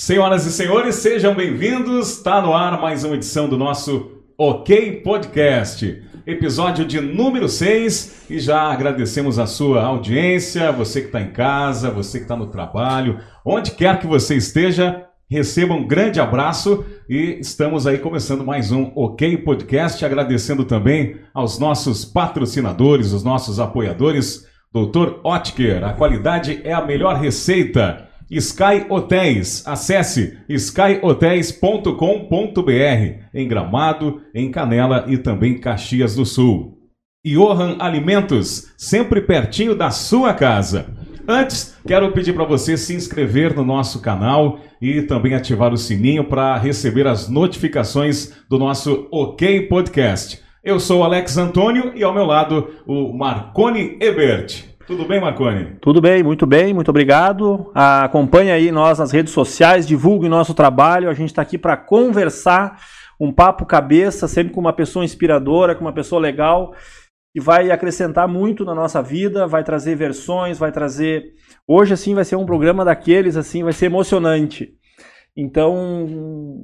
Senhoras e senhores, sejam bem-vindos. Está no ar mais uma edição do nosso OK Podcast, episódio de número 6. E já agradecemos a sua audiência, você que está em casa, você que está no trabalho, onde quer que você esteja, receba um grande abraço e estamos aí começando mais um OK Podcast, agradecendo também aos nossos patrocinadores, os nossos apoiadores. Doutor Otker, a qualidade é a melhor receita. Sky Hotéis, acesse skyhotéis.com.br em Gramado, em Canela e também Caxias do Sul. Johan Alimentos, sempre pertinho da sua casa. Antes, quero pedir para você se inscrever no nosso canal e também ativar o sininho para receber as notificações do nosso OK Podcast. Eu sou Alex Antônio e ao meu lado o Marconi Ebert. Tudo bem, Marconi? Tudo bem, muito bem, muito obrigado. Ah, acompanhe aí nós nas redes sociais, divulgue nosso trabalho. A gente está aqui para conversar, um papo cabeça, sempre com uma pessoa inspiradora, com uma pessoa legal, que vai acrescentar muito na nossa vida, vai trazer versões, vai trazer. Hoje, assim, vai ser um programa daqueles, assim, vai ser emocionante. Então,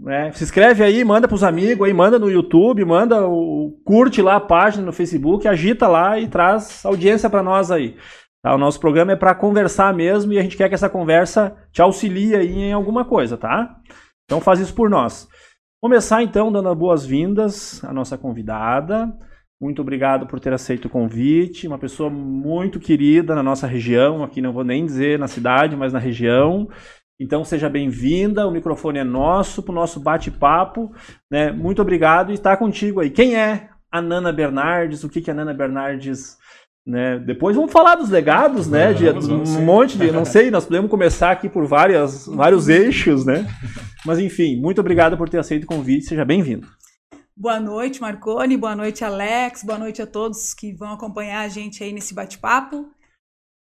né, se inscreve aí, manda para os amigos aí, manda no YouTube, manda o curte lá a página no Facebook, agita lá e traz audiência para nós aí. Tá? O nosso programa é para conversar mesmo e a gente quer que essa conversa te auxilie aí em alguma coisa, tá? Então faz isso por nós. Começar então dando boas-vindas à nossa convidada. Muito obrigado por ter aceito o convite. Uma pessoa muito querida na nossa região, aqui não vou nem dizer na cidade, mas na região. Então seja bem-vinda, o microfone é nosso para o nosso bate-papo. Né? Muito obrigado e está contigo aí. Quem é a Nana Bernardes? O que, que a Nana Bernardes. Né? Depois vamos falar dos legados, né? De, vamos, vamos, um monte de. Não sei, nós podemos começar aqui por várias, vários eixos, né? Mas enfim, muito obrigado por ter aceito o convite, seja bem-vindo. Boa noite, Marconi. Boa noite, Alex. Boa noite a todos que vão acompanhar a gente aí nesse bate-papo.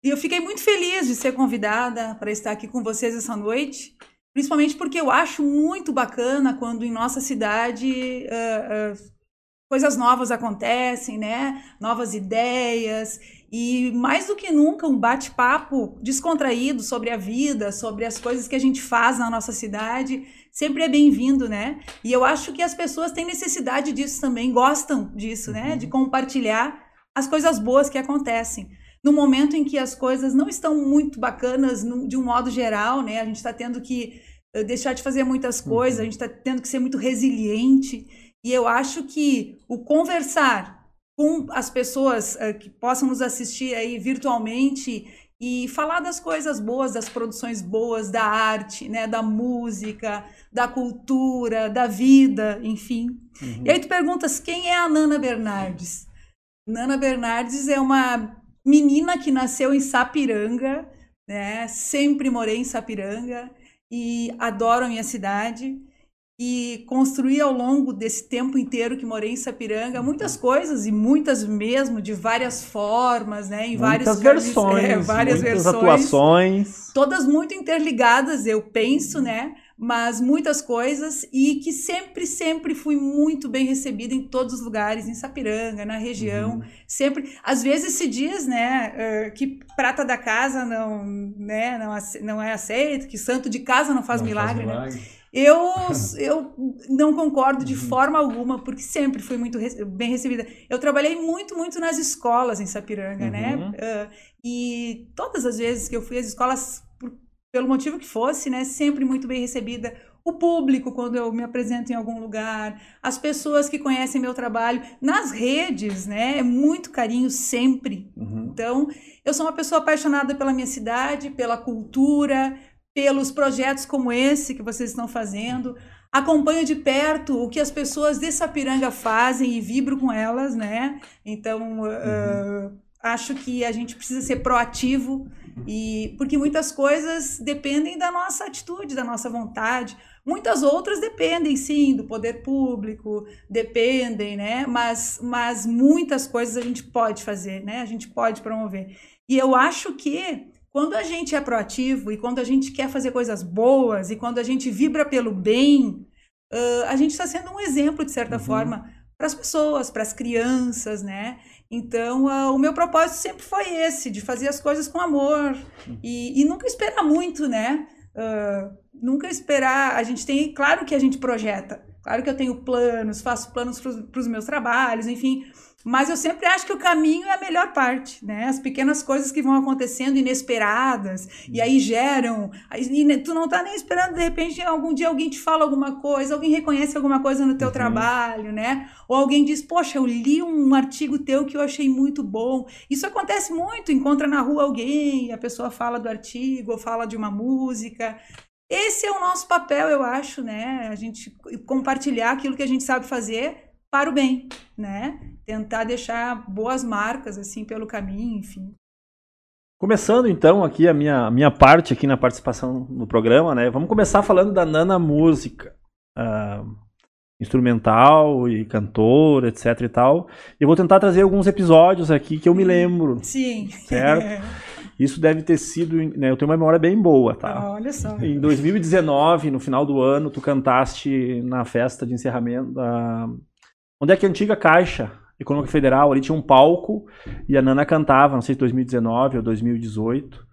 E eu fiquei muito feliz de ser convidada para estar aqui com vocês essa noite, principalmente porque eu acho muito bacana quando em nossa cidade uh, uh, coisas novas acontecem, né? Novas ideias e mais do que nunca um bate-papo descontraído sobre a vida, sobre as coisas que a gente faz na nossa cidade, sempre é bem-vindo, né? E eu acho que as pessoas têm necessidade disso também, gostam disso, né? De uhum. compartilhar as coisas boas que acontecem no momento em que as coisas não estão muito bacanas de um modo geral, né? A gente está tendo que eh, deixar de fazer muitas coisas, uhum. a gente está tendo que ser muito resiliente. E eu acho que o conversar com as pessoas uh, que possam nos assistir aí virtualmente e falar das coisas boas, das produções boas, da arte, né, da música, da cultura, da vida, enfim. Uhum. E aí tu perguntas quem é a Nana Bernardes? Nana Bernardes é uma menina que nasceu em Sapiranga, né? Sempre morei em Sapiranga e adoro a minha cidade. E construí ao longo desse tempo inteiro que morei em Sapiranga muitas coisas e muitas mesmo de várias formas, né? Em muitas vários versões, é, várias muitas versões, atuações, todas muito interligadas, eu penso, né? Mas muitas coisas e que sempre, sempre fui muito bem recebida em todos os lugares, em Sapiranga, na região, uhum. sempre. Às vezes se diz, né, que prata da casa não, né, não, não é aceito, que santo de casa não faz não milagre, faz milagre. né? Eu, eu não concordo de uhum. forma alguma, porque sempre fui muito bem recebida. Eu trabalhei muito, muito nas escolas em Sapiranga, né? uhum. né? Uh, e todas as vezes que eu fui às escolas pelo motivo que fosse, né, sempre muito bem recebida. O público, quando eu me apresento em algum lugar, as pessoas que conhecem meu trabalho, nas redes, né, é muito carinho sempre. Uhum. Então, eu sou uma pessoa apaixonada pela minha cidade, pela cultura, pelos projetos como esse que vocês estão fazendo. Acompanho de perto o que as pessoas de Sapiranga fazem e vibro com elas, né? Então, uhum. uh, acho que a gente precisa ser proativo e porque muitas coisas dependem da nossa atitude, da nossa vontade. Muitas outras dependem, sim, do poder público, dependem, né? Mas, mas muitas coisas a gente pode fazer, né? A gente pode promover. E eu acho que quando a gente é proativo e quando a gente quer fazer coisas boas e quando a gente vibra pelo bem, uh, a gente está sendo um exemplo, de certa uhum. forma, para as pessoas, para as crianças, né? Então, uh, o meu propósito sempre foi esse, de fazer as coisas com amor e, e nunca esperar muito, né? uh, nunca esperar. A gente tem, claro que a gente projeta, claro que eu tenho planos, faço planos para os meus trabalhos, enfim. Mas eu sempre acho que o caminho é a melhor parte, né? As pequenas coisas que vão acontecendo inesperadas e aí geram. E tu não tá nem esperando, de repente, algum dia alguém te fala alguma coisa, alguém reconhece alguma coisa no teu uhum. trabalho, né? Ou alguém diz, poxa, eu li um artigo teu que eu achei muito bom. Isso acontece muito, encontra na rua alguém, a pessoa fala do artigo, ou fala de uma música. Esse é o nosso papel, eu acho, né? A gente compartilhar aquilo que a gente sabe fazer para o bem, né? Tentar deixar boas marcas assim pelo caminho, enfim. Começando então aqui a minha, a minha parte aqui na participação no programa, né? Vamos começar falando da Nana Música. Uh, instrumental e cantora, etc e tal. Eu vou tentar trazer alguns episódios aqui que eu me lembro. Sim. Certo? Isso deve ter sido, né, eu tenho uma memória bem boa, tá? Olha só. Em 2019, no final do ano, tu cantaste na festa de encerramento da Onde é que a antiga Caixa Econômica Federal ali tinha um palco e a Nana cantava, não sei se 2019 ou 2018.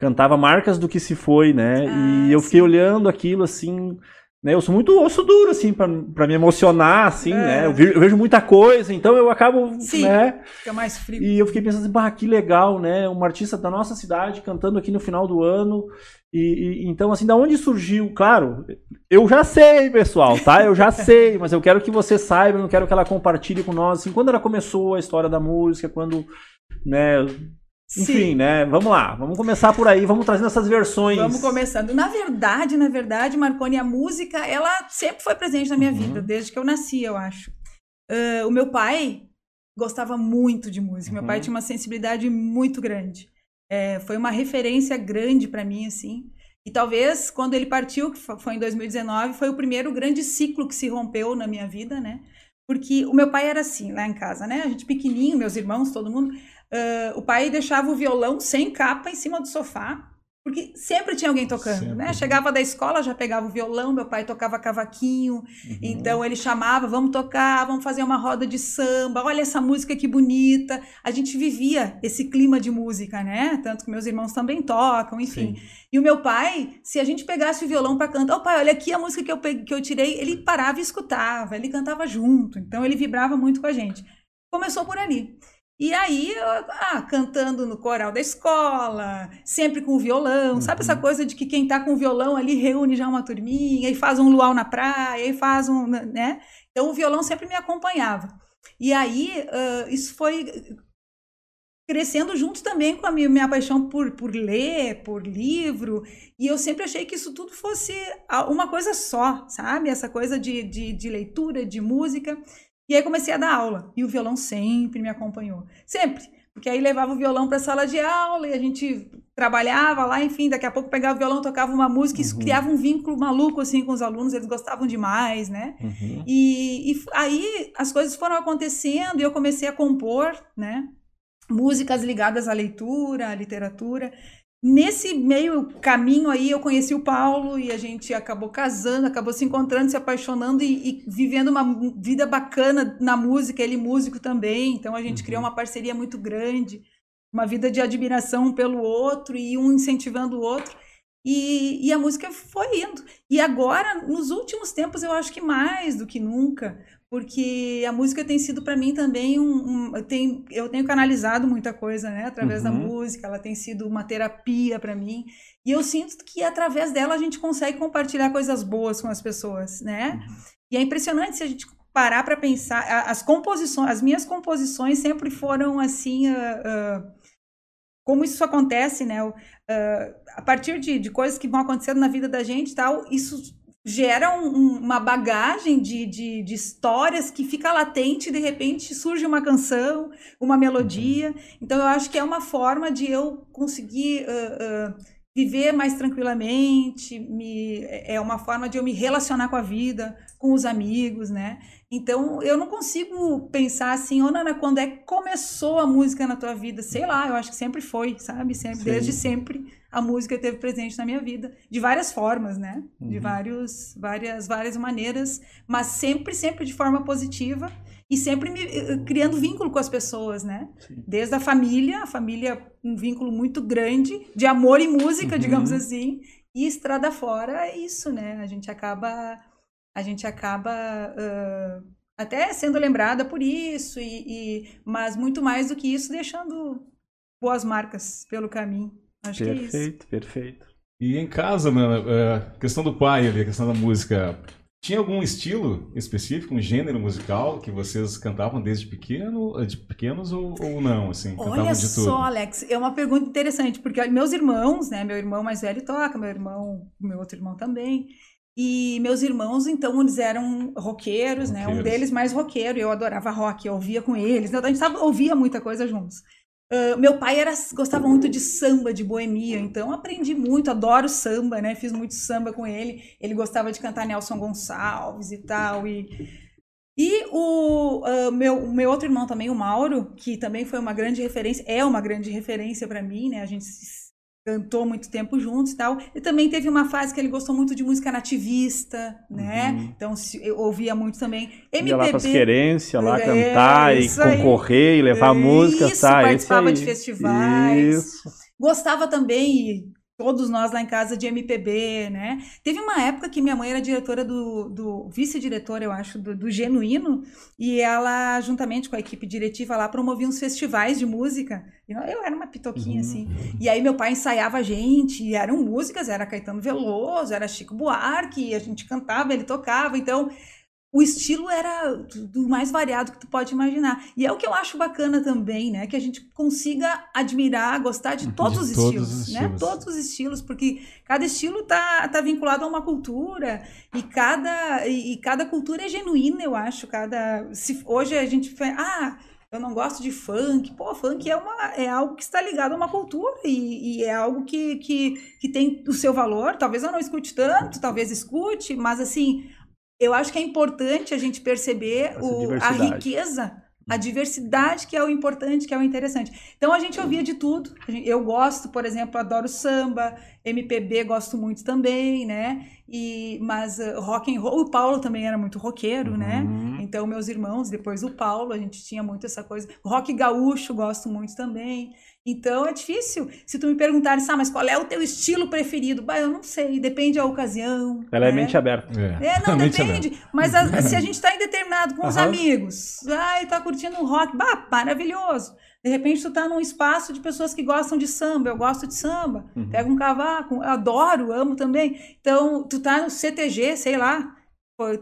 Cantava marcas do que se foi, né? Ah, e eu fiquei sim. olhando aquilo assim, né? Eu sou muito osso duro, assim, pra, pra me emocionar, assim, é. né? Eu vejo, eu vejo, muita coisa, então eu acabo, Sim, né? Fica mais frio. E eu fiquei pensando assim, bah, que legal, né? Uma artista da nossa cidade cantando aqui no final do ano. E, e, então, assim, da onde surgiu? Claro, eu já sei, pessoal, tá? Eu já sei, mas eu quero que você saiba, eu não quero que ela compartilhe com nós, assim, quando ela começou a história da música, quando, né, enfim, Sim. né? Vamos lá, vamos começar por aí, vamos trazendo essas versões. Vamos começando. Na verdade, na verdade, Marconi, a música, ela sempre foi presente na minha uhum. vida, desde que eu nasci, eu acho. Uh, o meu pai gostava muito de música. Uhum. Meu pai tinha uma sensibilidade muito grande. É, foi uma referência grande para mim, assim. E talvez quando ele partiu, que foi em 2019, foi o primeiro grande ciclo que se rompeu na minha vida, né? Porque o meu pai era assim, lá em casa, né? A gente pequenininho, meus irmãos, todo mundo. Uh, o pai deixava o violão sem capa em cima do sofá, porque sempre tinha alguém tocando, sempre. né? Chegava da escola, já pegava o violão, meu pai tocava cavaquinho, uhum. então ele chamava, vamos tocar, vamos fazer uma roda de samba, olha essa música que bonita. A gente vivia esse clima de música, né? Tanto que meus irmãos também tocam, enfim. Sim. E o meu pai, se a gente pegasse o violão para cantar, o oh, pai, olha aqui a música que eu, peguei, que eu tirei, ele parava e escutava, ele cantava junto, então ele vibrava muito com a gente. Começou por ali. E aí, ah, cantando no coral da escola, sempre com violão, uhum. sabe essa uhum. coisa de que quem tá com violão ali reúne já uma turminha e faz um luau na praia e faz um, né? Então o violão sempre me acompanhava. E aí, uh, isso foi crescendo junto também com a minha, minha paixão por, por ler, por livro, e eu sempre achei que isso tudo fosse uma coisa só, sabe? Essa coisa de, de, de leitura, de música. E aí comecei a dar aula. E o violão sempre me acompanhou. Sempre. Porque aí levava o violão para a sala de aula e a gente trabalhava lá, enfim, daqui a pouco pegava o violão, tocava uma música, isso uhum. criava um vínculo maluco assim com os alunos, eles gostavam demais, né? Uhum. E, e aí as coisas foram acontecendo e eu comecei a compor, né? Músicas ligadas à leitura, à literatura. Nesse meio caminho aí, eu conheci o Paulo e a gente acabou casando, acabou se encontrando, se apaixonando e, e vivendo uma vida bacana na música, ele músico também. Então a gente uhum. criou uma parceria muito grande, uma vida de admiração um pelo outro e um incentivando o outro. E, e, a música foi indo. E agora, nos últimos tempos, eu acho que mais do que nunca, porque a música tem sido para mim também um, um eu, tenho, eu tenho canalizado muita coisa né através uhum. da música ela tem sido uma terapia para mim e eu sinto que através dela a gente consegue compartilhar coisas boas com as pessoas né uhum. e é impressionante se a gente parar para pensar as composições as minhas composições sempre foram assim uh, uh, como isso acontece né uh, a partir de, de coisas que vão acontecendo na vida da gente tal isso gera um, uma bagagem de, de, de, histórias que fica latente e de repente surge uma canção, uma melodia. Uhum. Então eu acho que é uma forma de eu conseguir uh, uh, viver mais tranquilamente, me, é uma forma de eu me relacionar com a vida, com os amigos, né? Então eu não consigo pensar assim, ô oh, Nana, quando é que começou a música na tua vida? Sei lá, eu acho que sempre foi, sabe? Sempre, desde sempre a música esteve presente na minha vida de várias formas, né? Uhum. De vários, várias, várias maneiras, mas sempre, sempre de forma positiva e sempre me, eh, criando vínculo com as pessoas, né? Sim. Desde a família, a família um vínculo muito grande de amor e música, uhum. digamos assim, E estrada fora é isso, né? A gente acaba, a gente acaba uh, até sendo lembrada por isso, e, e, mas muito mais do que isso, deixando boas marcas pelo caminho. Acho perfeito, que é isso. Perfeito, perfeito. E em casa, mano, a questão do pai ali, a questão da música, tinha algum estilo específico, um gênero musical que vocês cantavam desde pequeno, de pequenos ou, ou não, assim? Olha só, Alex, é uma pergunta interessante, porque meus irmãos, né, meu irmão mais velho toca, meu irmão, meu outro irmão também, e meus irmãos, então, eles eram roqueiros, roqueiros. né, um deles mais roqueiro, eu adorava rock, eu ouvia com eles, então a gente tava, ouvia muita coisa juntos. Uh, meu pai era, gostava muito de samba, de boemia, então aprendi muito, adoro samba, né? Fiz muito samba com ele. Ele gostava de cantar Nelson Gonçalves e tal. E, e o uh, meu, meu outro irmão também, o Mauro, que também foi uma grande referência, é uma grande referência para mim, né? A gente cantou muito tempo juntos e tal. E também teve uma fase que ele gostou muito de música nativista, né? Uhum. Então eu ouvia muito também. MPB. Ia lá pras querências, lá é, cantar e concorrer e levar é, música, isso, tá? participava de festivais. Isso. Gostava também, todos nós lá em casa de MPB, né? Teve uma época que minha mãe era diretora do, do vice-diretora, eu acho, do, do, Genuíno, e ela, juntamente com a equipe diretiva lá, promovia uns festivais de música. Eu, eu era uma pitoquinha, uhum. assim. E aí meu pai ensaiava a gente, e eram músicas, era Caetano Veloso, era Chico Buarque, a gente cantava, ele tocava, então o estilo era do mais variado que tu pode imaginar. E é o que eu acho bacana também, né? Que a gente consiga admirar, gostar de todos, de os, todos estilos, os, estilos, né? Todos os estilos, porque cada estilo tá, tá vinculado a uma cultura e cada, e, e cada cultura é genuína, eu acho. Cada, se hoje a gente ah, eu não gosto de funk. Pô, funk é, uma, é algo que está ligado a uma cultura e, e, é algo que, que, que tem o seu valor. Talvez eu não escute tanto, talvez escute, mas assim, eu acho que é importante a gente perceber o, a riqueza, a diversidade que é o importante, que é o interessante. Então a gente ouvia de tudo. Eu gosto, por exemplo, adoro samba, MPB gosto muito também, né? E mas uh, rock and roll, o Paulo também era muito roqueiro, né? uhum. né? Então meus irmãos, depois o Paulo, a gente tinha muito essa coisa. Rock gaúcho gosto muito também. Então é difícil. Se tu me perguntares, ah, mas qual é o teu estilo preferido? Bah, eu não sei, depende da ocasião. Ela é né? é mente aberta. É, é não, depende. Mas a, se a gente está em determinado com os uhum. amigos, ai, tá curtindo um rock, bah, maravilhoso. De repente tu tá num espaço de pessoas que gostam de samba, eu gosto de samba. Uhum. Pega um cavaco, adoro, amo também. Então, tu tá no CTG, sei lá,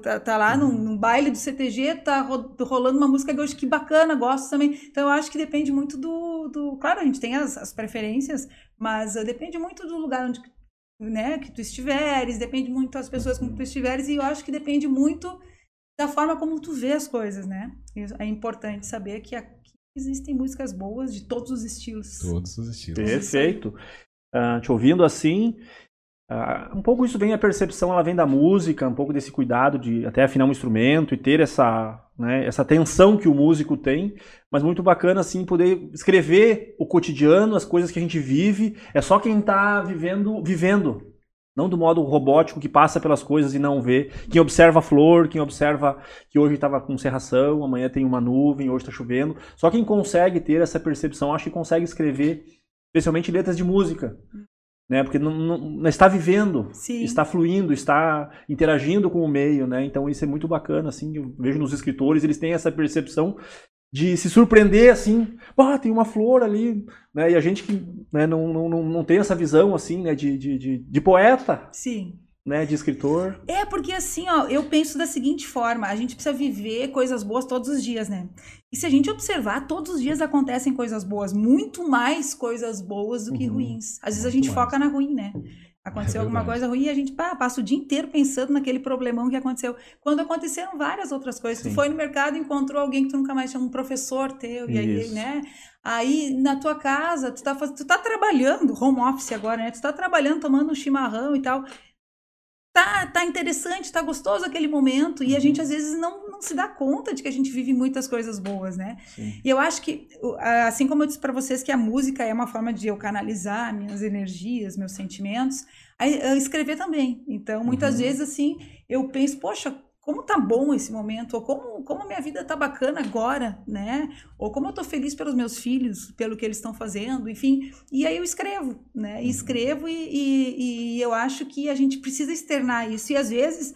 tá, tá lá num, num, baile do CTG, tá rolando uma música que eu acho que bacana, gosto também. Então eu acho que depende muito do. do claro, a gente tem as, as preferências, mas uh, depende muito do lugar onde né, que tu estiveres, depende muito das pessoas com que tu estiveres, e eu acho que depende muito da forma como tu vê as coisas, né? É importante saber que aqui existem músicas boas de todos os estilos. Todos os estilos. Perfeito. Uh, te ouvindo assim, Uh, um pouco isso vem a percepção, ela vem da música, um pouco desse cuidado de até afinar um instrumento e ter essa, né, essa tensão que o músico tem, mas muito bacana assim poder escrever o cotidiano, as coisas que a gente vive. É só quem está vivendo, vivendo, não do modo robótico que passa pelas coisas e não vê. Quem observa a flor, quem observa que hoje estava com cerração, amanhã tem uma nuvem, hoje está chovendo. Só quem consegue ter essa percepção, acho que consegue escrever, especialmente letras de música né? Porque não, não, não está vivendo, Sim. está fluindo, está interagindo com o meio, né? Então isso é muito bacana, assim. Eu vejo nos escritores eles têm essa percepção de se surpreender assim, ah, tem uma flor ali, né? E a gente que né, não, não, não tem essa visão assim, né? De, de, de, de poeta. Sim né, de escritor. É, porque assim, ó, eu penso da seguinte forma, a gente precisa viver coisas boas todos os dias, né? E se a gente observar, todos os dias acontecem coisas boas, muito mais coisas boas do que uhum. ruins. Às vezes muito a gente mais. foca na ruim, né? Aconteceu é alguma coisa ruim e a gente pá, passa o dia inteiro pensando naquele problemão que aconteceu. Quando aconteceram várias outras coisas. Sim. Tu foi no mercado e encontrou alguém que tu nunca mais tinha, um professor teu, e aí, né? Aí na tua casa, tu tá, tu tá trabalhando, home office agora, né? Tu tá trabalhando, tomando um chimarrão e tal tá, tá interessante, tá gostoso aquele momento, e a gente às vezes não, não se dá conta de que a gente vive muitas coisas boas, né? Sim. E eu acho que, assim como eu disse para vocês que a música é uma forma de eu canalizar minhas energias, meus sentimentos, a, escrever também. Então, muitas uhum. vezes, assim, eu penso, poxa, como tá bom esse momento, ou como, como a minha vida tá bacana agora, né? Ou como eu tô feliz pelos meus filhos, pelo que eles estão fazendo, enfim. E aí eu escrevo, né? E escrevo e, e, e eu acho que a gente precisa externar isso. E às vezes,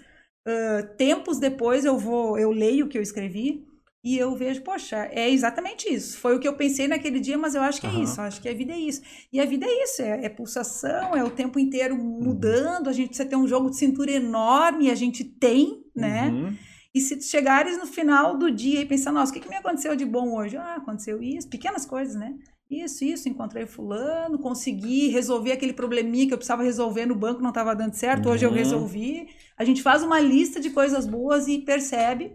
uh, tempos depois, eu vou, eu leio o que eu escrevi e eu vejo, poxa, é exatamente isso. Foi o que eu pensei naquele dia, mas eu acho que é isso. Acho que a vida é isso. E a vida é isso, é, é pulsação, é o tempo inteiro uhum. mudando. A gente precisa ter um jogo de cintura enorme, a gente tem, né? Uhum. E se chegares no final do dia e pensar, nossa, o que, que me aconteceu de bom hoje? Ah, aconteceu isso, pequenas coisas, né? Isso, isso, encontrei fulano, consegui resolver aquele probleminha que eu precisava resolver no banco, não estava dando certo, hoje eu uhum. resolvi. A gente faz uma lista de coisas boas e percebe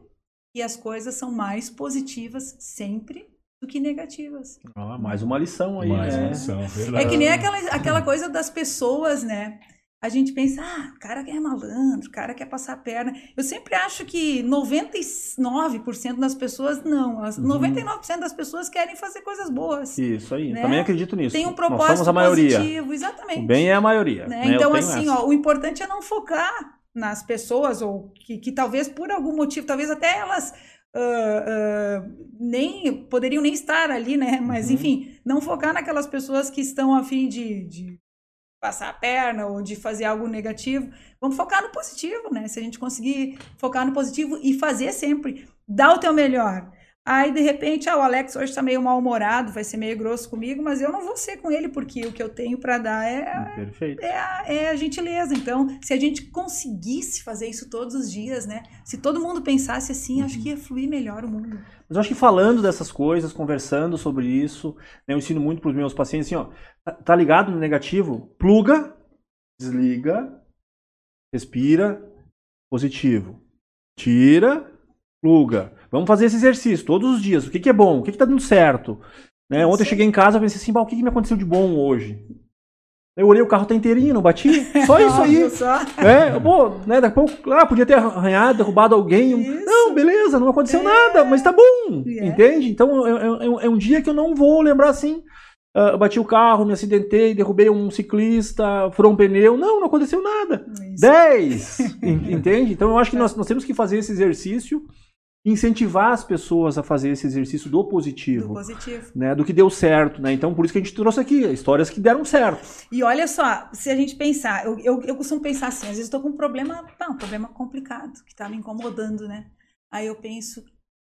e as coisas são mais positivas sempre do que negativas. Ah, mais uma lição aí, mais né? Uma lição, verdade. É que nem aquela, aquela coisa das pessoas, né? A gente pensa, ah, o cara quer malandro, o cara quer passar a perna. Eu sempre acho que 99% das pessoas não. As uhum. 99% das pessoas querem fazer coisas boas. Isso aí, né? também acredito nisso. Tem um propósito Nós somos a maioria. positivo, exatamente. O bem é a maioria. Né? Né? Então, assim, ó, o importante é não focar nas pessoas, ou que, que talvez por algum motivo, talvez até elas uh, uh, nem poderiam nem estar ali, né? Mas, uhum. enfim, não focar naquelas pessoas que estão a fim de, de passar a perna ou de fazer algo negativo. Vamos focar no positivo, né? Se a gente conseguir focar no positivo e fazer sempre, dar o teu melhor. Aí, de repente, ah, o Alex hoje está meio mal-humorado, vai ser meio grosso comigo, mas eu não vou ser com ele, porque o que eu tenho para dar é, é a, é, a, gentileza. Então, se a gente conseguisse fazer isso todos os dias, né? Se todo mundo pensasse assim, uhum. acho que ia fluir melhor o mundo. Mas eu acho que falando dessas coisas, conversando sobre isso, né, eu ensino muito para os meus pacientes assim, ó, tá, tá ligado no negativo? Pluga, desliga, respira, positivo. Tira, pluga. Vamos fazer esse exercício todos os dias. O que, que é bom? O que, está dando certo? Né? Ontem eu cheguei em casa e pensei assim, o que, que me aconteceu de bom hoje? Eu olhei, o carro tá inteirinho, não bati. Só isso aí. Só. É, pô, né, daqui a pouco, ah, podia ter arranhado, derrubado alguém. Isso. Não, beleza, não aconteceu é. nada, mas tá bom. É. Entende? Então é, é, é, um dia que eu não vou lembrar assim. Uh, eu bati o carro, me acidentei, derrubei um ciclista, furou um pneu. Não, não aconteceu nada. Isso. 10! Entende? Então eu acho que nós, nós temos que fazer esse exercício incentivar as pessoas a fazer esse exercício do positivo. Do positivo. Né, do que deu certo. Né? Então, por isso que a gente trouxe aqui histórias que deram certo. E olha só, se a gente pensar, eu, eu, eu costumo pensar assim, às vezes estou com um problema, não, um problema complicado, que está me incomodando, né? Aí eu penso,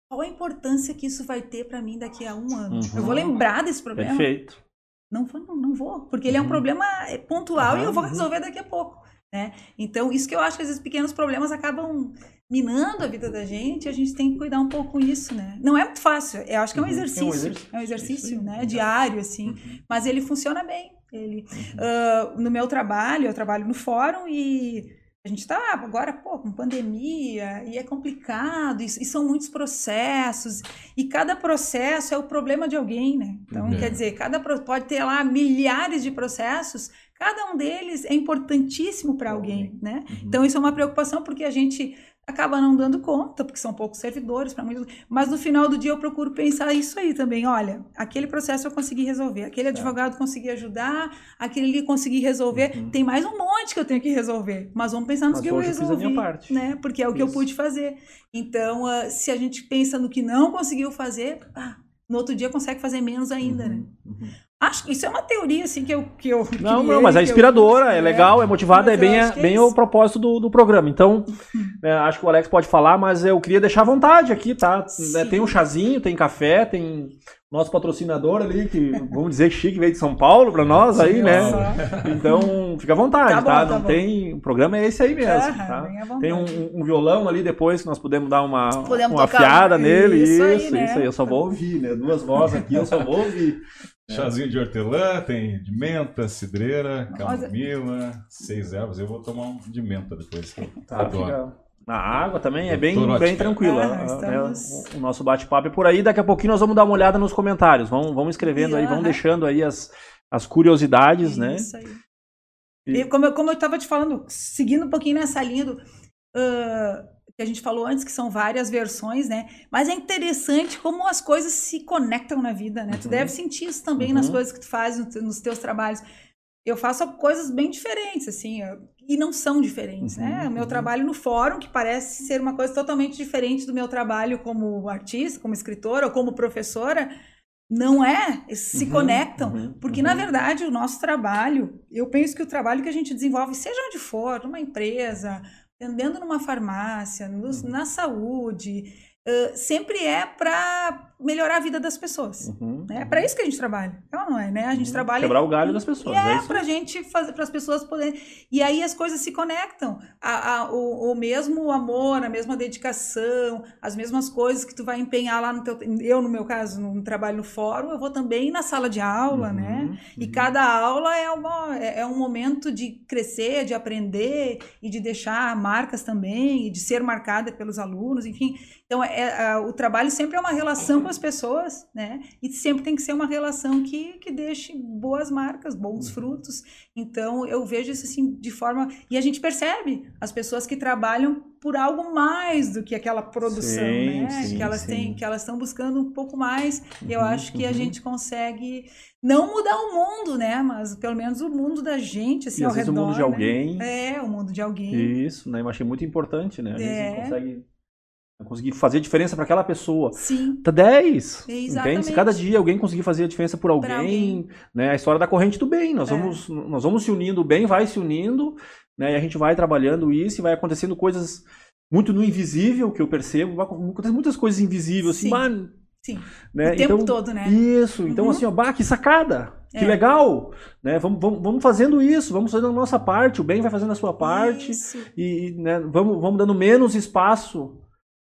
qual a importância que isso vai ter para mim daqui a um ano? Uhum. Eu vou lembrar desse problema? Perfeito. Não, não, não vou, porque ele é um uhum. problema é, pontual uhum. e eu vou resolver daqui a pouco. Né? Então, isso que eu acho que vezes pequenos problemas acabam minando a vida da gente, a gente tem que cuidar um pouco com isso, né? Não é muito fácil, eu acho que é um exercício, uhum. é um exercício, é um exercício né? Diário, assim, uhum. mas ele funciona bem. Ele, uh, no meu trabalho, eu trabalho no fórum e a gente está agora, pô, com pandemia, e é complicado, e, e, são muitos processos, e cada processo é o problema de alguém, né? Então, uhum. quer dizer, cada pode ter lá milhares de processos, cada um deles é importantíssimo para alguém, né? Uhum. Então, isso é uma preocupação, porque a gente acaba não dando conta, porque são poucos servidores para muitos. Mas no final do dia eu procuro pensar isso aí também. Olha, aquele processo eu consegui resolver, aquele advogado consegui ajudar, aquele ali consegui resolver. Uhum. Tem mais um monte que eu tenho que resolver. Mas vamos pensar nos mas que eu resolvi, eu parte. né? Porque é o isso. que eu pude fazer. Então, uh, se a gente pensa no que não conseguiu fazer, ah, no outro dia consegue fazer menos ainda, uhum. né? Uhum. Acho que isso é uma teoria, assim, que eu. Que eu não, não, mas é inspiradora, é legal, é motivada, é bem, é bem é o propósito do, do programa. Então, é, acho que o Alex pode falar, mas eu queria deixar à vontade aqui, tá? É, tem um chazinho, tem café, tem nosso patrocinador ali, que vamos dizer chique, veio de São Paulo para nós aí, né? Então, fica à vontade, tá? Bom, tá? Não tá tem. O programa é esse aí mesmo. tá? Tem um, um, violão ali depois que nós podemos dar uma, podemos uma afiada nele. Isso, isso, aí, né? isso aí. Eu só vou ouvir, né? Duas vozes aqui, eu só vou ouvir. É. Chazinho de hortelã, tem de menta, cidreira, camomila, seis ervas. Eu vou tomar um de menta depois. Tá, fica... Na água também é bem, bem tranquilo. Ah, estamos... é, o nosso bate-papo é por aí. Daqui a pouquinho nós vamos dar uma olhada nos comentários. Vamos, vamos escrevendo e, aí, vamos deixando aí as, as curiosidades, né? Isso aí. E... como, eu, como eu estava te falando, seguindo um pouquinho nessa linha do. Uh que a gente falou antes, que são várias versões, né? Mas é interessante como as coisas se conectam na vida, né? Uhum. Tu deve sentir isso também uhum. nas coisas que tu faz nos teus trabalhos. eu faço coisas bem diferentes, assim, e não são diferentes, né? uhum, né? O meu uhum. trabalho no fórum, que parece ser uma coisa totalmente diferente do meu trabalho como artista, como escritora ou como professora, não é, se uhum, conectam, uhum, porque na uhum. verdade o nosso trabalho, eu penso que o trabalho que a gente desenvolve, seja onde for, numa empresa, atendendo numa farmácia, no, uhum. na saúde, uh, sempre é para melhorar a vida das pessoas. Uhum. Né? É para isso que a gente trabalha. Então, não é, né? A gente uhum. trabalha. Quebrar o galho das pessoas. É, é para gente fazer, para as pessoas poderem. E aí as coisas se conectam. A, a, o, o mesmo amor, a mesma dedicação, as mesmas coisas que tu vai empenhar lá no teu. Eu, no meu caso, no trabalho no fórum, eu vou também na sala de aula, uhum. né? E uhum. cada aula é, uma, é, é um momento de crescer, de aprender e de deixar marcas também, e de ser marcada pelos alunos, enfim. Então, é, é, o trabalho sempre é uma relação com as pessoas, né? E sempre tem que ser uma relação que, que deixe boas marcas, bons uhum. frutos. Então, eu vejo isso assim de forma. E a gente percebe as pessoas que trabalham por algo mais do que aquela produção, sim, né? Sim, que elas sim. têm, que elas estão buscando um pouco mais. Uhum, eu acho que uhum. a gente consegue não mudar o mundo, né? Mas pelo menos o mundo da gente, assim, e ao redor. o mundo de né? alguém. É, o mundo de alguém. Isso, né? Eu achei muito importante, né? A gente é. Conseguir fazer diferença para aquela pessoa. Sim. Tá 10. Entende? Se cada dia alguém conseguir fazer a diferença por alguém, alguém, né? A história da corrente do bem. Nós é. vamos nós vamos se unindo, o bem vai se unindo, né? E a gente vai trabalhando isso e vai acontecendo coisas muito no invisível que eu percebo, acontecem muitas coisas invisíveis assim, mano. Sim. Né? O tempo então, todo, né? Isso. Então uhum. assim, ó, bah, que sacada. Que é. legal, né? Vamos, vamos, vamos fazendo isso, vamos fazendo a nossa parte, o bem vai fazendo a sua parte isso. e né, vamos, vamos dando menos espaço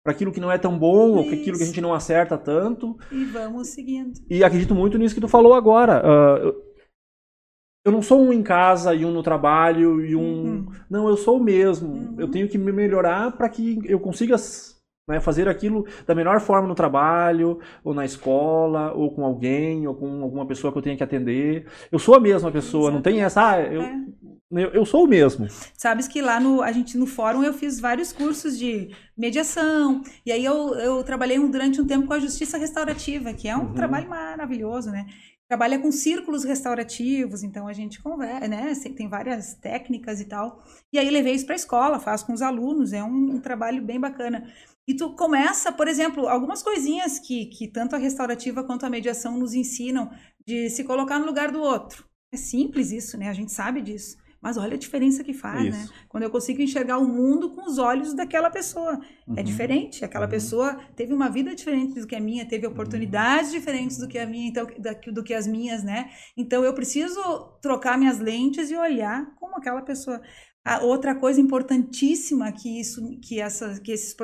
para aquilo que não é tão bom, ou aquilo que a gente não acerta tanto. E vamos seguindo. E acredito muito nisso que tu falou agora. Uh, eu não sou um em casa e um no trabalho e um. Uhum. Não, eu sou o mesmo. Uhum. Eu tenho que me melhorar para que eu consiga né, fazer aquilo da melhor forma no trabalho, ou na escola, ou com alguém, ou com alguma pessoa que eu tenha que atender. Eu sou a mesma pessoa, Exato. não tem essa. Ah, eu, é. Eu, eu, sou o mesmo. Sabes que lá no, a gente, no fórum eu fiz vários cursos de mediação. E aí eu, eu trabalhei durante um tempo com a justiça restaurativa, que é um uhum. trabalho maravilhoso, né? Trabalha com círculos restaurativos, então a gente conversa, né? Tem várias técnicas e tal. E aí levei isso para a escola, faço com os alunos, é um, um, trabalho bem bacana. E tu começa, por exemplo, algumas coisinhas que, que tanto a restaurativa quanto a mediação nos ensinam de se colocar no lugar do outro. É simples isso, né? A gente sabe disso. Mas olha a diferença que faz, né? Isso. né? Quando eu consigo enxergar o mundo com os olhos daquela pessoa. É uhum. É diferente. Aquela uhum. pessoa teve uma vida diferente do que a minha, teve oportunidades uhum. diferentes do que a minha, então, do que as minhas, né? Então eu preciso trocar minhas lentes e olhar como aquela pessoa. A outra coisa importantíssima que isso, que, essa, que, esses,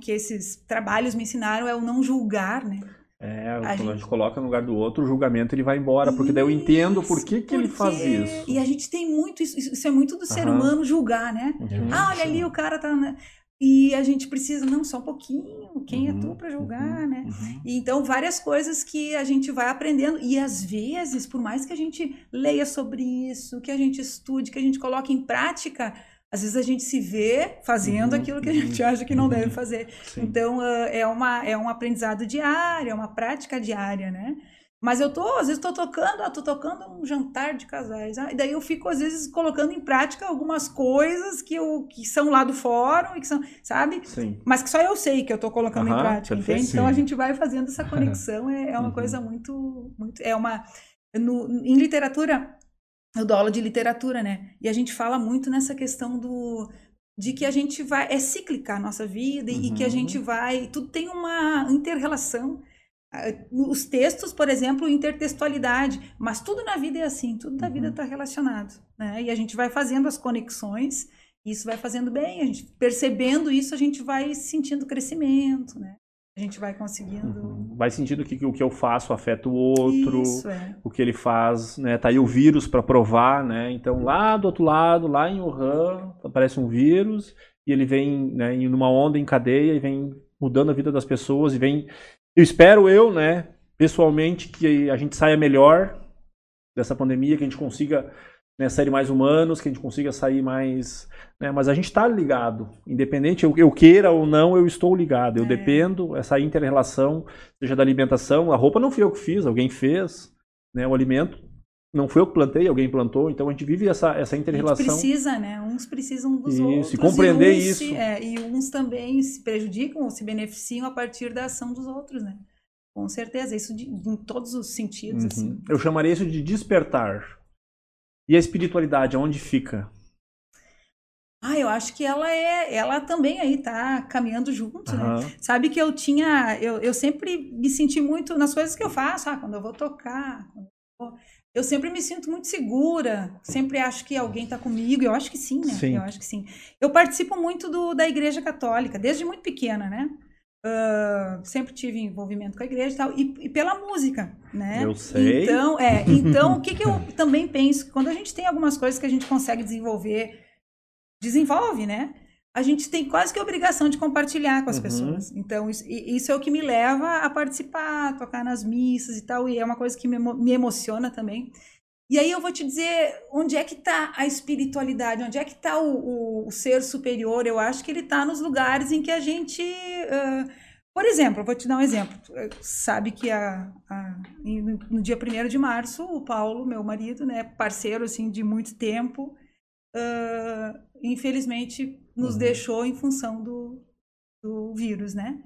que esses trabalhos me ensinaram é o não julgar, né? É, a quando gente... a gente coloca no lugar do outro, o julgamento ele vai embora, porque daí eu entendo por que, que ele faz isso. E a gente tem muito, isso, isso é muito do ser humano julgar, né? Uhum. Ah, olha ali, o cara tá. Né? E a gente precisa, não, só um pouquinho, quem uhum, é tu uhum, para julgar, uhum, né? Uhum. Então, várias coisas que a gente vai aprendendo. E às vezes, por mais que a gente leia sobre isso, que a gente estude, que a gente coloque em prática, às vezes a gente se vê fazendo uhum, aquilo que a gente uhum, acha que não deve uhum. fazer. Sim. Então, uh, é, uma, é um aprendizado diário, é uma prática diária, né? Mas eu tô, às vezes, tô tocando, ah, tô tocando um jantar de casais. Ah, e daí eu fico, às vezes, colocando em prática algumas coisas que, eu, que são lá do fórum e que são, sabe? Sim. Mas que só eu sei que eu tô colocando em prática, entende? Então a gente vai fazendo essa conexão, é, é uma uhum. coisa muito, muito. É uma. No, em literatura, eu dou aula de literatura, né? E a gente fala muito nessa questão do de que a gente vai é cíclica a nossa vida uhum. e que a gente uhum. vai tudo tem uma interrelação os textos, por exemplo, intertextualidade, mas tudo na vida é assim, tudo na uhum. vida está relacionado, né? E a gente vai fazendo as conexões, isso vai fazendo bem, a gente percebendo isso, a gente vai sentindo crescimento, né? A gente vai conseguindo. Uhum. Vai sentindo que o que eu faço afeta o outro, Isso, é. o que ele faz, né? Tá aí o vírus para provar, né? Então lá do outro lado, lá em Wuhan, aparece um vírus e ele vem, né, em uma onda em cadeia e vem mudando a vida das pessoas e vem. Eu espero eu, né, pessoalmente, que a gente saia melhor dessa pandemia, que a gente consiga né, sair mais humanos, que a gente consiga sair mais. Né, mas a gente está ligado, independente eu, eu, queira ou não, eu estou ligado. Eu é. dependo, essa inter-relação, seja da alimentação. A roupa não fui eu que fiz, alguém fez. Né, o alimento não foi eu que plantei, alguém plantou, então a gente vive essa, essa inter-relação. precisa, né? Uns precisam dos Isso, outros. e compreender uns isso. é, e uns também se prejudicam ou se beneficiam a partir da ação dos outros, né? Com certeza, isso de- em todos os sentidos, assim. Uhum. Eu chamaria isso de despertar. E a espiritualidade, aonde fica? Ah, eu acho que ela é, ela também aí tá caminhando junto, né? Aham. Sabe que eu tinha, eu, eu sempre me senti muito nas coisas que eu faço, ah, quando eu vou tocar, eu, vou- eu sempre me sinto muito segura, sempre acho que alguém está comigo, eu acho que sim, né? Sim. Eu acho que sim. Eu participo muito do, da Igreja Católica, desde muito pequena, né? Ah, sempre tive envolvimento com a igreja e tal, e, e pela música, né? Eu sei. Então, é, então o que, que eu também penso? Quando a gente tem algumas coisas que a gente consegue desenvolver, desenvolve, né? A gente tem quase que a obrigação de compartilhar com as Uhum. pessoas. Então, isso, isso é o que me leva a participar, a tocar nas missas e tal, e é uma coisa que me, me emociona também. E aí eu vou te dizer onde é que está a espiritualidade, onde é que está o, o- o ser superior. Eu acho que ele está nos lugares em que a gente. ah, por exemplo, vou te dar um exemplo. Sabe que a, a- no, dia 1 de março, o Paulo, meu marido, né, parceiro assim, de muito tempo, ah, infelizmente nos Uhum. deixou em função do, do vírus, né?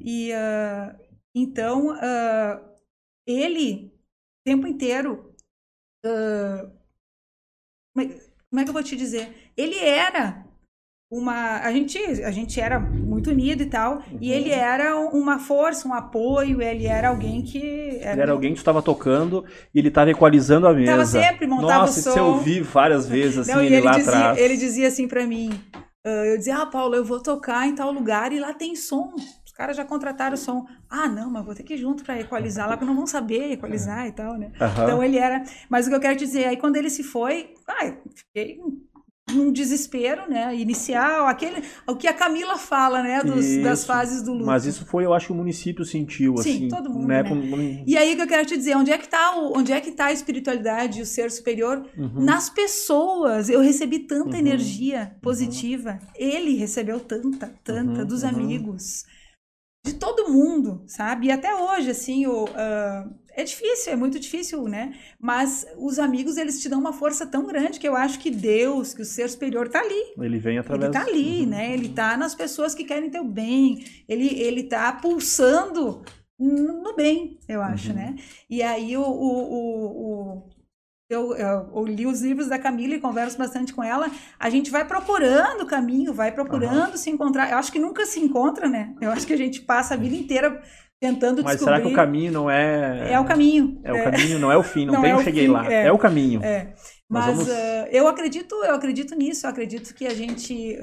E ah, então ele o tempo inteiro ah, como é- como é que eu vou te dizer? Ele era uma. A gente, a gente era muito unido e tal, e Uhum. ele era uma força, um apoio, ele era alguém que. Ele era alguém que estava tocando e ele estava equalizando a mesa. Tava sempre, montava Nossa, o isso som. eu vi várias vezes, assim, Não, e ele, ele lá dizia, atrás. ele dizia assim pra mim, ah, eu dizia, ah, Paulo, eu vou tocar em tal lugar e lá tem som. Os caras já contrataram o som. Ah, não, mas vou ter que ir junto pra equalizar lá, porque não vão saber equalizar e tal, né? Aham. Então ele era. Mas o que eu quero te dizer, aí quando ele se foi, ai, fiquei num desespero, né? Inicial, aquele. O que a Camila fala, né? dos- das Isso. fases do luto. Mas isso foi, eu acho que o município sentiu, Sim, assim. todo mundo, né? né? com- E aí que eu quero te dizer, onde é que tá, o, onde é que tá a espiritualidade e o ser superior? Uhum. Nas pessoas. Eu recebi tanta Uhum. energia positiva. Ele recebeu tanta, tanta, Uhum, dos uhum. amigos. De todo mundo, sabe? E até hoje, assim, o, ah, é difícil, é muito difícil, né? Mas os amigos, eles te dão uma força tão grande que eu acho que Deus, que o ser superior tá ali. Ele vem através... Ele tá ali, Uhum. né? Ele tá nas pessoas que querem teu bem. Ele, ele tá pulsando no no bem, eu acho, Uhum. né? E aí o, o, o, o- eu, eu, eu li os livros da Camila e converso bastante com ela. A gente vai procurando o caminho, vai procurando se encontrar. Eu acho que nunca se encontra, né? Eu acho que a gente passa a vida inteira tentando Mas descobrir. será que o caminho não é... É o caminho. É o caminho, não é o fim. Não, Não tem é o cheguei fim, lá. é. É, o caminho. É, Nós mas vamos- eh, eu acredito, eu acredito nisso, eu acredito que a gente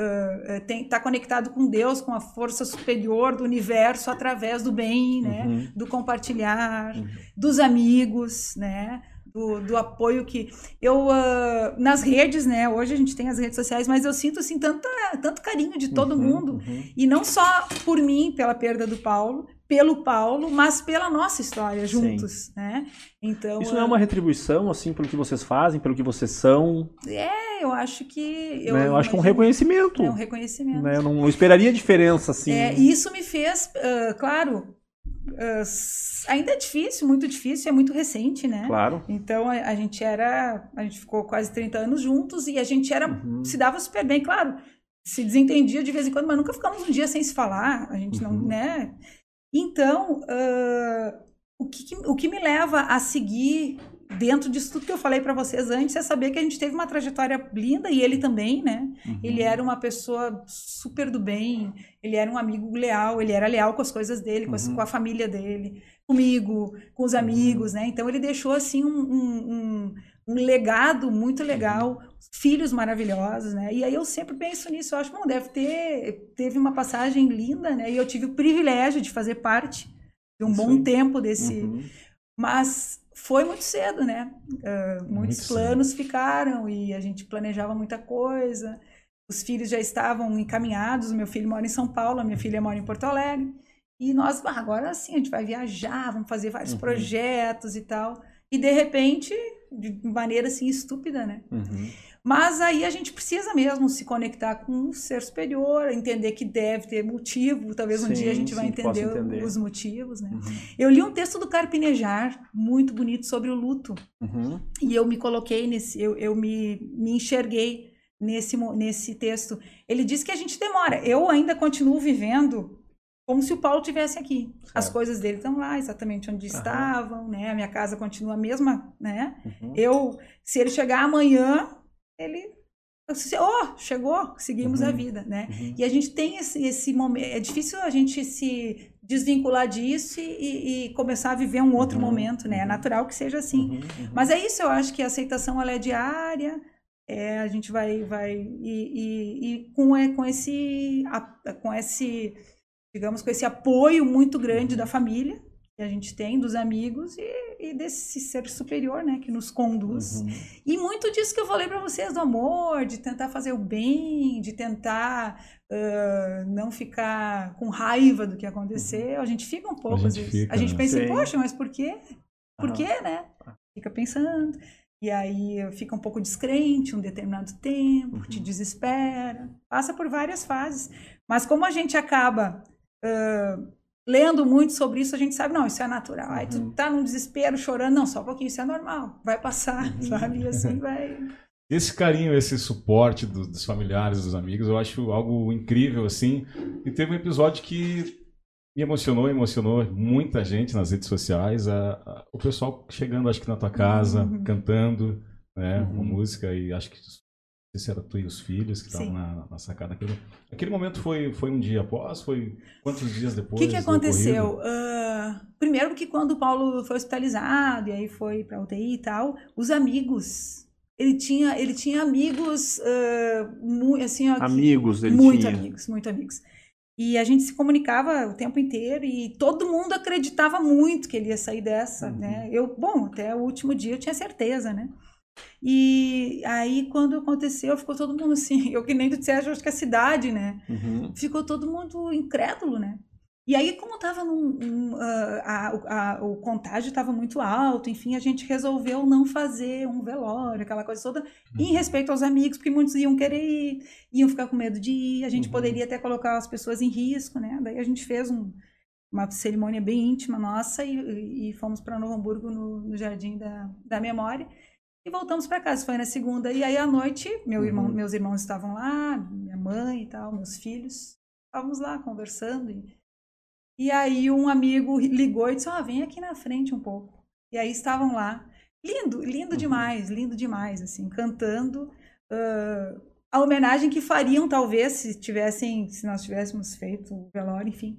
está conectado com Deus, com a força superior do universo através do bem, né? Uhum. Do compartilhar, Uhum. dos amigos, né? Do, do apoio que eu ah, nas redes, né? Hoje a gente tem as redes sociais, mas eu sinto assim tanta, tanto carinho de todo Uhum, mundo uhum. e não só por mim, pela perda do Paulo, pelo Paulo, mas pela nossa história juntos, né? Então Isso não é ah, uma retribuição, assim, pelo que vocês fazem, pelo que vocês são? É, eu acho que. Eu, né? eu acho que é um reconhecimento. É um reconhecimento. né? Eu não, não esperaria diferença, assim. É, isso me fez, ah, claro, s- ainda é difícil, muito difícil, é muito recente, né? Claro. Então a, a gente era, a gente ficou quase 30 anos juntos e a gente era, Uhum. se dava super bem, claro, se desentendia de vez em quando, mas nunca ficamos um dia sem se falar, a gente não, Uhum. né? Então, ah, o, que- o que me leva a seguir dentro disso tudo que eu falei para vocês antes é saber que a gente teve uma trajetória linda e ele também, né? Uhum. Ele era uma pessoa super do bem, ele era um amigo leal, ele era leal com as coisas dele, com, Uhum. com a família dele, comigo, com os amigos, né? Então ele deixou assim um, um, um- legado muito legal, filhos maravilhosos, né? E aí eu sempre penso nisso, eu acho, bom, deve ter, teve uma passagem linda, né? E eu tive o privilégio de fazer parte de um bom Sim. tempo desse, Uhum. mas foi muito cedo, né? Muitos Muito cedo. planos ficaram e a gente planejava muita coisa. Os filhos já estavam encaminhados. O meu filho mora em São Paulo, a minha filha mora em Porto Alegre. E nós, "Ah, agora sim, a gente vai viajar, vamos fazer vários Uhum. projetos e tal. E de repente, de maneira assim estúpida, né? Uhum. Mas aí a gente precisa mesmo se conectar com o ser superior, entender que deve ter motivo. Talvez um Sim, dia a gente vai sim, posso entender, entender. os motivos, né? Uhum. Eu li um texto do Carpinejar, muito bonito, sobre o luto. Uhum. E eu me coloquei nesse, eu, eu me, me enxerguei nesse, nesse texto. Ele diz que a gente demora. Eu ainda continuo vivendo como se o Paulo tivesse aqui. As Certo. coisas dele estão lá, exatamente onde Aham. estavam, né? A minha casa continua a mesma, né? Uhum. Eu, se ele chegar amanhã, ele, oh, chegou, seguimos Uhum. a vida, né? Uhum. E a gente tem esse, esse momento. É difícil a gente se desvincular disso e, e- e começar a viver um outro Uhum, momento, né? É uhum. natural que seja assim. Uhum. Uhum. Mas é isso, eu acho que a aceitação ela é diária. é, a gente vai, vai e, e- e com, é, com esse, a- com esse, digamos, com esse apoio muito grande da família que a gente tem, dos amigos e, e desse ser superior, né, que nos conduz. Uhum. E muito disso que eu falei para vocês, do amor, de tentar fazer o bem, de tentar ah, não ficar com raiva do que aconteceu. A gente fica um pouco, gente às vezes. fica, a gente né? pensa, Sim. poxa, mas por quê? Por Aham. quê, né? Fica pensando. E aí fica um pouco descrente um determinado tempo, Uhum. te desespera. Passa por várias fases. Mas como a gente acaba ah, lendo muito sobre isso, a gente sabe, não, isso é natural. Aí tu Uhum. tá num desespero, chorando, não, só um pouquinho, isso é normal. Vai passar, Uhum. sabe? E assim vai. Esse carinho, esse suporte do- dos familiares, dos amigos, eu acho algo incrível, assim. E teve um episódio que me emocionou, emocionou muita gente nas redes sociais. a- a- o pessoal chegando, acho que na tua casa, Uhum. cantando né, uma Uhum. música. E acho que sei se era tu e os filhos que estavam na, na sacada. Aquele, aquele momento foi, foi um dia após? Foi quantos dias O depois? que, que do aconteceu? Ah, primeiro que quando o Paulo foi hospitalizado e aí foi para UTI e tal, os amigos. Ele tinha, ele tinha amigos, ah, mu- assim, ó, que- Amigos ele muito tinha. amigos, muito amigos. E a gente se comunicava o tempo inteiro e todo mundo acreditava muito que ele ia sair dessa, Uhum. né? Eu, bom, até o último dia eu tinha certeza, né? E aí quando aconteceu, ficou todo mundo assim, eu que nem tu disseste, eu acho que a cidade, né? Uhum. ficou todo mundo incrédulo, né? E aí, como tava num, um, ah, a- a- o contágio estava muito alto, enfim, a gente resolveu não fazer um velório, aquela coisa toda, em respeito aos amigos, porque muitos iam querer ir, iam ficar com medo de ir, a gente Uhum. poderia até colocar as pessoas em risco, né? Daí a gente fez um- uma cerimônia bem íntima nossa e, e fomos para Novo Hamburgo no, no Jardim da, da Memória. E voltamos para casa, foi na segunda. E aí à noite, meu irmão, Uhum. meus irmãos estavam lá, minha mãe e tal, meus filhos. Estávamos lá conversando. E, e aí um amigo ligou e disse: Ah, vem aqui na frente um pouco. E aí estavam lá. Lindo, lindo Uhum. demais, lindo demais, assim, cantando ah, a homenagem que fariam, talvez, se tivessem, se nós tivéssemos feito o velório, enfim.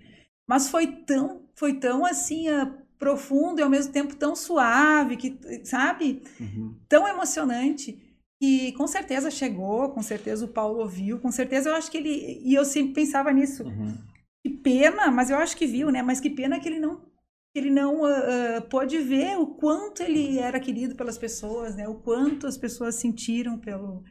Mas foi tão, foi tão assim, ah, profundo e ao mesmo tempo tão suave, que, sabe? Uhum. tão emocionante que com certeza chegou, com certeza o Paulo ouviu, com certeza eu acho que ele e eu sempre pensava nisso. Uhum. Que pena, mas eu acho que viu, né? Mas que pena que ele não ele não ah, pôde ver o quanto ele era querido pelas pessoas, né? O quanto as pessoas sentiram pelo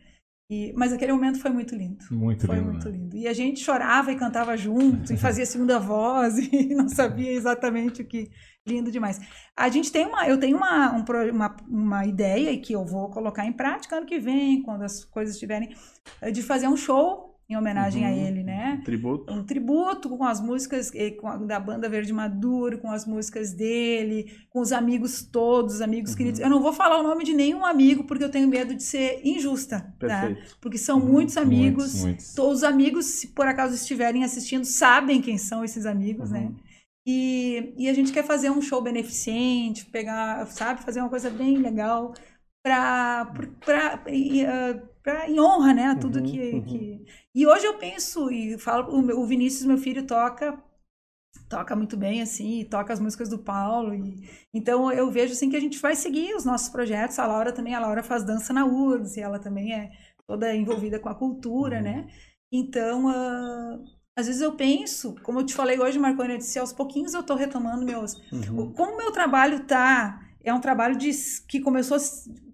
e, mas aquele momento foi muito lindo. Muito Foi lindo. muito né? lindo. E a gente chorava e cantava junto, e fazia segunda voz, e não sabia exatamente o que. Lindo demais. A gente tem uma. Eu tenho uma, um uma, uma ideia e que eu vou colocar em prática ano que vem, quando as coisas estiverem, eh, de fazer um show em homenagem a Uhum. ele, né? Tributo. um tributo com as músicas a- da banda Verde Maduro, com as músicas dele, com os amigos todos, os amigos Uhum. queridos. Eu não vou falar o nome de nenhum amigo porque eu tenho medo de ser injusta, tá? Perfeito. Porque são Uhum, muitos amigos. Muitos, muitos. Todos os amigos, se por acaso estiverem assistindo, sabem quem são esses amigos, Uhum. né? E, e a gente quer fazer um show beneficente, pegar, sabe, fazer uma coisa bem legal para em honra, né, a tudo Uhum, que, uhum. que e hoje eu penso e falo o, meu- o Vinícius meu filho toca toca muito bem assim, e toca as músicas do Paulo e então eu vejo assim que a gente vai seguir os nossos projetos. A Laura também, a Laura faz dança na URGS e ela também é toda envolvida com a cultura, Uhum. né? Então, ah, às vezes eu penso, como eu te falei hoje, Marconi, eu disse, aos pouquinhos eu tô retomando meus Uhum. como o meu trabalho tá, é um trabalho de, que começou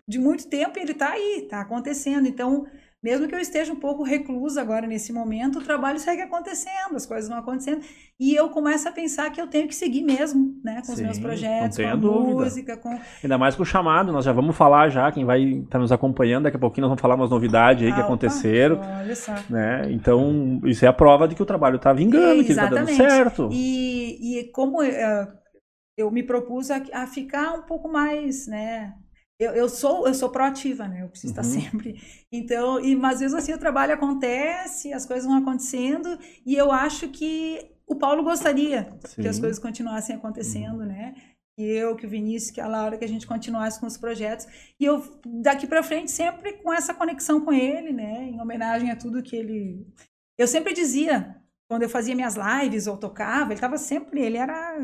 de muito tempo e ele tá aí, tá acontecendo. Então, mesmo que eu esteja um pouco reclusa agora nesse momento, o trabalho segue acontecendo, as coisas vão acontecendo. E eu começo a pensar que eu tenho que seguir mesmo, né? Com os meus projetos, com a dúvida. música, com. Ainda mais com o chamado, nós já vamos falar já, quem vai estar tá nos acompanhando, daqui a pouquinho nós vamos falar umas novidades aí ah, que aconteceram. Opa, olha só. Né? Então, isso é a prova de que o trabalho está vingando, que está dando certo. E, e como uh, eu me propus a, a ficar um pouco mais, né? Eu, eu sou eu sou proativa, né? Eu preciso uhum. estar sempre. Então, e mas às vezes assim o trabalho acontece, as coisas vão acontecendo e eu acho que o Paulo gostaria Sim. que as coisas continuassem acontecendo, uhum. né? Que eu, que o Vinícius, que a Laura, que a gente continuasse com os projetos. E eu daqui para frente sempre com essa conexão com ele, né? Em homenagem a tudo que ele Eu sempre dizia quando eu fazia minhas lives ou tocava, ele estava sempre, ele era,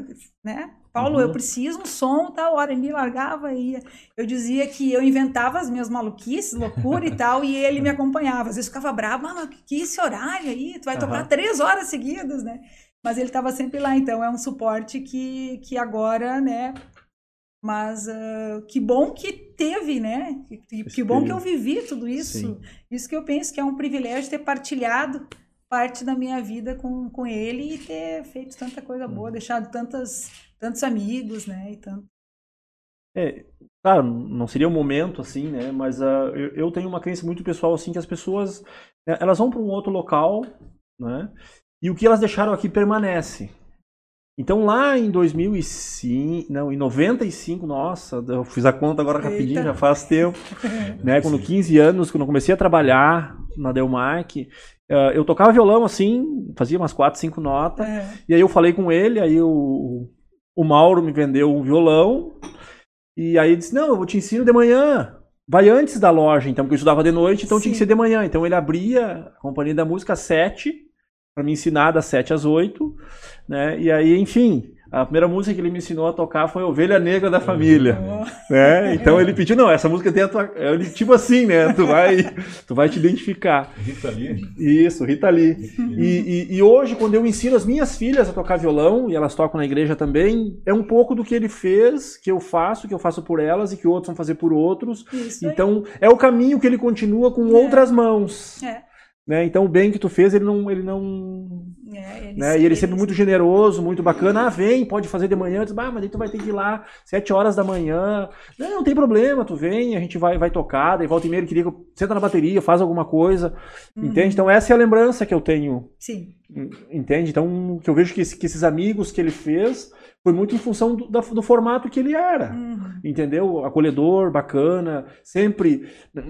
né? Paulo, uhum. eu preciso um som, tal hora ele me largava e eu dizia que eu inventava as minhas maluquices, loucura e tal, e ele me acompanhava. Às vezes ficava bravo, mano, que esse horário aí, tu vai uhum. tocar três horas seguidas, né? Mas ele estava sempre lá, então é um suporte que, que agora, né? Mas uh, que bom que teve, né? Que, que bom que eu vivi tudo isso. Sim. Isso que eu penso que é um privilégio ter partilhado parte da minha vida com, com ele e ter feito tanta coisa boa, uhum. deixado tantas, tantos amigos, né? E tanto... É, claro, não seria o momento assim, né? Mas uh, eu, eu, tenho uma crença muito pessoal assim que as pessoas né, elas vão para um outro local, né? E o que elas deixaram aqui permanece. Então lá em 2005, não, em 95, nossa, eu fiz a conta agora Eita. rapidinho, já faz tempo, né? Quando 15 anos, quando eu comecei a trabalhar na Delmark, Uh, eu tocava violão assim, fazia umas quatro, cinco notas. É. E aí eu falei com ele, aí o, o Mauro me vendeu um violão. E aí ele disse: Não, eu vou te ensino de manhã. Vai antes da loja, então, porque eu estudava de noite, então Sim. tinha que ser de manhã. Então ele abria a companhia da música às sete, para me ensinar das sete às oito, né? E aí, enfim, a primeira música que ele me ensinou a tocar foi Ovelha Negra da Família. Oh. Né? Então ele pediu, não, essa música tem a tua. Ele, tipo assim, né? Tu vai, tu vai te identificar. Rita Lee? Isso, Rita Lee. E, e, e, hoje, quando eu ensino as minhas filhas a tocar violão, e elas tocam na igreja também, é um pouco do que ele fez, que eu faço, que eu faço por elas e que outros vão fazer por outros. Isso então, aí. é o caminho que ele continua com é. outras mãos. É. Né? Então o bem que tu fez, ele não. Ele não é, ele né? E ele sempre muito generoso, muito bacana. Ah, vem, pode fazer de manhã. Diz, ah, mas aí tu vai ter que ir lá sete horas da manhã. Não, não tem problema, tu vem, a gente vai, vai tocar. Daí volta e meia, ele queria que eu senta na bateria, faz alguma coisa. Uhum. Entende? Então essa é a lembrança que eu tenho. Sim. Entende? Então, que eu vejo que, que esses amigos que ele fez foi muito em função do, do formato que ele era. Uhum. Entendeu? Acolhedor, bacana, sempre ah,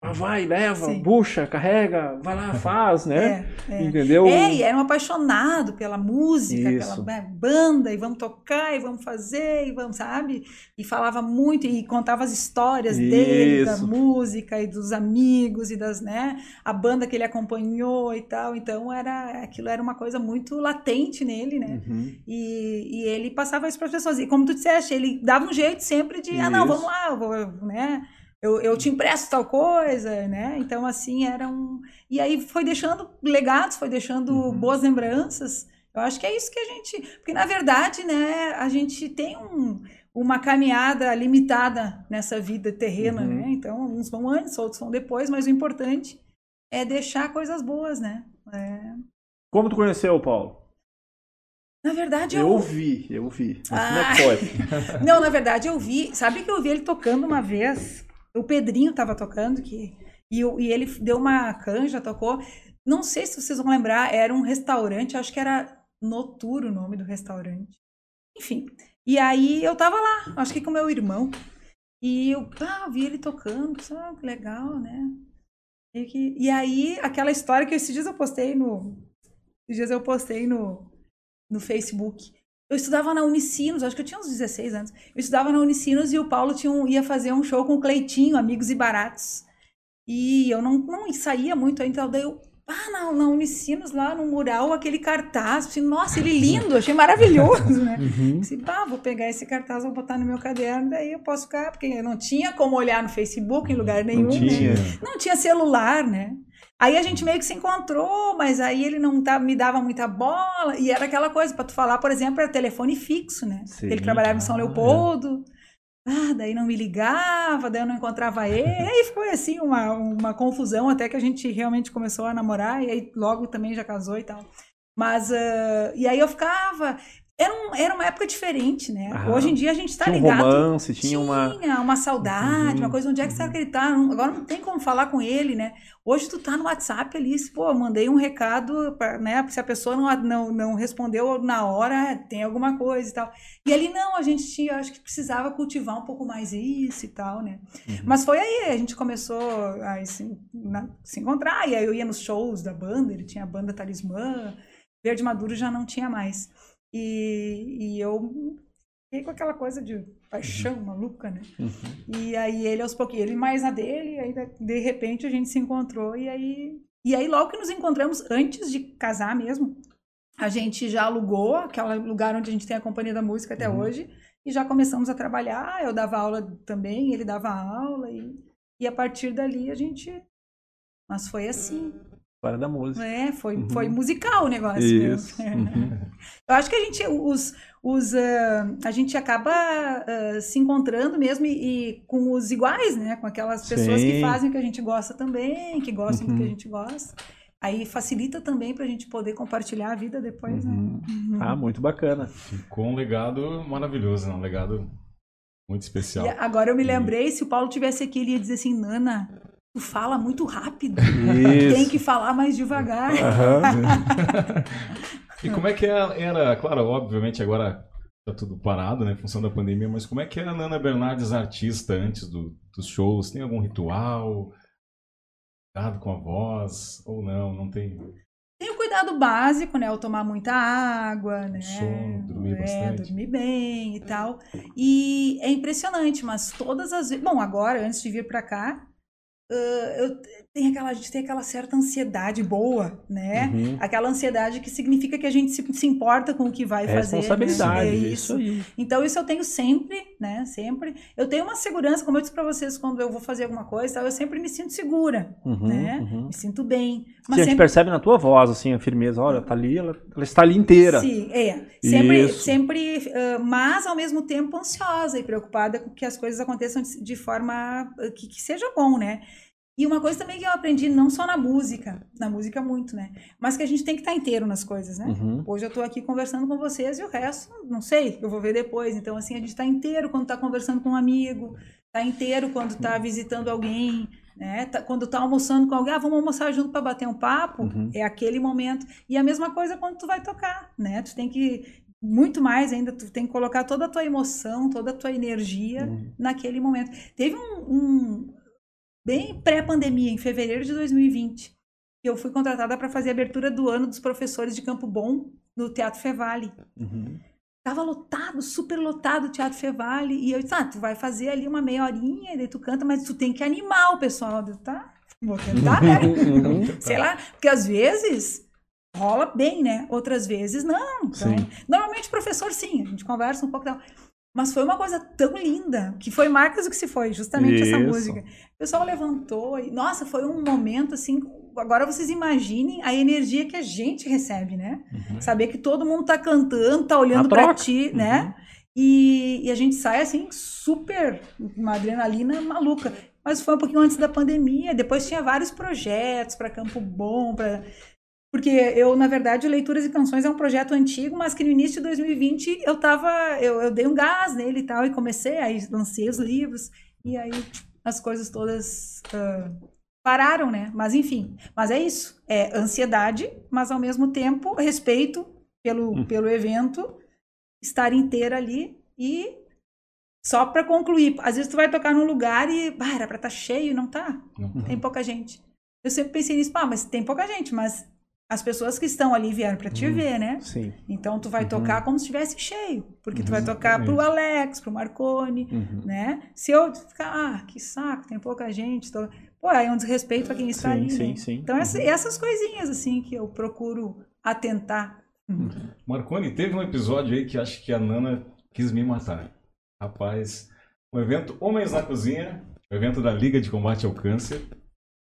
vai, leva, Sim. bucha, carrega, vai lá, faz, né? É, é. Entendeu? É, e era um apaixonado pela música, Isso. pela né, banda, e vamos tocar, e vamos fazer, e vamos, sabe? E falava muito, e contava as histórias Isso. dele, da música, e dos amigos, e das, né? A banda que ele acompanhou e tal. Então, era aquilo era uma coisa muito latente nele, né? Uhum. E, e ele passava isso para as pessoas. E como tu disseste, ele dava um jeito sempre de, Isso. ah, não, vamos lá, vou, né? Eu, eu te empresto tal coisa, né? Então, assim, era um. E aí foi deixando legados, foi deixando uhum. boas lembranças. Eu acho que é isso que a gente. Porque, na verdade, né, a gente tem um, uma caminhada limitada nessa vida terrena, uhum. né? Então, uns vão antes, outros vão depois, mas o importante é deixar coisas boas, né? É... Como tu conheceu o Paulo? Na verdade, eu. Eu vi, eu vi. Ah. é foi? Não, na verdade, eu vi. Sabe que eu vi ele tocando uma vez o Pedrinho estava tocando, que, e, e ele deu uma canja, tocou. Não sei se vocês vão lembrar, era um restaurante, acho que era Noturo o nome do restaurante. Enfim. E aí eu tava lá, acho que com meu irmão. E eu ah, vi ele tocando, ah, que legal, né? E, que, e aí, aquela história que esses dias eu postei no. Esses dias eu postei no, no Facebook. Eu estudava na Unicinos, acho que eu tinha uns 16 anos. Eu estudava na Unicinos e o Paulo tinha um, ia fazer um show com o Cleitinho, Amigos e Baratos. E eu não, não saía muito, então daí eu, ah, na, na Unicinos, lá no mural, aquele cartaz. Assim, Nossa, ele lindo, achei maravilhoso, né? Uhum. Disse, pá, vou pegar esse cartaz, vou botar no meu caderno, daí eu posso ficar, porque eu não tinha como olhar no Facebook em lugar nenhum, não né? tinha. Né? Não tinha celular, né? Aí a gente meio que se encontrou, mas aí ele não tá, me dava muita bola. E era aquela coisa, para tu falar, por exemplo, era telefone fixo, né? Sim, ele trabalhava em São Leopoldo. Ah, daí não me ligava, daí eu não encontrava ele. E aí foi assim uma, uma confusão até que a gente realmente começou a namorar e aí logo também já casou e tal. Mas, uh, e aí eu ficava. Era, um, era uma época diferente, né? Aham. Hoje em dia a gente tá tinha um ligado. romance, tinha, uma. Tinha uma saudade, Uhum, uma coisa, onde é que será que ele tá? Agora não tem como falar com ele, né? Hoje tu tá no WhatsApp ali, se, pô, mandei um recado, pra, né? Se a pessoa não, não, não respondeu na hora, tem alguma coisa e tal. E ali não, a gente tinha, acho que precisava cultivar um pouco mais isso e tal, né? Uhum. Mas foi aí, a gente começou a se, na- se encontrar, e aí eu ia nos shows da banda, ele tinha a banda Talismã, Verde Maduro já não tinha mais. E, e eu fiquei com aquela coisa de paixão maluca, né? Uhum. E aí ele aos pouquinhos, ele mais na dele, e aí de- de repente a gente se encontrou e aí e aí logo que nos encontramos antes de casar mesmo, a gente já alugou aquele lugar onde a gente tem a companhia da música até Uhum. hoje e já começamos a trabalhar. Eu dava aula também, ele dava aula e, e a partir dali a gente mas foi assim, História da música. é, foi, Uhum. foi musical o negócio. Isso. mesmo. Uhum. Eu acho que a gente, os, os, ah, a gente acaba ah, se encontrando mesmo e, e com os iguais, né? Com aquelas pessoas que Sim. fazem o que a gente gosta também, que gostam do que a Uhum. gente gosta. Aí facilita também para a gente poder compartilhar a vida depois, né? Uhum. Uhum. Ah, muito bacana. Ficou um legado maravilhoso, né? um legado muito especial. E agora eu me lembrei, se o Paulo tivesse aqui, ele ia dizer assim, Nana, tu fala muito rápido. Isso. Tem que falar mais devagar. Aham. E como é que era, era, claro, obviamente agora tá tudo parado, né, em função da pandemia, mas como é que era a Nana Bernardes artista antes do- dos shows? Tem algum ritual? Cuidado com a voz? Ou não? Não tem? Tem o cuidado básico, né? O tomar muita água, né? Sono, dormir é, bastante. dormir bem e tal. E é impressionante, mas todas as vezes. Bom, agora, antes de vir pra cá, eu tenho aquela, a gente tem aquela certa ansiedade boa, né? Uhum. Aquela ansiedade que significa que a gente se, se importa com o que vai fazer. né? Responsabilidade, É isso aí. então, isso eu tenho sempre, né? Sempre. Eu tenho uma segurança, como eu disse pra vocês, quando eu vou fazer alguma coisa, eu sempre me sinto segura, Uhum, né? uhum. Me sinto bem. Sim, Mas a gente sempre percebe na tua voz, assim, a firmeza. Olha, tá ali, ela, ela está ali inteira. Sim, é. Sempre, Isso. sempre ah, mas ao mesmo tempo ansiosa e preocupada com que as coisas aconteçam de, de forma que, que seja bom, né? E uma coisa também que eu aprendi, não só na música, na música muito, né? Mas que a gente tem que estar inteiro nas coisas, né? Uhum. Hoje eu tô aqui conversando com vocês e o resto, não sei, eu vou ver depois. Então, assim, a gente tá inteiro quando tá conversando com um amigo, tá inteiro quando tá visitando alguém, né? Tá- quando tá almoçando com alguém, ah, vamos almoçar junto para bater um papo, Uhum. é aquele momento. E a mesma coisa quando tu vai tocar, né? Tu tem que, muito mais ainda, tu tem que colocar toda a tua emoção, toda a tua energia Uhum. naquele momento. Teve um, um bem pré-pandemia, em fevereiro de 2020, que eu fui contratada para fazer a abertura do ano dos professores de Campo Bom no Teatro Fevale. Uhum. Tava lotado, super lotado o Teatro Fevale. E eu disse, ah, tu vai fazer ali uma meia horinha, e daí tu canta, mas tu tem que animar o pessoal. Eu, tá, vou tentar, né? Uhum. Sei lá, porque às vezes rola bem, né? Outras vezes não. Então, Sim. normalmente professor sim, a gente conversa um pouco tal. Mas foi uma coisa tão linda, que foi marcas do que se foi, justamente essa Isso. música. O pessoal levantou e, nossa, foi um momento assim. Agora vocês imaginem a energia que a gente recebe, né? Uhum. Saber que todo mundo tá cantando, tá olhando A pra troca. ti, Uhum. né? E, e a gente sai assim, super, uma adrenalina maluca. Mas foi um pouquinho antes da pandemia. Depois tinha vários projetos para Campo Bom, para porque eu, na verdade, Leituras e Canções é um projeto antigo, mas que no início de 2020 eu tava, eu, eu dei um gás nele e tal, e comecei, aí lancei os livros, e aí as coisas todas ah, pararam, né? Mas enfim, mas é isso, é ansiedade, mas ao mesmo tempo respeito pelo, pelo evento, estar inteira ali e só para concluir, às vezes tu vai tocar num lugar e, ah, era pra estar cheio e não tá, Não. tem pouca gente. Eu sempre pensei nisso, pá, mas tem pouca gente, mas as pessoas que estão ali vieram para te Uhum. ver, né? Sim. Então tu vai Uhum. tocar como se estivesse cheio, porque tu vai Exatamente. tocar pro Alex, pro Marconi, Uhum. né? Se eu ficar, ah, que saco, tem pouca gente, tô... pô, aí é um desrespeito a quem está Sim, ali, sim, né? sim. Então essa- Uhum. essas coisinhas assim que eu procuro atentar. Marconi, teve um episódio aí que acho que a Nana quis me matar. Rapaz, um evento Homens na Cozinha, um evento da Liga de Combate ao Câncer.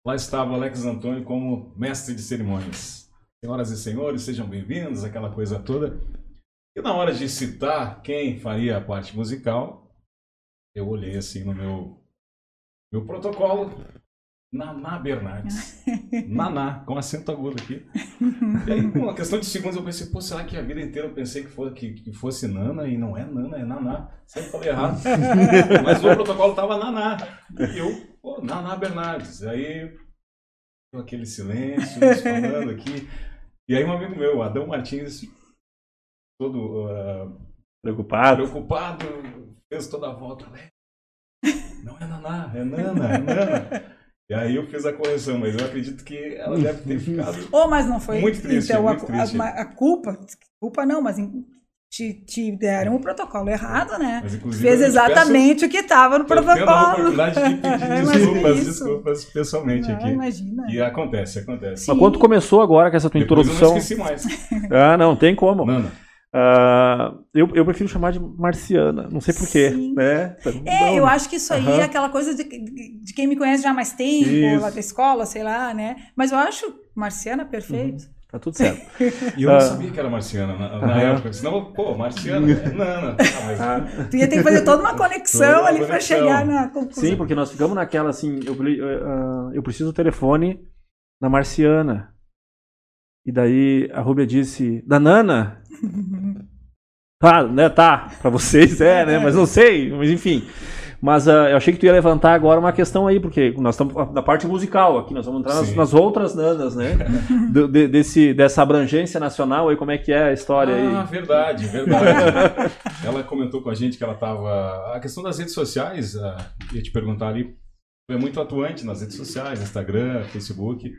Lá estava o Alex Antônio como mestre de cerimônias. Senhoras e senhores, sejam bem-vindos, aquela coisa toda. E na hora de citar quem faria a parte musical, eu olhei assim no meu, meu protocolo. Naná Bernardes. Naná, com acento agudo aqui. E aí, com uma questão de segundos, eu pensei, pô, será que a vida inteira eu pensei que fosse, que, que fosse Nana e não é Nana, é Naná. Sempre falei errado. Mas o protocolo tava Naná. E eu, pô, Naná Bernardes. Aí, aquele silêncio, falando aqui. E aí, um amigo meu, Adão Martins, todo uh, Preocupado? preocupado, fez toda a volta. né? Não é Naná, é Nana, é Nana. E aí eu fiz a correção, mas eu acredito que ela deve ter ficado. Oh, mas não foi. Muito triste, então, muito a, triste. A, a culpa, culpa não, mas em- te, te deram o protocolo errado, né? Mas, inclusive, Fez exatamente o que estava no tendo a protocolo. oportunidade de pedir Imagina desculpas, desculpas pessoalmente Não, aqui. imagina. E acontece, acontece. Mas quando começou agora com essa tua Depois introdução. eu não esqueci mais. Ah, não, tem como. Nana. Ah, eu, eu prefiro chamar de marciana, não sei porquê. Sim. Né? É, Não. eu acho que isso aí Aham. é aquela coisa de, de quem me conhece já há mais tempo, Isso. lá da escola, sei lá, né? Mas eu acho Marciana perfeito. Tá tudo certo. E eu não Ah. sabia que era marciana na, na época. Senão, pô, marciana, é Nana. Ah, mas- Tu ia ter que fazer toda uma conexão Toda ali para chegar na conclusão. sim, porque nós ficamos naquela assim, eu, pre- ah, eu preciso do telefone da marciana. E daí a Rúbia disse, da Nana? Tá, né, tá, pra vocês é, né, mas não sei, mas enfim. Mas ah, eu achei que tu ia levantar agora uma questão aí, porque nós estamos na parte musical aqui, nós vamos entrar nas, nas outras nanas, né? Do- de- desse, dessa abrangência nacional aí, como é que é a história Ah, aí? verdade, verdade. ela comentou com a gente que ela estava. A questão das redes sociais, ah, ia te perguntar ali, tu é muito atuante nas redes sociais, Instagram, Facebook.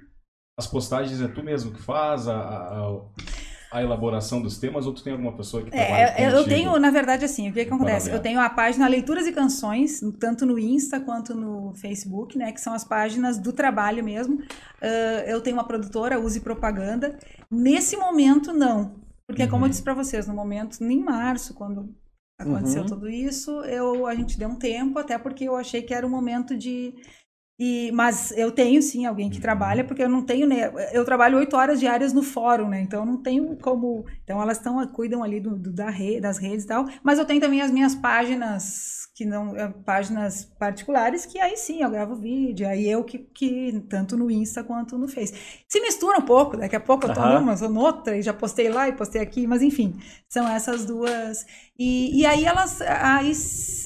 As postagens é tu mesmo que faz, a, a, a elaboração dos temas, ou tu tem alguma pessoa que trabalha É, eu- tenho, na verdade, assim, o que, que acontece? Paralelo. Eu tenho a página Leituras e Canções, tanto no Insta quanto no Facebook, né? Que são as páginas do trabalho mesmo. Ah, eu tenho uma produtora, Use Propaganda. Nesse momento, não. Porque, como eu Uhum. disse para vocês, no momento, em março, quando aconteceu Uhum. tudo isso, eu, a gente deu um tempo, até porque eu achei que era o momento de. E, mas eu tenho sim alguém que Uhum. trabalha, porque eu não tenho, né? Eu trabalho oito horas diárias no fórum, né? Então eu não tenho como. Então elas estão, cuidam ali do, do- da re, das redes e tal. Mas eu tenho também as minhas páginas, que não. eh, páginas particulares, que aí sim eu gravo vídeo. Aí eu que, que tanto no Insta quanto no Face. Se mistura um pouco, daqui a pouco eu tô Aham. numa, tô noutra, e já postei lá e postei aqui, mas enfim, são essas duas. E, e aí elas. Aí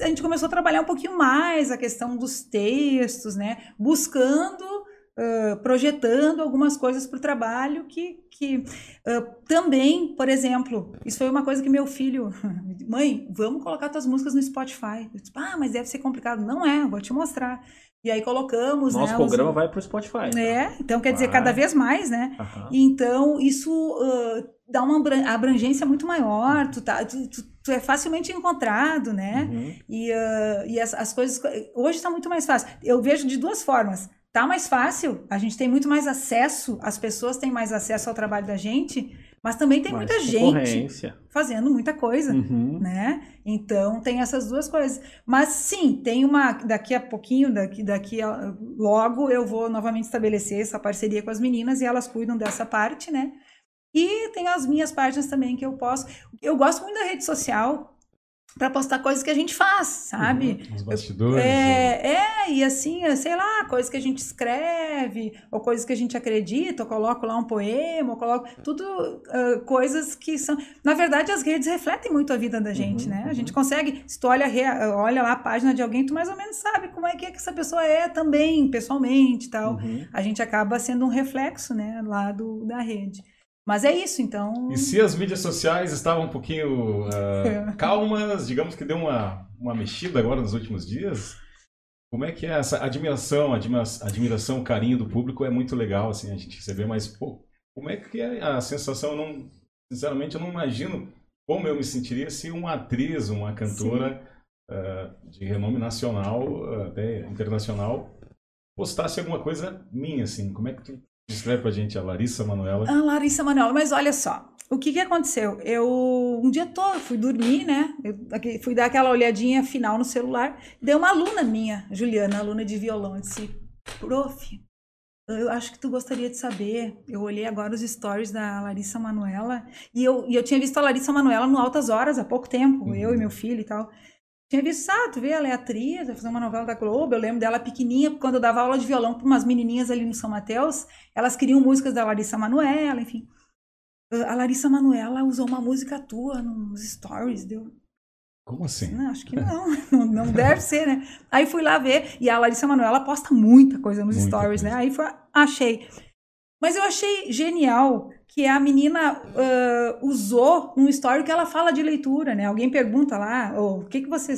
a gente começou a trabalhar um pouquinho mais a questão dos textos, né? Buscando, projetando algumas coisas para o trabalho que. que ah, também, por exemplo, isso foi uma coisa que meu filho. Mãe, vamos colocar tuas músicas no Spotify. Eu disse, ah, mas deve ser complicado. Não é, vou te mostrar. E aí colocamos. Nosso né, programa os- vai pro Spotify. É, então quer dizer, Vai. cada vez mais, né? Aham. Então, isso ah, dá uma abran- abrangência muito maior, tu, tá, tu, tu- tu é facilmente encontrado, né? Uhum. E, ah, e as, as coisas. Hoje está muito mais fácil. Eu vejo de duas formas. Tá mais fácil, a gente tem muito mais acesso, as pessoas têm mais acesso ao trabalho da gente, mas também tem Mais muita gente fazendo muita coisa Uhum. né? Então tem essas duas coisas. Mas sim, tem uma daqui a pouquinho, daqui daqui a, logo eu vou novamente estabelecer essa parceria com as meninas e elas cuidam dessa parte, né? E tem as minhas páginas também que eu posso. Eu gosto muito da rede social para postar coisas que a gente faz, sabe? Os bastidores. É, é, e assim, é, sei lá, coisas que a gente escreve, ou coisas que a gente acredita, ou coloco lá um poema, ou coloco. Tudo ah, coisas que são. Na verdade, as redes refletem muito a vida da gente, Uhum, né? A uhum. gente consegue, se tu olha, a olha lá a página de alguém, tu mais ou menos sabe como é que, é que essa pessoa é também, pessoalmente e tal. Uhum. A gente acaba sendo um reflexo, né, lá do, da rede. Mas é isso, então. E se as mídias sociais estavam um pouquinho ah, calmas, digamos que deu uma, uma mexida agora nos últimos dias, como é que é essa admiração, admira- admiração, carinho do público é muito legal, assim, a gente receber, mas, pô, como é que é a sensação? Eu não, sinceramente, eu não imagino como eu me sentiria se uma atriz, uma cantora ah, de renome nacional, até internacional, postasse alguma coisa minha, assim, como é que tu descreve pra gente a Larissa Manoela? Ah, Larissa Manoela, mas olha só, o que que aconteceu? Eu um dia todo fui dormir, né? Eu fui dar aquela olhadinha final no celular, deu uma aluna minha, Juliana, aluna de violão, disse: "Prof, eu acho que tu gostaria de saber. Eu olhei agora os stories da Larissa Manoela e eu, e eu tinha visto a Larissa Manoela no Altas Horas há pouco tempo, Uhum. eu e meu filho e tal. tinha visto, ah, tu vê, ela é atriz, vai fazer uma novela da Globo. Eu lembro dela pequenininha, quando eu dava aula de violão para umas menininhas ali no São Mateus, elas queriam músicas da Larissa Manoela, enfim. A Larissa Manoela usou uma música tua nos stories, deu. Como assim? Não, acho que não. não, deve ser, né? Aí fui lá ver, e a Larissa Manoela posta muita coisa nos muita stories, coisa. né? Aí foi, achei. Mas eu achei genial que a menina uh, usou um story que ela fala de leitura, né? Alguém pergunta lá, oh, o que, que você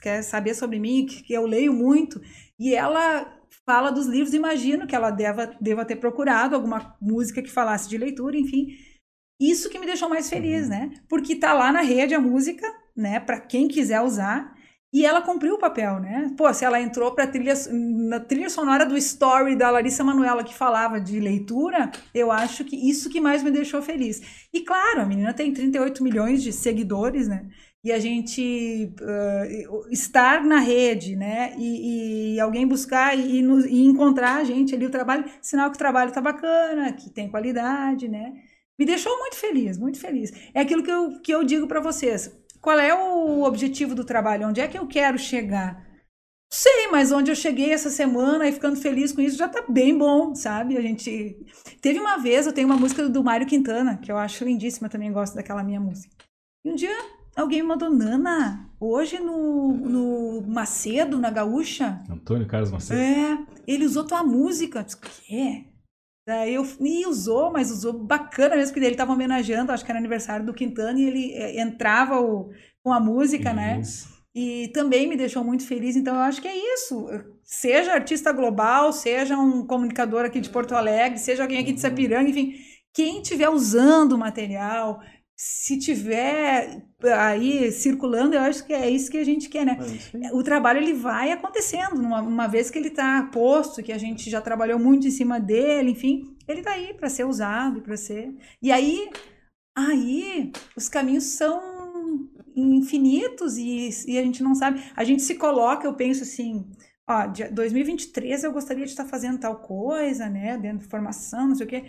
quer saber sobre mim, que eu leio muito, e ela fala dos livros, imagino que ela deva, deva ter procurado alguma música que falasse de leitura, enfim. Isso que me deixou mais feliz, uhum. né? Porque tá lá na rede a música, né, para quem quiser usar, e ela cumpriu o papel, né? Pô, se ela entrou para trilha na trilha sonora do Story da Larissa Manoela que falava de leitura, eu acho que isso que mais me deixou feliz. E claro, a menina tem 38 milhões de seguidores, né? E a gente uh, estar na rede, né? E, e alguém buscar e, e, encontrar a gente ali o trabalho, sinal que o trabalho tá bacana, que tem qualidade, né? Me deixou muito feliz, muito feliz. É aquilo que eu, que eu digo para vocês qual é o objetivo do trabalho? Onde é que eu quero chegar? Sei, mas onde eu cheguei essa semana e ficando feliz com isso já tá bem bom, sabe? A gente. Teve uma vez, eu tenho uma música do Mário Quintana, que eu acho lindíssima, também gosto daquela minha música. E um dia alguém me mandou, Nana, hoje no, no Macedo, na Gaúcha. Antônio Carlos Macedo. É, ele usou tua música. Eu disse, o quê? Daí eu e usou, mas usou bacana mesmo, porque ele estava homenageando, acho que era aniversário do Quintana, e ele é, entrava o, com a música, né? isso. né? E também me deixou muito feliz, então eu acho que é isso. Seja artista global, seja um comunicador aqui de Porto Alegre, seja alguém aqui de uhum. Sapiranga, enfim, quem estiver usando o material, se tiver aí circulando, eu acho que é isso que a gente quer, né? É o trabalho ele vai acontecendo, uma, uma vez que ele está posto, que a gente já trabalhou muito em cima dele, enfim, ele está aí para ser usado, para ser. E aí, aí os caminhos são infinitos e, e a gente não sabe. A gente se coloca, eu penso assim, ó, 2023 eu gostaria de estar fazendo tal coisa, né, dentro de formação, não sei o quê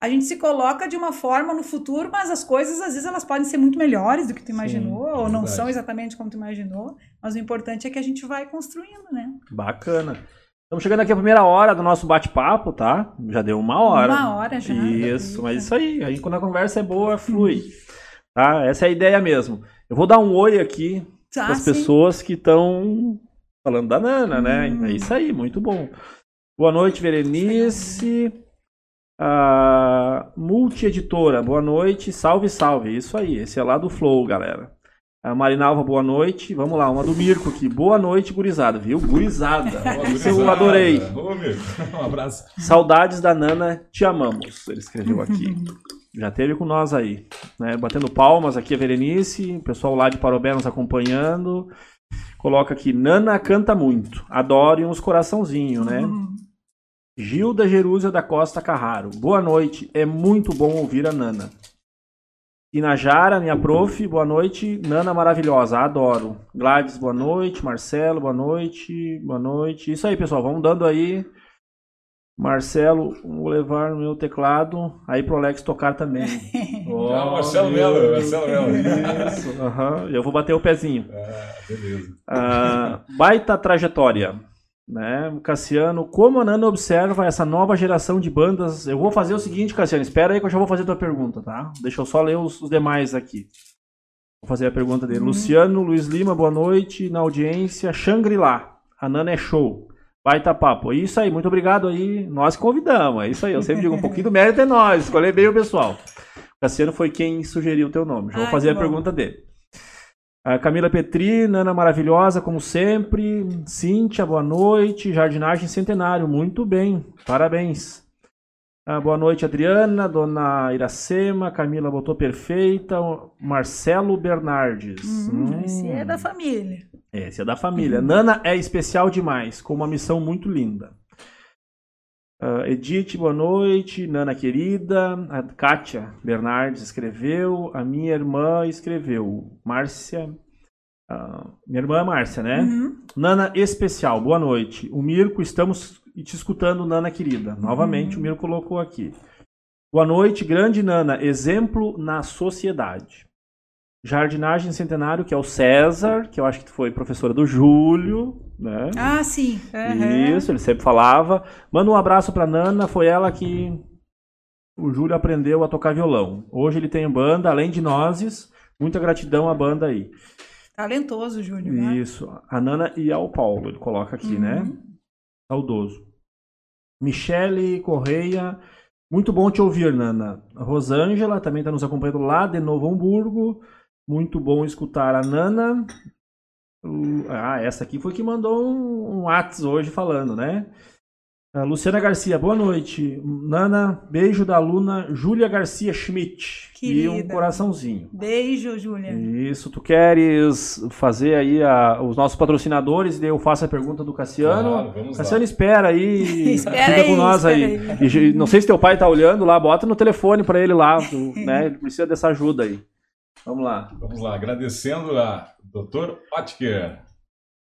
a gente se coloca de uma forma no futuro, mas as coisas às vezes elas podem ser muito melhores do que tu imaginou, Sim, ou não são exatamente como tu imaginou, mas o importante é que a gente vai construindo, né? Bacana. Estamos chegando aqui a primeira hora do nosso bate-papo, tá? Já deu uma hora. Uma hora já. Isso, mas isso aí. Aí quando a conversa é boa, flui. Tá? Essa é a ideia mesmo. Eu vou dar um oi aqui tá, para as pessoas que estão falando da Nana, né? hum. né? É isso aí, muito bom. Boa noite, Berenice. A Multieditora, boa noite, salve, salve. Isso aí, esse é lá do Flow, galera. A Marinalva, boa noite. Vamos lá, uma do Mirko aqui. Boa noite, gurizada, viu? Gurizada. Isso eu adorei. Um abraço. Saudades da Nana, te amamos. Ele escreveu aqui. Já teve com nós aí. Né? Batendo palmas aqui a Verenice, o pessoal lá de Parobé nos acompanhando. Coloca aqui, Nana canta muito. Adore uns coraçãozinho, né? Uhum. Gilda Jerusa da Costa Carraro. Boa noite, é muito bom ouvir a Nana. Inajara, minha prof, boa noite. Nana maravilhosa, adoro. Gladys, boa noite. Marcelo, boa noite. Boa noite. Isso aí, pessoal, vamos dando aí. Marcelo, vou levar no meu teclado aí pro Alex tocar também. oh, ah, Marcelo Melo, Marcelo Melo. Isso, uhum. eu vou bater o pezinho. Ah, beleza. Ah, baita trajetória. Né? Cassiano, como a Nana observa essa nova geração de bandas? Eu vou fazer o seguinte, Cassiano, espera aí que eu já vou fazer a tua pergunta, tá? Deixa eu só ler os, os demais aqui. Vou fazer a pergunta dele. Uhum. Luciano, Luiz Lima, boa noite, na audiência. Shangri-La, a Nana é show. Baita papo. Isso aí, muito obrigado aí. Nós convidamos, é isso aí. Eu sempre digo, um pouquinho do mérito é nós, escolher bem o pessoal. Cassiano foi quem sugeriu o teu nome. Já vou fazer a bom. pergunta dele. A Camila Petri, Nana maravilhosa, como sempre. Cíntia, boa noite. Jardinagem Centenário, muito bem, parabéns. Ah, boa noite, Adriana, Dona Iracema, Camila botou perfeita. Marcelo Bernardes. Hum, hum. Esse é da família. Esse é da família. Hum. Nana é especial demais, com uma missão muito linda. Uh, Edith, boa noite. Nana querida. A Kátia Bernardes escreveu. A minha irmã escreveu. Márcia. Uh, minha irmã é Márcia, né? Uhum. Nana especial, boa noite. O Mirko, estamos te escutando, Nana querida. Novamente, uhum. o Mirko colocou aqui. Boa noite, grande Nana. Exemplo na sociedade. Jardinagem Centenário, que é o César, que eu acho que foi professora do Júlio, né? Ah, sim. Uhum. Isso, ele sempre falava. Manda um abraço pra Nana, foi ela que o Júlio aprendeu a tocar violão. Hoje ele tem banda, além de nozes. Muita gratidão à banda aí. Talentoso, Júlio. Né? Isso. A Nana e ao Paulo, ele coloca aqui, Uhum. né? Saudoso. Michele Correia. Muito bom te ouvir, Nana. Rosângela também está nos acompanhando lá de Novo Hamburgo. Muito bom escutar a Nana. O- Ah, essa aqui foi que mandou um, um Whats hoje falando, né? A Luciana Garcia, boa noite. Nana, beijo da aluna Júlia Garcia Schmidt. E um Querida. coraçãozinho. Beijo, Júlia. Isso, tu queres fazer aí a- os nossos patrocinadores e daí eu faço a pergunta do Cassiano. Claro, vamos lá. Cassiano, espera aí. Espera fica aí, com nós aí. espera E não sei se teu pai tá olhando lá, bota no telefone pra ele lá, tu- né? Ele precisa dessa ajuda aí. Vamos lá. Vamos lá, agradecendo a Dr. Otker.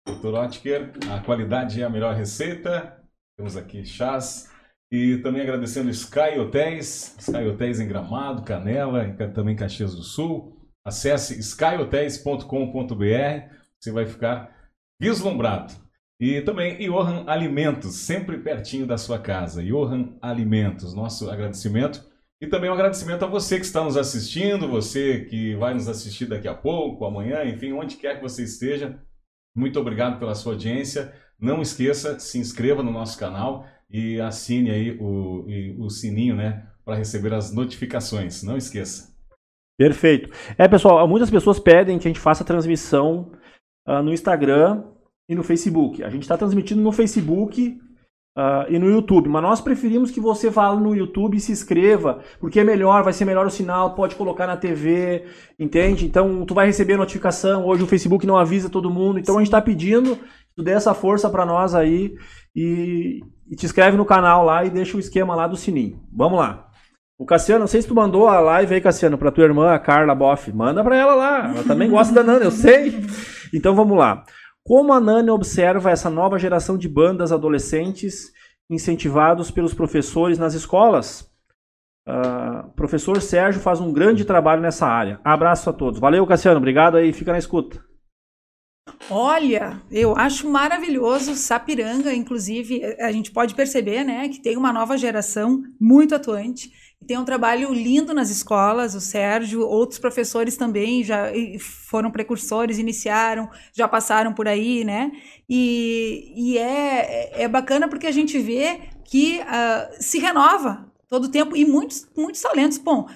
Dr. Otker, a qualidade é a melhor receita. Temos aqui chás. E também agradecendo Sky Hotéis, Sky Hotéis em Gramado, Canela, ca- também Caxias do Sul. Acesse skyhotels.com.br, você vai ficar vislumbrado. E também Johan Alimentos, sempre pertinho da sua casa. Johan Alimentos, nosso agradecimento. E também um agradecimento a você que está nos assistindo, você que vai nos assistir daqui a pouco, amanhã, enfim, onde quer que você esteja. Muito obrigado pela sua audiência. Não esqueça, se inscreva no nosso canal e assine aí o, e o sininho, né, para receber as notificações. Não esqueça. Perfeito. É, pessoal, muitas pessoas pedem que a gente faça a transmissão ah, no Instagram e no Facebook. A gente está transmitindo no Facebook ah, e no YouTube, mas nós preferimos que você vá no YouTube e se inscreva, porque é melhor, vai ser melhor o sinal, pode colocar na TV, entende? Então tu vai receber notificação. Hoje o Facebook não avisa todo mundo, então a gente está pedindo que tu dê essa força para nós aí e, e te inscreve no canal lá e deixa o esquema lá do sininho. Vamos lá. O Cassiano, não sei se tu mandou a live aí, Cassiano, pra tua irmã, a Carla Boff. Manda pra ela lá. Ela também gosta da Nana, eu sei. Então vamos lá. Como a Nani observa essa nova geração de bandas adolescentes incentivados pelos professores nas escolas? Ah, professor Sérgio faz um grande trabalho nessa área. Abraço a todos. Valeu, Cassiano. Obrigado aí. Fica na escuta. Olha, eu acho maravilhoso Sapiranga, inclusive, a gente pode perceber, né, que tem uma nova geração muito atuante. Tem um trabalho lindo nas escolas, o Sérgio, outros professores também já foram precursores, iniciaram, já passaram por aí, né? E, e é, é bacana porque a gente vê que ah, se renova todo o tempo e muitos, muitos talentos. Bom,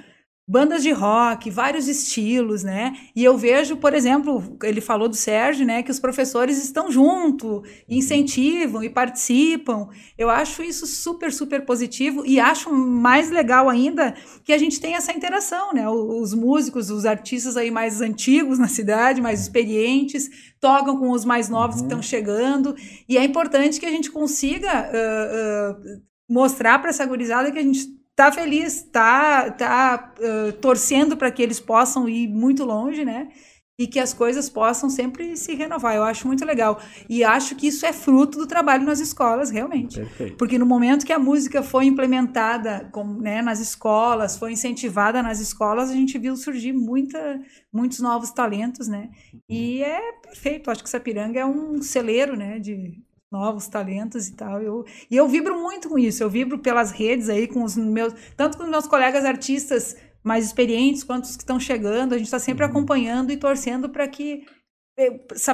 bandas de rock, vários estilos, né? E eu vejo, por exemplo, ele falou do Sérgio, né, que os professores estão junto, incentivam e participam. Eu acho isso super, super positivo e acho mais legal ainda que a gente tem essa interação, né? Os músicos, os artistas aí mais antigos na cidade, mais experientes, tocam com os mais novos que estão chegando e é importante que a gente consiga ah, ah, mostrar para essa gurizada que a gente tá feliz, tá, tá uh, torcendo para que eles possam ir muito longe, né? E que as coisas possam sempre se renovar. Eu acho muito legal. E acho que isso é fruto do trabalho nas escolas, realmente. Perfeito. Porque no momento que a música foi implementada com, né, nas escolas, foi incentivada nas escolas, a gente viu surgir muita, muitos novos talentos, né? E é perfeito. Acho que Sapiranga é um celeiro, né? De, novos talentos e tal. Eu, e eu vibro muito com isso. Eu vibro pelas redes aí com os meus, tanto com os meus colegas artistas mais experientes quanto os que estão chegando. A gente está sempre acompanhando e torcendo para que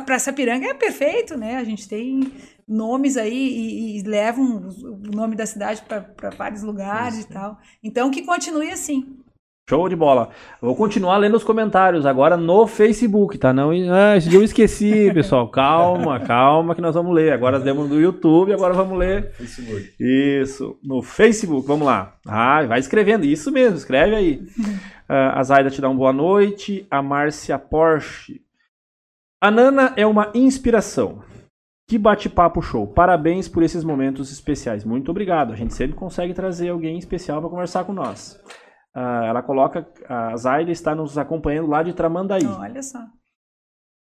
para Sapiranga é perfeito, né? A gente tem nomes aí e, e levam o nome da cidade para vários lugares Isso. e tal. Então que continue assim. Show de bola. Vou continuar lendo os comentários agora no Facebook, tá? Não, ah, eu esqueci, pessoal. Calma, calma que nós vamos ler. Agora demos no YouTube, agora vamos ler. Facebook. Isso, no Facebook, vamos lá. Ah, vai escrevendo, isso mesmo, escreve aí. Ah, a Zaida te dá uma boa noite. A Márcia Porsche. A Nana é uma inspiração. Que bate-papo show. Parabéns por esses momentos especiais. Muito obrigado. A gente sempre consegue trazer alguém especial para conversar com nós. Ah, ela coloca. A Zaida está nos acompanhando lá de Tramandaí. Olha só.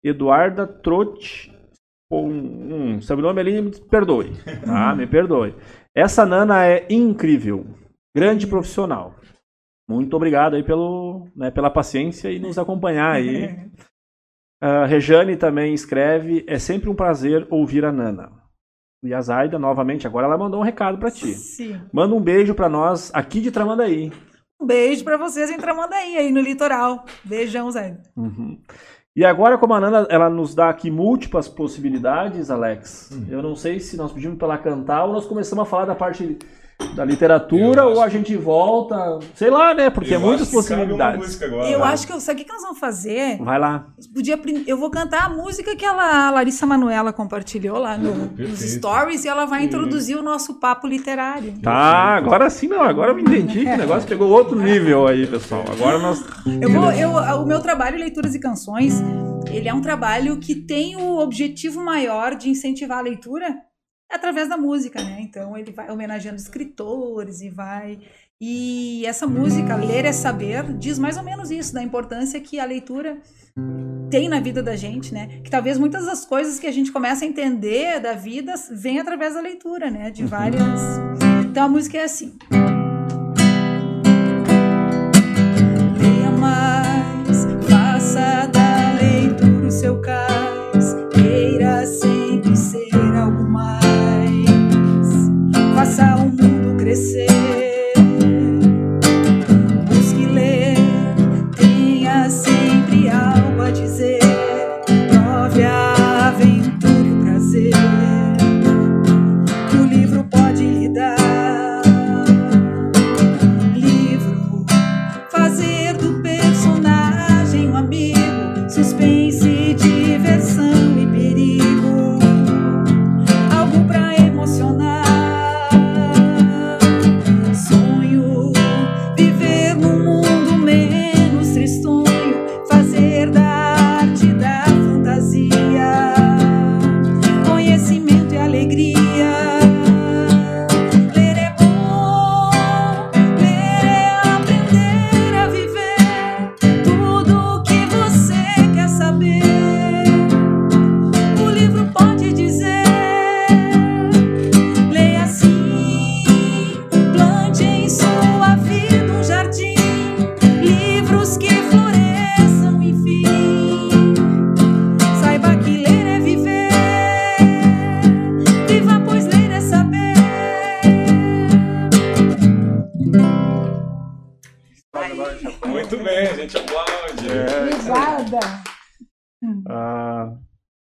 Eduarda Trotti. Um, um sobrenome ali, me perdoe. Tá? me perdoe. Essa Nana é incrível. Grande profissional. Muito obrigado aí pelo, né, pela paciência e nos acompanhar aí. A Rejane também escreve: é sempre um prazer ouvir a Nana. E a Zaida, novamente, agora ela mandou um recado para ti. Sim. Manda um beijo para nós aqui de Tramandaí. Um beijo para vocês em Tramandaí, aí no litoral. Beijão, Zé. Uhum. E agora, como a Nana ela nos dá aqui múltiplas possibilidades, Alex, Hum. eu não sei se nós pedimos para ela cantar ou nós começamos a falar da parte da literatura ou a gente volta, sei lá, né? Porque é Eu muitas possibilidades. agora, Eu né? acho que eu, sabe o que que nós vamos fazer? Vai lá. Podia, eu vou cantar a música que ela, a Larissa Manuela compartilhou lá no- nos Perfeito. stories e ela vai introduzir o nosso papo literário. Tá, agora sim não, agora eu me entendi que o negócio pegou outro nível aí, pessoal. Agora nós. Eu vou, eu, o meu trabalho Leituras e Canções, ele é um trabalho que tem o objetivo maior de incentivar a leitura através da música, né? Então ele vai homenageando escritores e vai e essa música Ler é Saber diz mais ou menos isso da importância que a leitura tem na vida da gente, né? Que talvez muitas das coisas que a gente começa a entender da vida vêm através da leitura, né? De várias. Então a música é assim. Leia mais, faça da mundo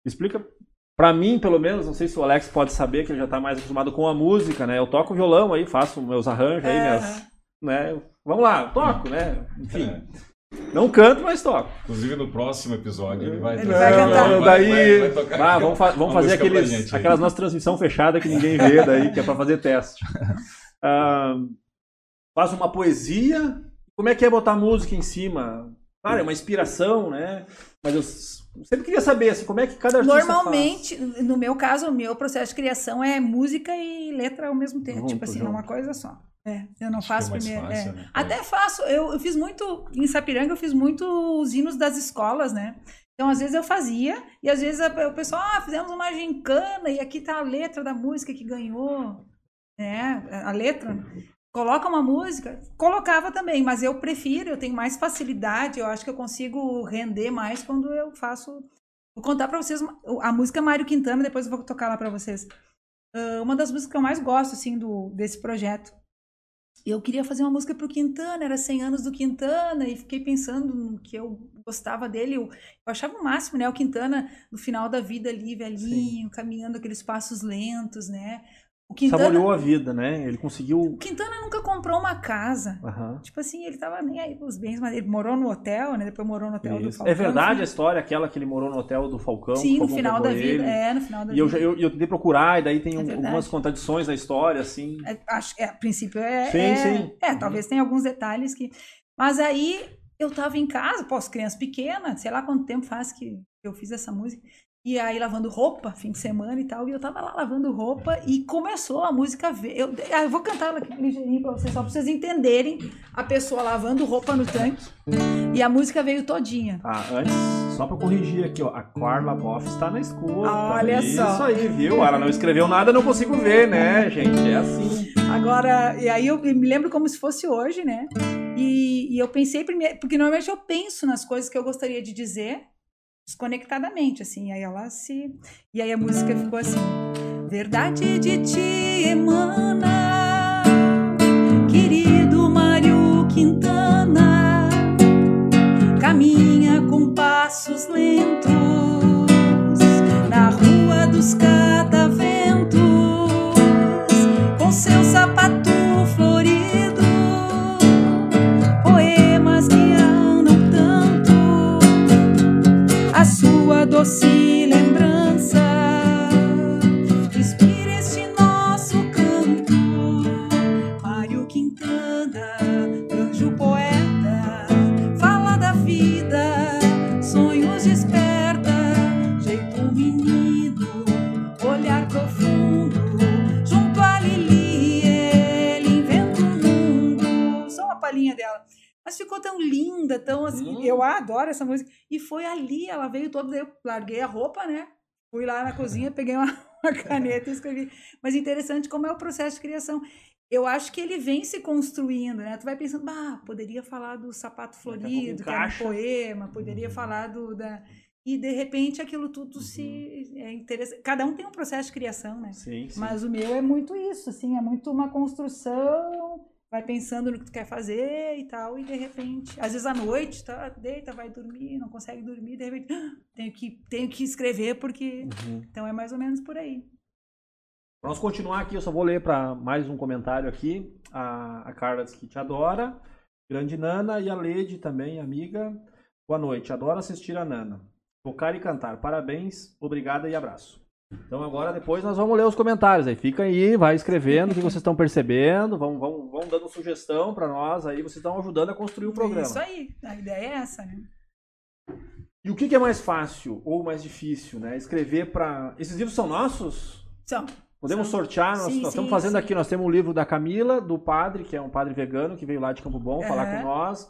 explica pra mim, pelo menos, não sei se o Alex pode saber, que ele já tá mais acostumado com a música, né? Eu toco violão aí, faço meus arranjos aí, minhas. Né? Vamos lá, eu toco, né? Enfim. É. Não canto, mas toco. Inclusive no próximo episódio ele vai Ele vai cantar. Vai- daí. vai- vai tocar Ah, vamos, fa- vamos fazer aqueles, aquelas nossas transmissão fechada que ninguém vê daí, que é pra fazer teste. Ah, faz uma poesia. Como é que é botar música em cima? Claro, é uma inspiração, né? Mas eu sempre queria saber assim, como é que cada artista Normalmente, no meu caso, o meu processo de criação é música e letra ao mesmo tempo. Junto, tipo assim, junto. numa coisa só. É, eu não Acho faço é mais primeiro. fácil, é. né? Até faço, eu, eu fiz muito, em Sapiranga, eu fiz muito os hinos das escolas, né? Então, às vezes eu fazia, e às vezes o pessoal, ah, fizemos uma gincana, e aqui tá a letra da música que ganhou, né? A letra. Coloca uma música, colocava também, mas eu prefiro, eu tenho mais facilidade, eu acho que eu consigo render mais quando eu faço. Vou contar pra vocês uma- a música Mário Quintana, depois eu vou tocar lá pra vocês. Ah, uma das músicas que eu mais gosto, assim, do, desse projeto. Eu queria fazer uma música pro Quintana, era 100 anos do Quintana, e fiquei pensando no que eu gostava dele. Eu, eu achava o máximo, né? O Quintana no final da vida ali, velhinho, caminhando aqueles passos lentos, né? O Quintana, Saboreou a vida, né? Ele conseguiu. o Quintana nunca comprou uma casa. Aham. Tipo assim, ele tava nem aí pros bens, mas ele morou no hotel, né? Depois morou no hotel do Isso. Falcão. É verdade a história, aquela que ele morou no hotel do Falcão. Sim, no final da vida. ele. É, no final da E eu, vida. já- eu, eu tentei procurar, e daí tem É um- algumas contradições na história, assim. É, acho, é, a princípio é. Sim, é, sim. É, Uhum. talvez tenha alguns detalhes que. Mas aí eu tava em casa, pô, as crianças pequenas, sei lá quanto tempo faz que eu fiz essa música. E aí lavando roupa, fim de semana e tal. E eu tava lá lavando roupa e começou a música. ver- Eu, ah, eu vou cantar ela aqui ligeirinho pra vocês, só pra vocês entenderem a pessoa lavando roupa no tanque. E a música veio todinha. Tá, antes, só pra corrigir aqui, ó. A Carla Boff está na escuta. Olha Isso só. aí, viu? Ela não escreveu nada, eu não consigo ver, né, gente? É assim. Agora, e aí eu me lembro como se fosse hoje, né? E, e eu pensei primeiro, porque normalmente eu penso nas coisas que eu gostaria de dizer desconectadamente, assim. Aí ela se. E aí a música ficou assim: Verdade de ti emana, querido Mário Quintana, caminha com passos lentos na rua dos cataventos, palhinha dela. Mas ficou tão linda, tão assim. Hum. Eu adoro essa música. E foi ali, ela veio toda. daí Eu larguei a roupa, né? Fui lá na cozinha, peguei uma, uma caneta e escrevi. Mas interessante como é o processo de criação. Eu acho que ele vem se construindo, né? Tu vai pensando, bah, poderia falar do sapato florido, que era um poema, poderia falar do da e de repente aquilo tudo se é interessante. Cada um tem um processo de criação, né? Sim, sim. Mas o meu é muito isso, assim, é muito uma construção, vai pensando no que tu quer fazer e tal, e de repente, às vezes à noite, tá, deita, vai dormir, não consegue dormir, de repente, "Ah, tenho que, tenho que escrever porque. Uhum. Então é mais ou menos por aí. Pra nós continuar aqui, eu só vou ler para mais um comentário aqui. A, a Carla diz que te adora. Grande Nana e a Lede também, amiga. Boa noite, adoro assistir a Nana. Tocar e cantar. Parabéns, obrigada e abraço. Então agora depois nós vamos ler os comentários aí. Fica aí, vai escrevendo o que vocês estão percebendo, vão, vão, vão dando sugestão para nós aí, vocês estão ajudando a construir o programa. Isso aí, a ideia é essa, né? E o que, que é mais fácil ou mais difícil, né? Escrever para. Esses livros são nossos? São. Podemos São- sortear, nós, Sim, nós estamos sim, fazendo sim. aqui, nós temos um livro da Camila, do padre, que é um padre vegano, que veio lá de Campo Bom falar Aham. com nós.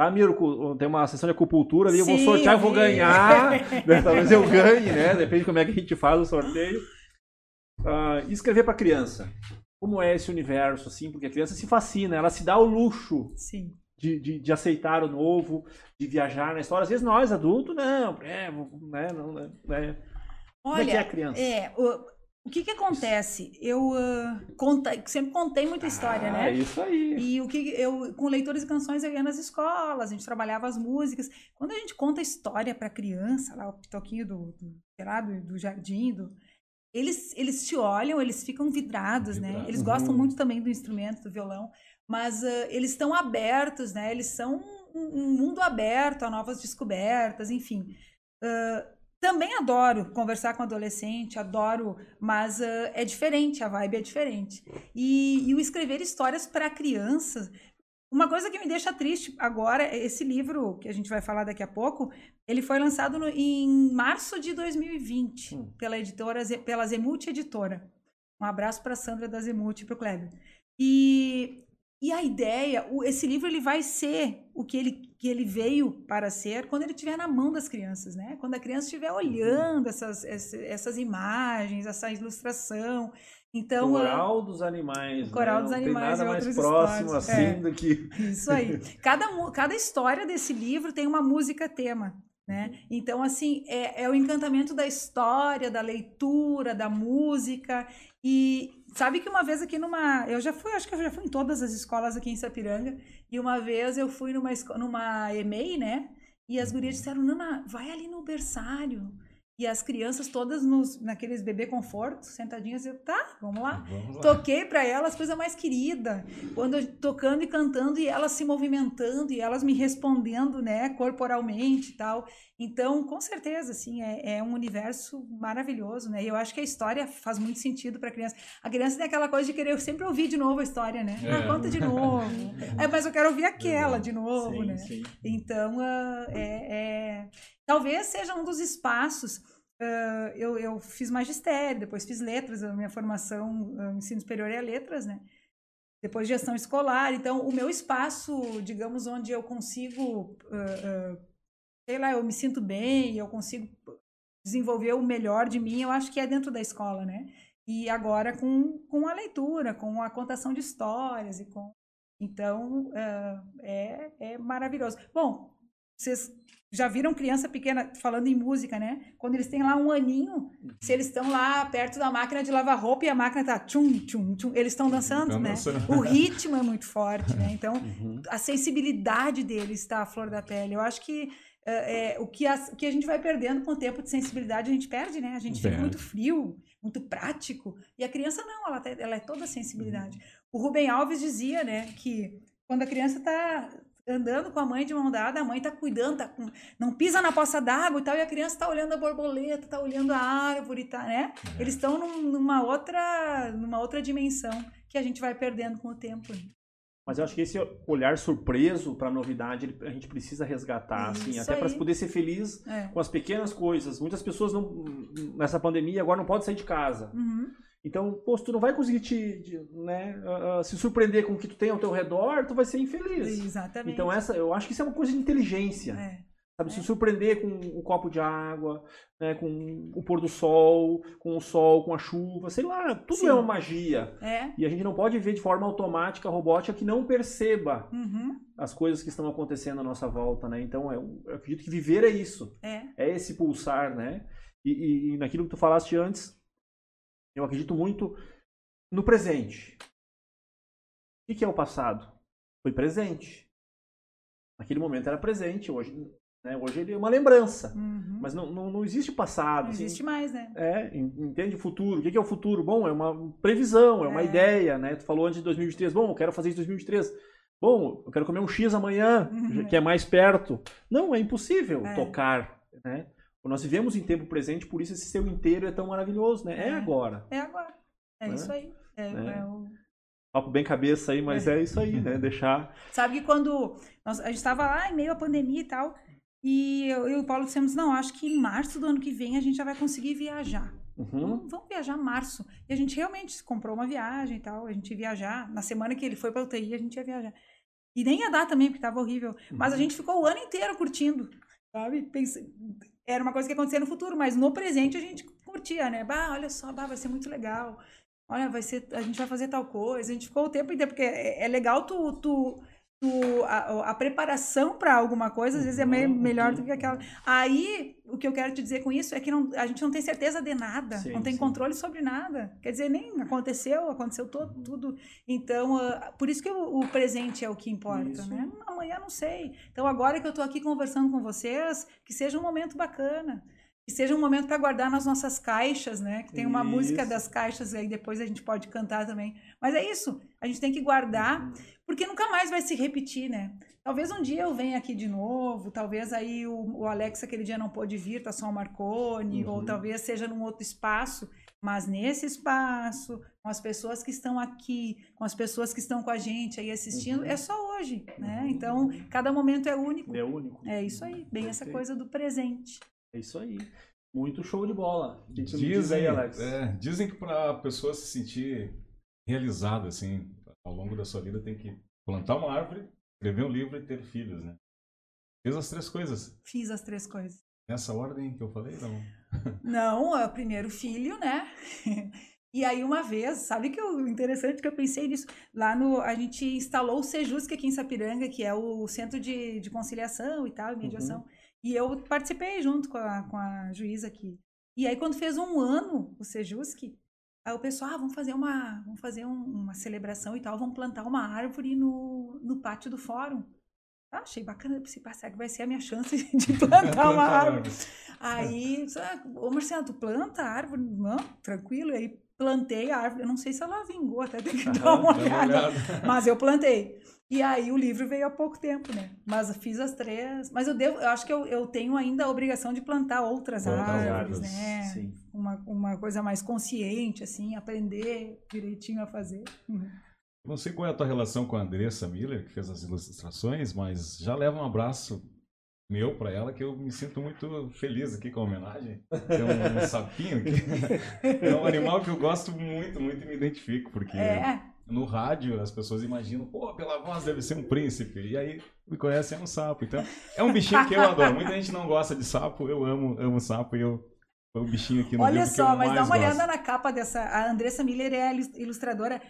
Tá, Miro? Tem uma sessão de acupuntura ali, eu vou Sim, sortear, eu eu vou ganhar. né? Talvez eu ganhe, né? Depende de como é que a gente faz o sorteio. Ah, escrever para criança. Como é esse universo, assim? Porque a criança se fascina, ela se dá o luxo Sim. de, de, de aceitar o novo, de viajar na história. Às vezes nós, adultos, não, é, né, não, né, né. Como é que é a Olha, criança? é, o, o que que acontece? Eu ah, conta, sempre contei muita história, ah, né? isso aí. E o que eu com leitores e canções eu ia nas escolas, a gente trabalhava as músicas. Quando a gente conta história para criança, lá o pitoquinho do, do, sei lá, do, do jardim, do, eles eles te olham, eles ficam vidrados, né? Eles gostam Uhum. muito também do instrumento, do violão, mas ah, eles estão abertos, né? Eles são um, um mundo aberto a novas descobertas, enfim. Ah, também adoro conversar com adolescente, adoro, mas ah, é diferente, a vibe é diferente. E, e o escrever histórias para crianças. Uma coisa que me deixa triste agora, é esse livro que a gente vai falar daqui a pouco, ele foi lançado no- em março de 2020 Hum. pela editora, pela Zemult Editora. Um abraço para Sandra da Zemult e para o Kleber. E, e a ideia, esse livro ele vai ser o que ele, que ele veio para ser quando ele estiver na mão das crianças, né? Quando a criança estiver olhando essas, essa- essas imagens, essa ilustração. Então, Coral dos animais. O Coral né? dos Não Animais tem nada mais próximo histórias. assim É. do que. Isso aí. Cada, cada história desse livro tem uma música tema, né? Então, assim, é, é o encantamento da história, da leitura, da música. E sabe que uma vez aqui numa. Eu já fui, acho que eu já fui em todas as escolas aqui em Sapiranga. E uma vez eu fui numa, numa EMEI, né? E as gurias disseram, Nana, vai ali no berçário. E as crianças todas nos, naqueles bebê conforto, sentadinhas, eu, tá, vamos lá. Vamos lá. Toquei para elas coisa mais querida. Quando eu, tocando e cantando e elas se movimentando e elas me respondendo, né, corporalmente e tal. Então, com certeza, assim, é, é um universo maravilhoso, né? E eu acho que a história faz muito sentido para criança. A criança tem aquela coisa de querer sempre ouvir de novo a história, né? É. Ah, conta de novo. é, mas eu quero ouvir aquela de novo, Sim, né? sim. Então, ah, é, é- talvez seja um dos espaços. ah, eu, eu fiz magistério, depois fiz letras, a minha formação, ah, ensino superior é letras, né? Depois gestão escolar. Então, o meu espaço, digamos, onde eu consigo, ah, sei lá, eu me sinto bem, eu consigo desenvolver o melhor de mim, eu acho que é dentro da escola, né? E agora com, com a leitura, com a contação de histórias e com então é, é maravilhoso. Bom, vocês já viram criança pequena falando em música, né? Quando eles têm lá um aninho, se eles estão lá perto da máquina de lavar roupa e a máquina tá tchum, tchum, tchum, eles estão dançando, né? Dançando. O ritmo é muito forte, né? Então, uhum. a sensibilidade deles está à flor da pele. Eu acho que é, o, que a, o que a gente vai perdendo com o tempo de sensibilidade, a gente perde, né? A gente fica muito frio, muito prático. E a criança não, ela, tá, ela é toda sensibilidade. Uhum. O Rubem Alves dizia, né, que quando a criança está andando com a mãe de mão dada, a mãe tá cuidando, tá com, não pisa na poça d'água e tal, e a criança tá olhando a borboleta, tá olhando a árvore, tá, né? É. Eles estão num, numa outra, numa outra dimensão que a gente vai perdendo com o tempo. Mas eu acho que esse olhar surpreso para a novidade a gente precisa resgatar, assim, Isso assim, até para poder ser feliz é. com as pequenas coisas. Muitas pessoas não, nessa pandemia agora não podem sair de casa. Uhum. Então, pô, se tu não vai conseguir te, né, uh, se surpreender com o que tu tem ao teu redor, tu vai ser infeliz. Exatamente. Então, essa, eu acho que isso é uma coisa de inteligência. É. Sabe, é. se surpreender com um copo de água, né, com o pôr do sol, com o sol, com a chuva, sei lá, tudo Sim. é uma magia. É. E a gente não pode ver de forma automática, robótica, que não perceba uhum. as coisas que estão acontecendo à nossa volta, né? Então, eu, eu acredito que viver é isso. É. É esse pulsar, né? E, e, e naquilo que tu falaste antes, eu acredito muito no presente. O que é o passado? Foi presente. Naquele momento era presente, hoje, né? hoje ele é uma lembrança. Uhum. Mas não, não, não existe passado. Não assim. existe mais, né? É, entende o futuro. O que é o futuro? Bom, é uma previsão, é uma é. ideia, né? Tu falou antes de 2023, bom, eu quero fazer isso em 2023. Bom, eu quero comer um X amanhã, uhum. que é mais perto. Não, é impossível é. tocar, né? Nós vivemos em tempo presente, por isso esse seu inteiro é tão maravilhoso, né? É, é agora. É agora. É né? isso aí. É, é. é o... Papo bem cabeça aí, mas é, é isso aí, né? Deixar. Sabe que quando nós, a gente estava lá em meio à pandemia e tal, e eu, eu e o Paulo dissemos: não, acho que em março do ano que vem a gente já vai conseguir viajar. Uhum. Vamos viajar em março. E a gente realmente comprou uma viagem e tal, a gente ia viajar. Na semana que ele foi para UTI, a gente ia viajar. E nem ia dar também, porque estava horrível. Mas a uhum. gente ficou o ano inteiro curtindo, sabe? Pensei, era uma coisa que acontecia no futuro, mas no presente a gente curtia, né? Bah, olha só, bah, vai ser muito legal. Olha, vai ser, a gente vai fazer tal coisa. A gente ficou o tempo inteiro, porque é, é legal tu, tu a, a preparação para alguma coisa às vezes é me, melhor do que aquela. Aí, o que eu quero te dizer com isso é que não, a gente não tem certeza de nada, sim, não tem sim. controle sobre nada. Quer dizer, nem aconteceu, aconteceu todo, uhum. tudo. Então, uh, por isso que o, o, presente é o que importa, isso. né? Amanhã não sei. Então, agora que eu estou aqui conversando com vocês, que seja um momento bacana que seja um momento para guardar nas nossas caixas, né? Que tem uma isso. música das caixas aí depois a gente pode cantar também. Mas é isso, a gente tem que guardar, uhum. Porque nunca mais vai se repetir, né? Talvez um dia eu venha aqui de novo, talvez aí o, o Alex aquele dia não pôde vir, tá só o Marconi, uhum. ou talvez seja num outro espaço, mas nesse espaço, com as pessoas que estão aqui, com as pessoas que estão com a gente aí assistindo, uhum. é só hoje, né? Uhum. Então, cada momento é único. É único. É isso aí, bem essa coisa do presente. É isso aí. Muito show de bola. Que dizem, diz aí, Alex? É, dizem que para a pessoa se sentir realizada, assim, ao longo da sua vida, tem que plantar uma árvore, escrever um livro e ter filhos, né? Fiz as três coisas. Fiz as três coisas. Nessa ordem que eu falei, não? não, é o primeiro filho, né? E aí uma vez, sabe que o interessante que eu pensei nisso, lá no a gente instalou o Sejusc aqui em Sapiranga, que é o centro de, de conciliação e tal, mediação. Uhum. E eu participei junto com a, com a juíza aqui. E aí, quando fez um ano o Sejusc, aí o pessoal, ah, vamos fazer uma, vamos fazer um, uma celebração e tal, vamos plantar uma árvore no, no pátio do fórum. Ah, achei bacana, se passar que vai ser a minha chance de plantar uma árvore. Aí, ah, ô Marcelo, tu planta a árvore? Não, tranquilo. Aí plantei a árvore. Eu não sei se ela vingou, até tem que dar uma olhada. Mas eu plantei. E aí o livro veio há pouco tempo, né? Mas fiz as três. Mas eu devo, eu acho que eu, eu tenho ainda a obrigação de plantar outras, outras árvores, árvores, né? Sim. Uma, uma coisa mais consciente, assim, aprender direitinho a fazer. Uhum. Não sei qual é a tua relação com a Andressa Miller, que fez as ilustrações, mas já leva um abraço meu para ela que eu me sinto muito feliz aqui com a homenagem. Tem um, um sapinho aqui. É um animal que eu gosto muito, muito e me identifico, porque é no rádio as pessoas imaginam, pô, pela voz deve ser um príncipe. E aí me conhecem é um sapo. Então, é um bichinho que eu adoro. Muita gente não gosta de sapo, eu amo, amo sapo e eu Foi o bichinho aqui no Olha livro que eu só, mas dá uma gosto. olhada na capa dessa. A Andressa Miller é a ilus- ilustradora.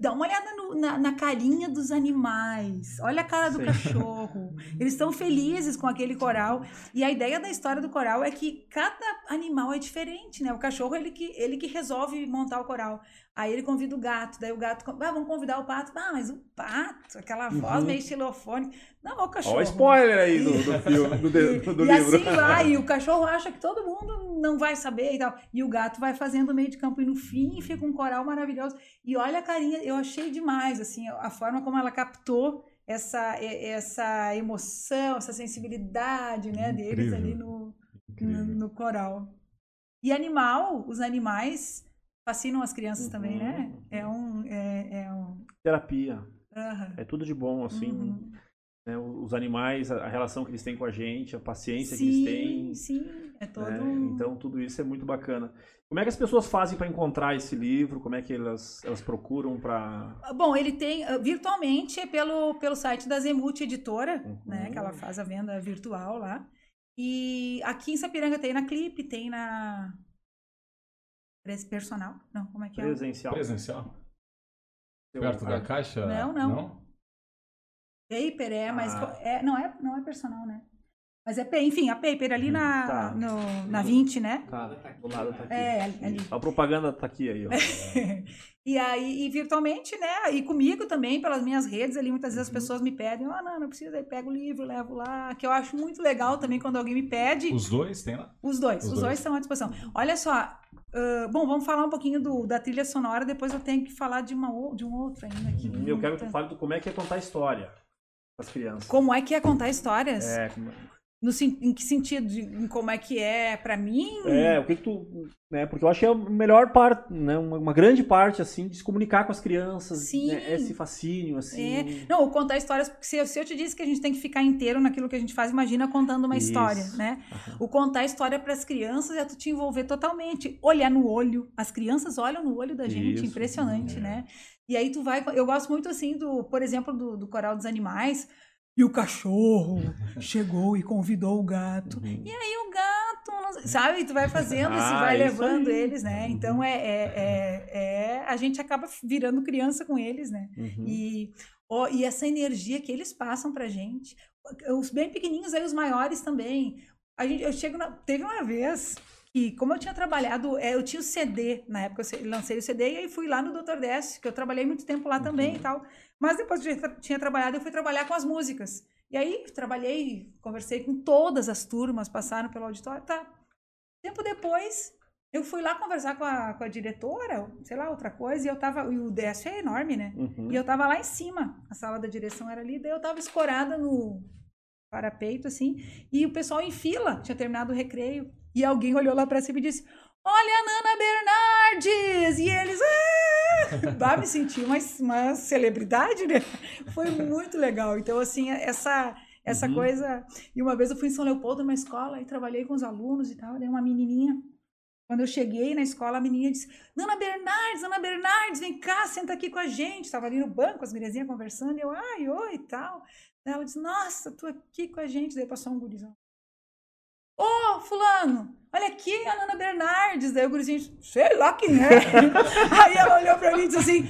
Dá uma olhada no- na, na carinha dos animais. Olha a cara do Sim. cachorro. Eles estão felizes com aquele coral. E a ideia da história do coral é que cada animal é diferente, né? O cachorro, ele que, ele que resolve montar o coral. Aí ele convida o gato, daí o gato, ah, vamos convidar o pato. Ah, mas o pato, aquela voz Uhum. meio estilofônica. Não, o cachorro. Olha o spoiler aí do, do filme, do, de- do e livro. assim vai, e o cachorro acha que todo mundo não vai saber e tal. E o gato vai fazendo o meio de campo e no fim fica um coral maravilhoso. E olha a carinha, eu achei demais, assim, a forma como ela captou essa, e- essa emoção, essa sensibilidade, né, deles Incrível. ali no, no, no coral. E animal, os animais fascinam as crianças também, né? Uhum. É um. É, é um Terapia. aham. É tudo de bom, assim. Uhum. né, os animais, a relação que eles têm com a gente, a paciência Sim, que eles têm. sim, é todo. né, Então, tudo isso é muito bacana. Como é que as pessoas fazem para encontrar esse livro? Como é que elas, elas procuram para. Bom, ele tem uh, virtualmente é pelo, pelo site da Zemult Editora, Uhum. né? Que ela faz a venda virtual lá. E aqui em Sapiranga tem na Clipe, tem na Personal. Não, como é que é? Presencial. Presencial? Perto da caixa? Não, não. Paper é, mas Ah. é, não é não é personal, né? Mas é, enfim, a Paper ali na Tá. no, na 20, né? Tá, do lado tá aqui. É, ali. ali. A propaganda tá aqui aí, ó. e aí, e virtualmente, né? E comigo também, pelas minhas redes ali, muitas Uhum. vezes as pessoas me pedem, ah, não, não precisa, aí pego o livro, levo lá, que eu acho muito legal também quando alguém me pede. Os dois tem lá? Os dois, Os os, dois. dois estão à disposição. Olha só, ah, bom, vamos falar um pouquinho do, da trilha sonora, depois eu tenho que falar de, uma, de um outro ainda aqui. Eu quero que tu fale do como é que é contar história para as crianças. Como é que é contar histórias? É, como- No, em que sentido? Em como é que é pra mim? é, o que que tu, né, porque eu acho que é a melhor parte, né, uma, uma grande parte assim de se comunicar com as crianças, Sim. né, esse fascínio assim. É. Não, o contar histórias, porque se, eu- se eu te disse que a gente tem que ficar inteiro naquilo que a gente faz, imagina contando uma Isso. história, né? Aham. O contar história para as crianças é tu te envolver totalmente, olhar no olho. As crianças olham no olho da gente, Isso. impressionante, É. né? E aí tu vai, eu gosto muito assim do, por exemplo, do, do coral dos animais. E o cachorro chegou e convidou o gato. Uhum. E aí o gato, sabe? Tu vai fazendo isso, Ah, vai levando aí. eles, né? Então é, é, é, é- a gente acaba virando criança com eles, né? Uhum. E, ó, e essa energia que eles passam pra gente. Os bem pequenininhos, aí os maiores também. A gente, eu chego na, teve uma vez que, como eu tinha trabalhado, é, eu tinha o CD, na época eu lancei o CD e aí fui lá no Dr. Dest, que eu trabalhei muito tempo lá também e tal. Mas depois que já tinha trabalhado, eu fui trabalhar com as músicas. E aí trabalhei, conversei com todas as turmas, passaram pelo auditório, tá. Tempo depois, eu fui lá conversar com a, com a diretora, sei lá, outra coisa, e eu tava. E o DS é enorme, né? Uhum. E eu tava lá em cima, a sala da direção era ali, daí eu tava escorada no parapeito, assim, e o pessoal em fila, tinha terminado o recreio, e alguém olhou lá pra cima e disse: Olha a Nana Bernardes! E eles. Ah! Me senti uma, uma celebridade, né? Foi muito legal. Então, assim, essa. Essa Uhum. coisa. E uma vez eu fui em São Leopoldo, numa escola, e trabalhei com os alunos e tal. Daí uma menininha quando eu cheguei na escola, a menina disse: Nana Bernardes, Nana Bernardes, vem cá, senta aqui com a gente. Estava ali no banco, as guriazinhas conversando, e eu, ai, oi e tal. Ela disse: Nossa, tu aqui com a gente. Daí passou um gurizão. Ô, Fulano, olha aqui a Nana Bernardes. Daí o gurizinho, sei lá quem é. Aí ela olhou pra mim e disse assim: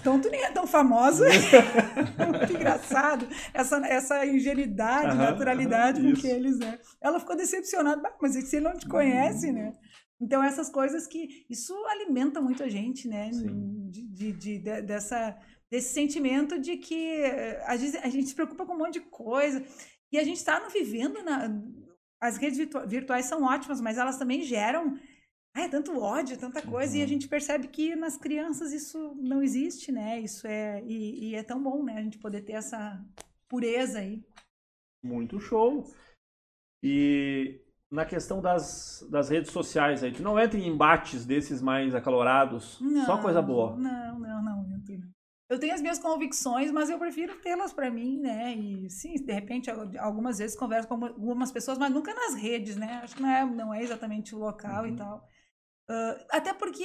Então tu nem é tão famosa. Muito engraçado. Essa, essa ingenuidade, naturalidade com isso. que eles, né? Ela ficou decepcionada, "Bah, mas ele não te conhece, né? Então, essas coisas que. Isso alimenta muito a gente, né? De, de- de- de- dessa, desse sentimento de que eh, a gente, a gente se preocupa com um monte de coisa. E a gente está vivendo na. As redes virtua- virtuais são ótimas, mas elas também geram. Ah, é tanto ódio, tanta coisa, e a Uhum. gente percebe que nas crianças isso não existe, né? Isso é. E, e é tão bom, né? A gente poder ter essa pureza aí. Muito show. E na questão das, das redes sociais aí, tu não entra em embates desses mais acalorados, só Não, coisa boa. Não, não, não, eu tenho. Eu tenho as minhas convicções, mas eu prefiro tê-las para mim, né? E sim, de repente, al- algumas vezes converso com algumas pessoas, mas nunca nas redes, né? Acho que não é, não é exatamente o local Uhum. e tal. Ah, até porque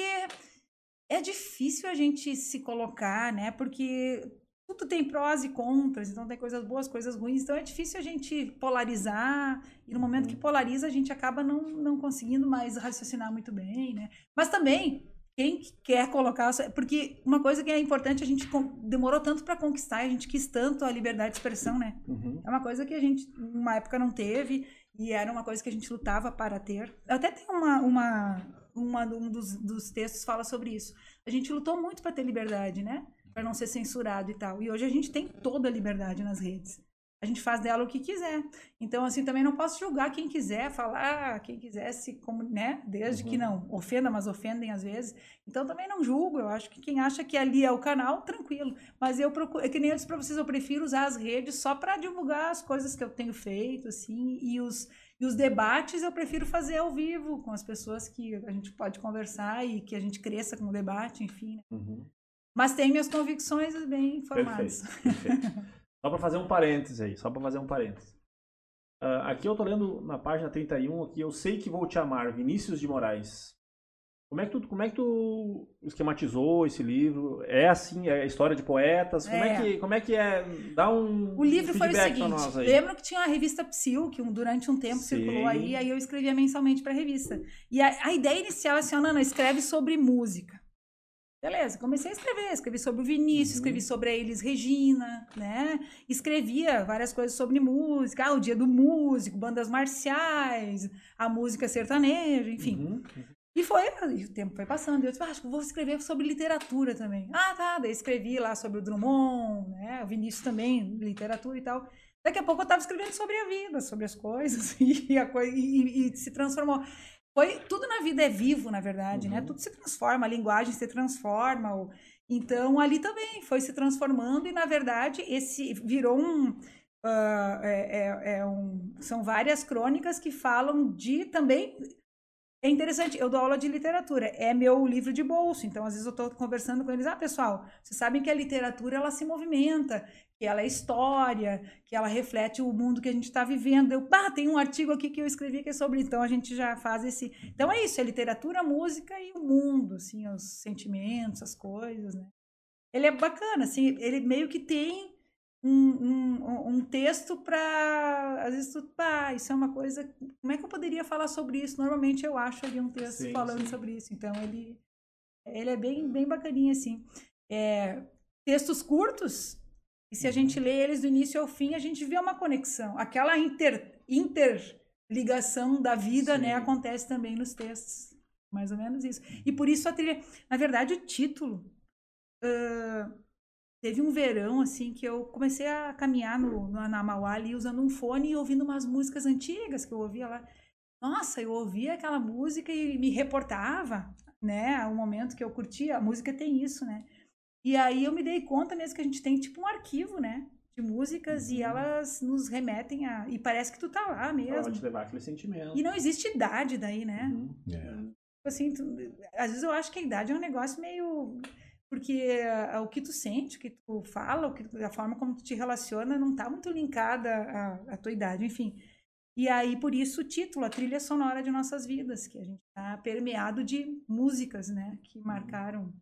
é difícil a gente se colocar, né? Porque tudo tem prós e contras, então tem coisas boas, coisas ruins, então é difícil a gente polarizar, e no momento que polariza a gente acaba não, não conseguindo mais raciocinar muito bem, né? Mas também, quem quer colocar, porque uma coisa que é importante, a gente demorou tanto para conquistar, a gente quis tanto a liberdade de expressão, né? Uhum. É uma coisa que a gente, numa época, não teve, e era uma coisa que a gente lutava para ter. Até tem uma, uma, uma um dos, dos textos fala sobre isso. A gente lutou muito para ter liberdade, né? para não ser censurado e tal. E hoje a gente tem toda a liberdade nas redes. A gente faz dela o que quiser. Então, assim, também não posso julgar quem quiser, falar quem quisesse, como, né? Desde uhum. que não ofenda, mas ofendem às vezes. Então, também não julgo. Eu acho que quem acha que ali é o canal, tranquilo. Mas eu procuro, é que nem eu disse para vocês, eu prefiro usar as redes só para divulgar as coisas que eu tenho feito, assim, e os, e os debates eu prefiro fazer ao vivo com as pessoas que a gente pode conversar e que a gente cresça com o debate, enfim. Né? Uhum. Mas tem minhas convicções bem formadas. Perfeito, perfeito. só para fazer um parêntese aí, só para fazer um parêntese. Uh, aqui eu tô lendo na página 31 aqui, eu sei que vou te amar, Vinícius de Moraes. Como é que tu, como é que tu esquematizou esse livro? É assim, é história de poetas? Como é, é que, como é que é? Dá um O livro um foi o seguinte, lembro que tinha uma revista Psil, que durante um tempo Sim. circulou aí, aí eu escrevia mensalmente para a revista. E a, a, ideia inicial é assim, Ana, escreve sobre música. Beleza, comecei a escrever, escrevi sobre o Vinícius, uhum. escrevi sobre a Elis Regina, né? Escrevia várias coisas sobre música, ah, o dia do músico, bandas marciais, a música sertaneja, enfim. Uhum. E foi, e o tempo foi passando, e eu disse, ah, acho que vou escrever sobre literatura também. Ah, tá, daí escrevi lá sobre o Drummond, né? O Vinícius também, literatura e tal. Daqui a pouco eu estava escrevendo sobre a vida, sobre as coisas, e, a coisa, e, e se transformou. Foi, tudo na vida é vivo, na verdade, né? uhum. né? Tudo se transforma, a linguagem se transforma. O, então, ali também foi se transformando e, na verdade, esse virou um... Uh, é, é, é um são várias crônicas que falam de também é interessante, eu dou aula de literatura, é meu livro de bolso, então às vezes eu estou conversando com eles, ah, pessoal, vocês sabem que a literatura ela se movimenta, que ela é história, que ela reflete o mundo que a gente está vivendo. Eu, pá, tem um artigo aqui que eu escrevi que é sobre, então a gente já faz esse. Então é isso, é literatura, música e o mundo, assim, os sentimentos, as coisas, né? Ele é bacana, assim, ele meio que tem um, um, um texto para. Às vezes tu, pá, isso é uma coisa. Como é que eu poderia falar sobre isso? Normalmente eu acho ali um texto sim, falando sim. sobre isso. Então ele, ele é bem, bem bacaninho, assim. É, textos curtos, e se a gente uhum. lê eles do início ao fim, a gente vê uma conexão. Aquela inter, interligação da vida, né, sim. né, acontece também nos textos. Mais ou menos isso. E por isso a trilha. Na verdade, o título. Uh, Teve um verão, assim, que eu comecei a caminhar no, no, na Mauá ali, usando um fone e ouvindo umas músicas antigas que eu ouvia lá. Nossa, eu ouvia aquela música e me reportava, né? O momento que eu curtia. A música tem isso, né? E aí eu me dei conta mesmo que a gente tem, tipo, um arquivo, né? De músicas uhum. e elas nos remetem a... E parece que tu tá lá mesmo. Pode levar aquele sentimento. E não existe idade daí, né? Uhum. Yeah. É. Assim, tu... às vezes eu acho que a idade é um negócio meio porque o que tu sente, o que tu fala, o que, a forma como tu te relaciona não está muito linkada à, à, tua idade, enfim. E aí, por isso, o título, a trilha sonora de nossas vidas, que a gente está permeado de músicas, né, que uhum. marcaram.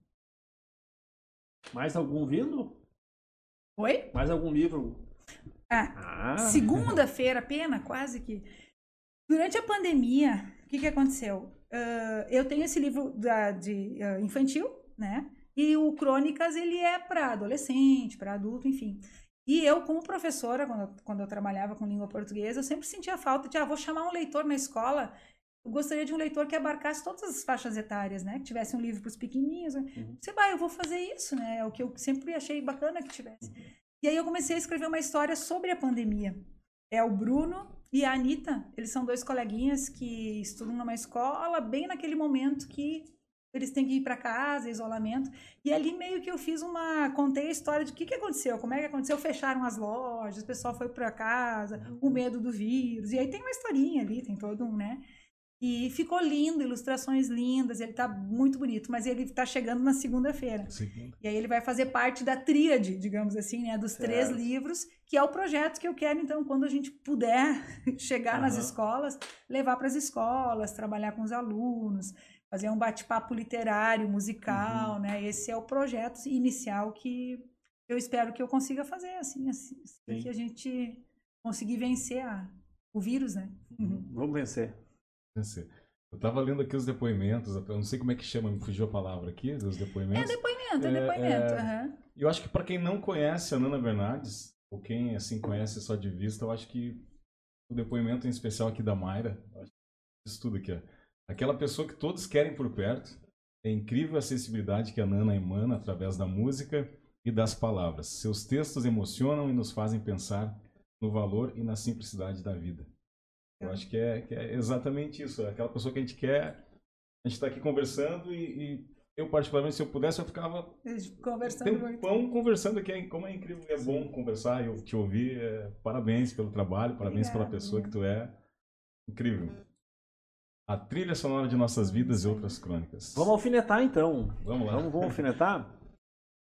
Mais algum vindo? Oi? Mais algum livro? Ah, ah. segunda-feira, pena, quase que. Durante a pandemia, o que, que aconteceu? Uh, eu tenho esse livro da, de uh, infantil, né? E o Crônicas, ele é para adolescente, para adulto, enfim. E eu, como professora, quando eu, quando eu trabalhava com língua portuguesa, eu sempre sentia falta de, ah, vou chamar um leitor na escola. Eu gostaria de um leitor que abarcasse todas as faixas etárias, né? Que tivesse um livro para os pequenininhos. Né? Uhum. Você vai, eu vou fazer isso, né? É o que eu sempre achei bacana que tivesse. Uhum. E aí eu comecei a escrever uma história sobre a pandemia. É o Bruno e a Anitta. Eles são dois coleguinhas que estudam numa escola bem naquele momento que eles têm que ir para casa, isolamento. E ali meio que eu fiz uma. Contei a história de o que, que aconteceu, como é que aconteceu. Fecharam as lojas, o pessoal foi para casa, o uhum. medo do vírus. E aí tem uma historinha ali, tem todo um, né? E ficou lindo, ilustrações lindas, ele tá muito bonito, mas ele tá chegando na segunda-feira. E aí ele vai fazer parte da tríade, digamos assim, né, dos certo. três livros, que é o projeto que eu quero, então, quando a gente puder chegar uhum. nas escolas, levar para as escolas, trabalhar com os alunos, fazer um bate-papo literário, musical, uhum. né? Esse é o projeto inicial que eu espero que eu consiga fazer assim, assim, assim que a gente conseguir vencer a, o vírus, né? Uhum. Vamos vencer. Eu estava lendo aqui os depoimentos, eu não sei como é que chama, me fugiu a palavra aqui, dos depoimentos. É depoimento, é, é depoimento. É... Uhum. Eu acho que para quem não conhece a Nana Bernardes, ou quem assim conhece só de vista, eu acho que o depoimento em especial aqui da Mayra, isso tudo aqui, ó. aquela pessoa que todos querem por perto, é incrível a sensibilidade que a Nana emana através da música e das palavras. Seus textos emocionam e nos fazem pensar no valor e na simplicidade da vida. Eu acho que é, que é exatamente isso. É aquela pessoa que a gente quer. A gente está aqui conversando e, e, eu, particularmente, se eu pudesse, eu ficava conversando um pão conversando aqui. Como é incrível, é Sim. bom conversar e te ouvir. É, parabéns pelo trabalho, parabéns Obrigada, pela pessoa que tu é. Incrível. A trilha sonora de nossas vidas e outras crônicas. Vamos alfinetar então. Vamos lá. Vamos, vamos alfinetar?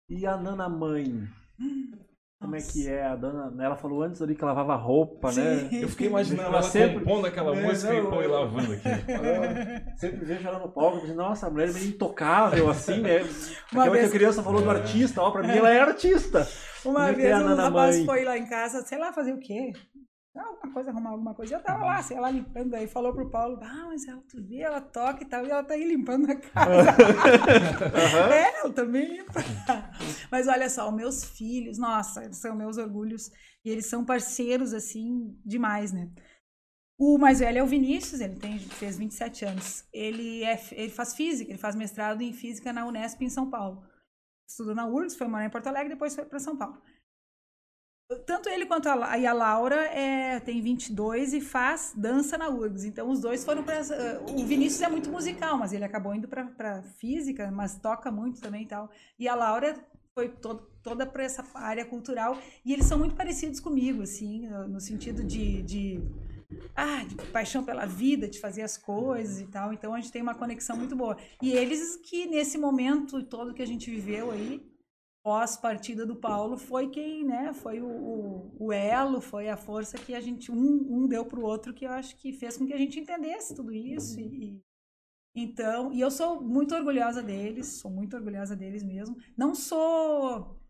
E a Nana Mãe? Como é que é? A dona, né, ela falou antes ali que lavava roupa, né? Eu fiquei imaginando ela sempre compondo aquela é, música não, e pô, e lavando aqui. Eu sempre vejo ela no palco, pensei, nossa, a mulher é meio intocável, assim, né? Uma Aquela vez... que a criança falou é. do artista, ó, pra mim ela é artista. Uma Como vez é um rapaz foi lá em casa, sei lá, fazer o quê? Alguma coisa, arrumar alguma coisa. Eu tava lá, sei lá, limpando, aí falou pro Paulo, ah, mas ela, tu vê, ela toca e tal, e ela tá aí limpando a casa. uhum. É, ela também limpa. mas olha só, meus filhos, nossa, eles são meus orgulhos, e eles são parceiros, assim, demais, né? O mais velho é o Vinícius, ele tem, fez 27 anos. Ele, é, ele faz física, ele faz mestrado em física na Unesp em São Paulo. Estudou na URGS, foi morar em Porto Alegre, depois foi para São Paulo. Tanto ele quanto a, e a Laura é, tem 22 e faz dança na URGS. Então, os dois foram para. Uh, o Vinícius é muito musical, mas ele acabou indo para física, mas toca muito também e tal. E a Laura foi to toda para essa área cultural. E eles são muito parecidos comigo, assim, no sentido de, de, ah, de paixão pela vida, de fazer as coisas e tal. Então, a gente tem uma conexão muito boa. E eles que, nesse momento todo que a gente viveu aí, pós-partida do Paulo foi quem, né, foi o, o, o, elo, foi a força que a gente, um, um deu para o outro, que eu acho que fez com que a gente entendesse tudo isso. E, então, e eu sou muito orgulhosa deles, sou muito orgulhosa deles mesmo. Não sou.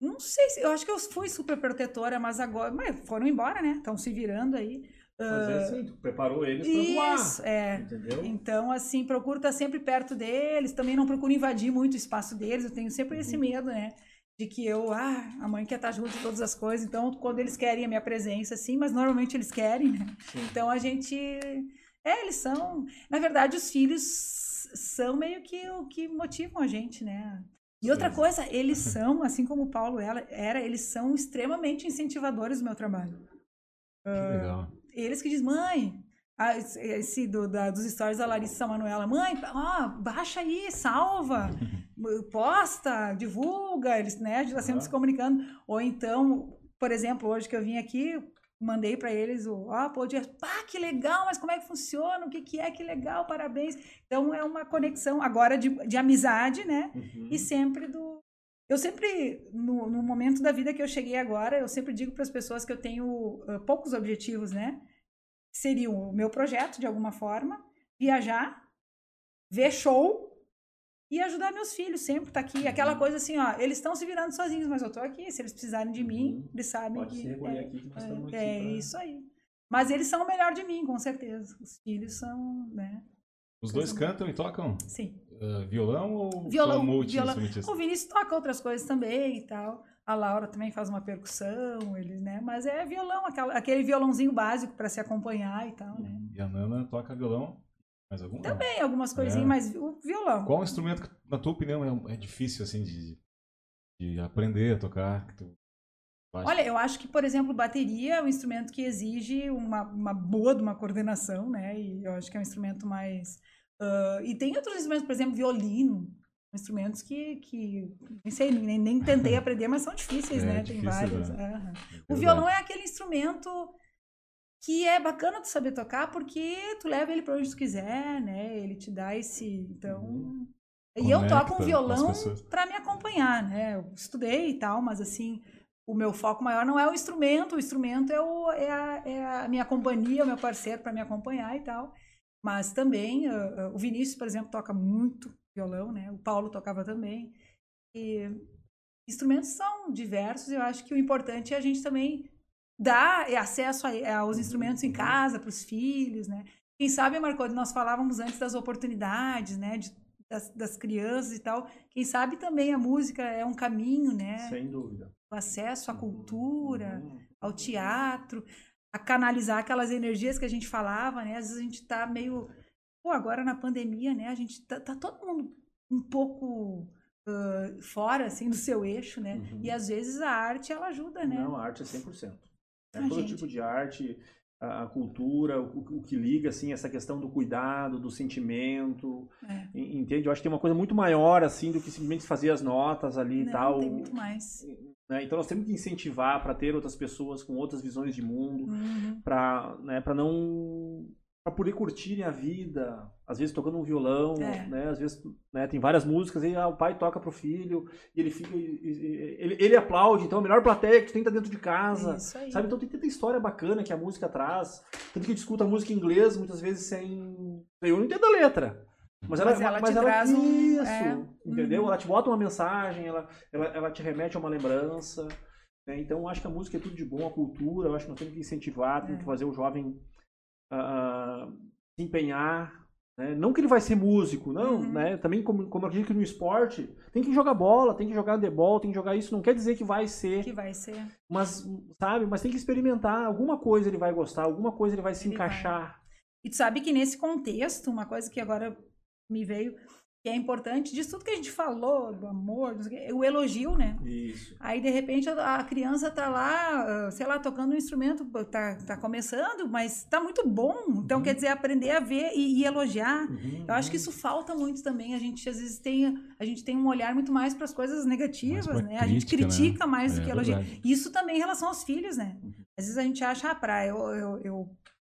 Não sei se. Eu acho que eu fui super protetora, mas agora. Mas foram embora, né? Estão se virando aí. Mas é assim, tu preparou eles para voar. Isso, é. Entendeu? Então, assim, procuro estar sempre perto deles, também não procuro invadir muito o espaço deles, eu tenho sempre uhum. esse medo, né? De que eu, ah, a mãe quer estar junto de todas as coisas, então quando eles querem a minha presença, sim, mas normalmente eles querem, né? Sim. Então a gente. É, eles são. Na verdade, os filhos são meio que o que motivam a gente, né? E outra coisa, eles são, assim como o Paulo era, eles são extremamente incentivadores do meu trabalho. Que legal. Eles que dizem, mãe, esse do, da, dos stories da Larissa Manuela, mãe, ó, baixa aí, salva, posta, divulga, eles, né, já sempre uhum. se comunicando. Ou então, por exemplo, hoje que eu vim aqui, mandei para eles o, ó, pô, pá, que legal, mas como é que funciona, o que que é, que legal, parabéns. Então, é uma conexão agora de, de amizade, né, uhum. e sempre do... Eu sempre, no, no momento da vida que eu cheguei agora, eu sempre digo para as pessoas que eu tenho uh, poucos objetivos, né, seria o meu projeto, de alguma forma, viajar, ver show e ajudar meus filhos, sempre tá aqui. Aquela uhum. coisa assim, ó, eles estão se virando sozinhos, mas eu tô aqui. Se eles precisarem de mim, uhum. eles sabem Pode que. Ser, é, aqui que nós é, aqui é isso aí. Mas eles são o melhor de mim, com certeza. Os filhos são, né? Os dois são... cantam e tocam? Sim. Uh, violão ou violão, multi violão. O Vinícius toca outras coisas também e tal. A Laura também faz uma percussão, eles, né? Mas é violão, aquela, aquele violãozinho básico para se acompanhar e tal, né? E a Nana toca violão? Mais algum? Também, algumas coisinhas, é. mas o violão. Qual instrumento que, na tua opinião, é, é difícil, assim, de, de aprender a tocar? Olha, eu acho que, por exemplo, bateria é um instrumento que exige uma, uma boa de uma coordenação, né? E eu acho que é um instrumento mais... Uh, e tem outros instrumentos, por exemplo, violino instrumentos que, que nem sei, nem, nem tentei aprender, mas são difíceis, é, né? Tem vários. Né? Uhum. O violão é aquele instrumento que é bacana tu saber tocar porque tu leva ele para onde tu quiser, né? Ele te dá esse, então uhum. E eu toco um violão para me acompanhar, né? Eu estudei e tal, mas assim, o meu foco maior não é o instrumento, o instrumento é, o, é, a, é a minha companhia, o meu parceiro para me acompanhar e tal. Mas também, uh, uh, o Vinícius, por exemplo, toca muito violão, né? O Paulo tocava também. E instrumentos são diversos. Eu acho que o importante é a gente também dar acesso a, aos instrumentos em casa para os filhos, né? Quem sabe, Marco, nós falávamos antes das oportunidades, né? De, das, das, crianças e tal. Quem sabe também a música é um caminho, né? Sem dúvida. O acesso à cultura, uhum. ao teatro, a canalizar aquelas energias que a gente falava, né? Às vezes a gente está meio. Pô, agora na pandemia, né? A gente tá, tá todo mundo um pouco uh, fora, assim, do seu eixo, né? Uhum. E às vezes a arte, ela ajuda, né? Não, a arte é 100%. É todo gente. tipo de arte, a, cultura, o, o, que liga, assim, essa questão do cuidado, do sentimento, é. entende? Eu acho que tem uma coisa muito maior, assim, do que simplesmente fazer as notas ali e tal. tem muito mais. Né? Então nós temos que incentivar para ter outras pessoas com outras visões de mundo, uhum. para né, não para poder curtirem a vida, às vezes tocando um violão, é. né? Às vezes né, tem várias músicas e ah, o pai toca pro filho e ele fica ele, ele aplaude, então a melhor plateia que tu tem tá dentro de casa, sabe? Então tem tanta história bacana que a música traz, tanto que escuta a música em inglês muitas vezes sem eu não entendo a letra. Mas ela, mas ela mas te ela, traz um... Isso, é. entendeu? Uhum. Ela te bota uma mensagem, ela, ela, ela te remete a uma lembrança. Né? Então, eu acho que a música é tudo de bom, a cultura, eu acho que nós temos que incentivar, temos é. que fazer o jovem uh, se empenhar. Né? Não que ele vai ser músico, não. Uhum. Né? Também, como, como eu acredito que no esporte, tem que jogar bola, tem que jogar handebol, tem que jogar isso. Não quer dizer que vai ser. Que vai ser. Mas, sabe? Mas tem que experimentar. Alguma coisa ele vai gostar, alguma coisa ele vai se ele encaixar. Vai. E tu sabe que nesse contexto, uma coisa que agora me veio que é importante, disso tudo que a gente falou, do amor, o elogio, né? Isso. Aí, de repente, a, criança tá lá, sei lá, tocando um instrumento, tá, tá começando, mas tá muito bom. Então, uhum. quer dizer, aprender a ver e, e elogiar. Uhum. Eu acho que isso falta muito também. A gente, às vezes, tem, a gente tem um olhar muito mais para as coisas negativas, né? Crítica, a gente critica né? mais é, do que elogia. Isso também em relação aos filhos, né? Uhum. Às vezes a gente acha, ah, pra eu, eu, eu